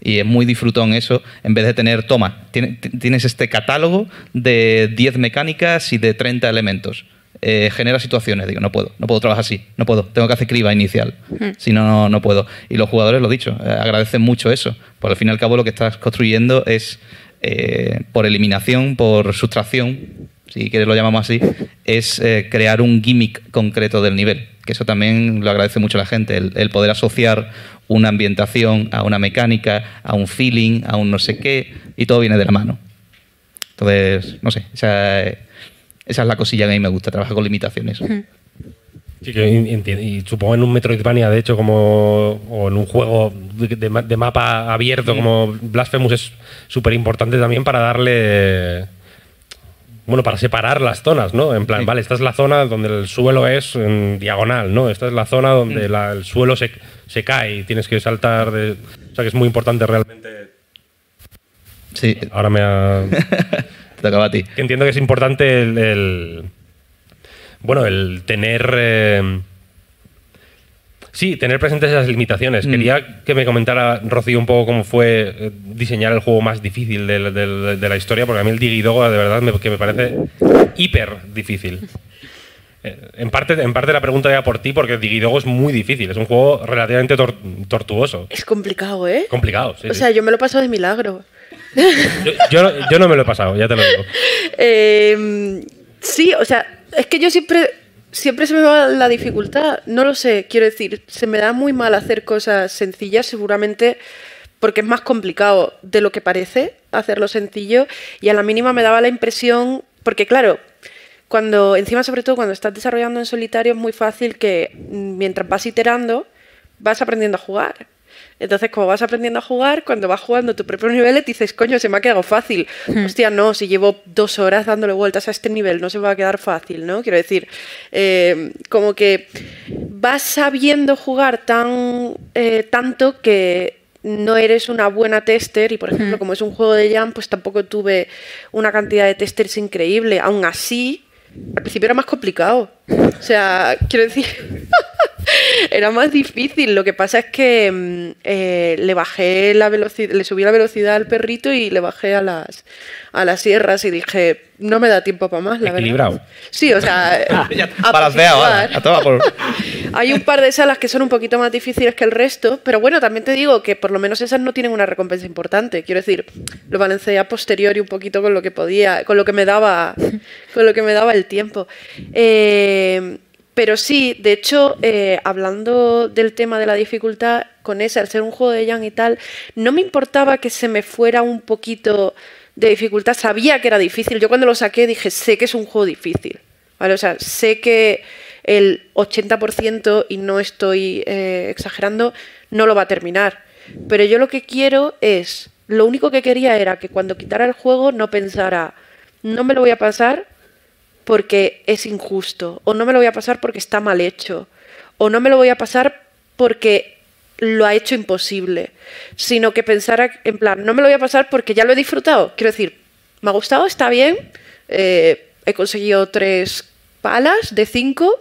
Y es muy disfrutón eso, en vez de tener, toma, tienes este catálogo de 10 mecánicas y de 30 elementos. Eh, genera situaciones, digo, no puedo, no puedo trabajar así, no puedo, tengo que hacer criba inicial, si no, no, no puedo. Y los jugadores, lo dicho, eh, agradecen mucho eso, porque al fin y al cabo lo que estás construyendo es, eh, por eliminación, por sustracción, si quieres lo llamamos así, es eh, crear un gimmick concreto del nivel. Que eso también lo agradece mucho la gente, el, el poder asociar una ambientación a una mecánica, a un feeling, a un no sé qué, y todo viene de la mano. Entonces, no sé, esa, esa es la cosilla que a mí me gusta, trabajar con limitaciones. Sí, que y supongo en un Metroidvania, de hecho, como o en un juego de, de ma- de mapa abierto como Blasphemous es súper importante también para darle bueno, para separar las zonas, ¿no? En plan, Sí. vale, esta es la zona donde el suelo es en diagonal, ¿no? Esta es la zona donde Mm. la- el suelo se, se cae y tienes que saltar de... O sea, que es muy importante realmente... Sí, Ahora me ha... te tocaba a ti. que entiendo que es importante el, el- bueno el tener eh, sí tener presentes esas limitaciones Mm. quería que me comentara Rocío un poco cómo fue eh, diseñar el juego más difícil de, la- de la- de la historia porque a mí el Digidogo de verdad me, que me parece hiper difícil Eh, en parte, en parte la pregunta era por ti porque Digidogo es muy difícil es un juego relativamente tor- tortuoso Es complicado, ¿eh? complicado sí, O sí. sea, yo me lo he pasado de milagro. Yo, no- me lo he pasado ya te lo digo Eh, sí, o sea, es que yo siempre, siempre se me va la dificultad. No lo sé, quiero decir, se me da muy mal hacer cosas sencillas, seguramente porque es más complicado de lo que parece hacerlo sencillo. Y a la mínima me daba la impresión, porque claro, cuando, encima sobre todo cuando estás desarrollando en solitario, es muy fácil que mm, mientras vas iterando, vas aprendiendo a jugar. Entonces, como vas aprendiendo a jugar, cuando vas jugando tu propio nivel, te dices, coño, se me ha quedado fácil. Hostia, no, si llevo dos horas dándole vueltas a este nivel, no se me va a quedar fácil, ¿no? Quiero decir, eh, como que vas sabiendo jugar tan eh, tanto que no eres una buena tester y por ejemplo como es un juego de jam pues tampoco tuve una cantidad de testers increíble aún así al principio era más complicado o sea quiero decir era más difícil lo que pasa es que mm, eh, le bajé la velocidad le subí la velocidad al perrito y le bajé a las a las sierras y dije no me da tiempo para más la Equilibrado. verdad sí o sea a Balanceado, ahora, posituar. a toda por- Hay un par de salas que son un poquito más difíciles que el resto, pero bueno, también te digo que por lo menos esas no tienen una recompensa importante. Quiero decir, lo balanceé a posteriori un poquito con lo que podía, con lo que me daba, con lo que me daba el tiempo. Eh, pero sí, de hecho, eh, hablando del tema de la dificultad, con ese, al ser un juego de Jan y tal, no me importaba que se me fuera un poquito de dificultad. Sabía que era difícil. Yo cuando lo saqué dije, sé que es un juego difícil. ¿vale? O sea, sé que el 80%, y no estoy eh, exagerando, no lo va a terminar. Pero yo lo que quiero es, lo único que quería era que cuando quitara el juego no pensara, no me lo voy a pasar porque es injusto, o no me lo voy a pasar porque está mal hecho, o no me lo voy a pasar porque lo ha hecho imposible, sino que pensara en plan, no me lo voy a pasar porque ya lo he disfrutado. Quiero decir, me ha gustado, está bien, eh, he conseguido tres palas de cinco,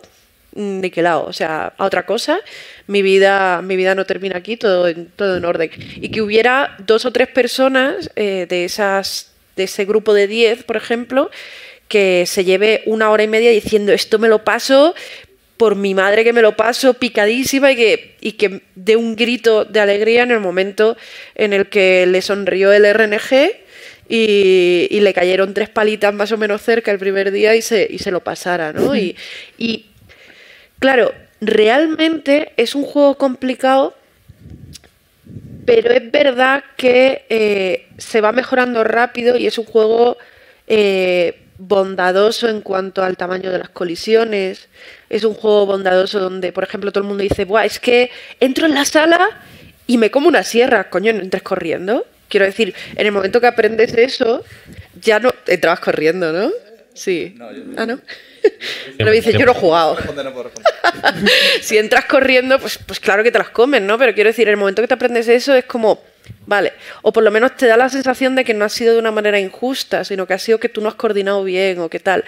mm, niquelado, o sea, a otra cosa, mi vida, mi vida no termina aquí, todo en, todo en orden. Y que hubiera dos o tres personas eh, de esas, de ese grupo de diez, por ejemplo, que se lleve una hora y media diciendo esto me lo paso por mi madre que me lo paso picadísima y que, y que dé un grito de alegría en el momento en el que le sonrió el RNG y, y le cayeron tres palitas más o menos cerca el primer día y se, y se lo pasara, ¿no? Y, y claro, realmente es un juego complicado, pero es verdad que eh, se va mejorando rápido y es un juego eh, bondadoso en cuanto al tamaño de las colisiones. Es un juego bondadoso donde, por ejemplo, todo el mundo dice, Buah, es que entro en la sala y me como una sierra. Coño, no entres corriendo. Quiero decir, en el momento que aprendes eso, ya no entrabas corriendo, ¿no? Sí. Ah, ¿no? No me dice, yo no he jugado. si entras corriendo, pues, pues claro que te las comen, ¿no? Pero quiero decir, en el momento que te aprendes eso es como, vale, o por lo menos te da la sensación de que no ha sido de una manera injusta, sino que ha sido que tú no has coordinado bien o qué tal.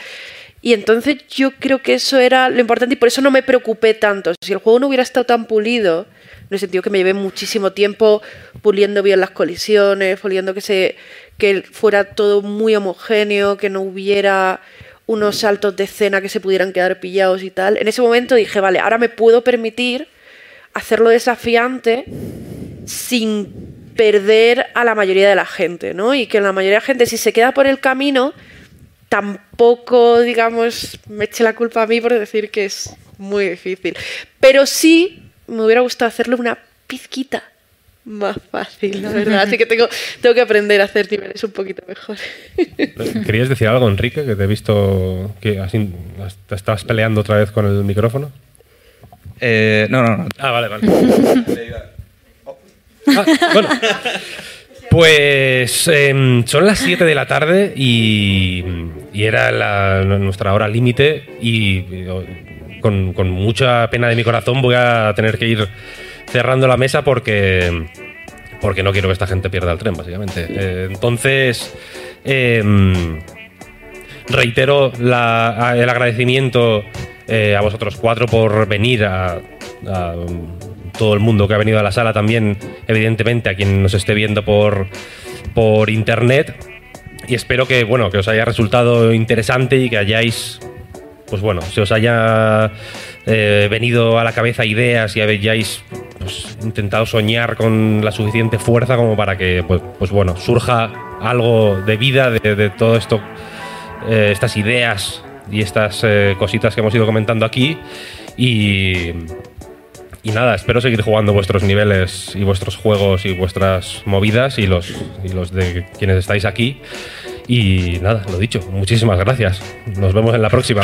Y entonces yo creo que eso era lo importante y por eso no me preocupé tanto. Si el juego no hubiera estado tan pulido, en el sentido que me llevé muchísimo tiempo puliendo bien las colisiones, puliendo que, se, que fuera todo muy homogéneo, que no hubiera unos saltos de escena que se pudieran quedar pillados y tal. En ese momento dije, vale, ahora me puedo permitir hacerlo desafiante sin perder a la mayoría de la gente, ¿no? Y que la mayoría de la gente, si se queda por el camino, tampoco, digamos, me eche la culpa a mí por decir que es muy difícil. Pero sí me hubiera gustado hacerlo una pizquita más fácil, la verdad. Así que tengo, tengo que aprender a hacer niveles un poquito mejor. ¿Querías decir algo, Enrique? Que te he visto que así, te estabas peleando otra vez con el micrófono. Eh, no, no, no. Ah, vale, vale. Ah, bueno. Pues em, son las 7 de la tarde y, era nuestra hora límite y eh, con, mucha pena de mi corazón voy a tener que ir cerrando la mesa porque, porque no quiero que esta gente pierda el tren, básicamente. Eh, entonces, em, reitero el agradecimiento eh, a vosotros cuatro por venir a, todo el mundo que ha venido a la sala también, evidentemente a quien nos esté viendo por, por internet. Y espero que, bueno, que os haya resultado interesante y que hayáis, pues bueno, se os haya eh, venido a la cabeza ideas y hayáis pues, intentado soñar con la suficiente fuerza como para que, pues, pues bueno, surja algo de vida de, todo esto eh, estas ideas y estas eh, cositas que hemos ido comentando aquí. Y, y nada, espero seguir jugando vuestros niveles y vuestros juegos y vuestras movidas y los, y los de quienes estáis aquí. Y nada, lo dicho, muchísimas gracias. Nos vemos en la próxima.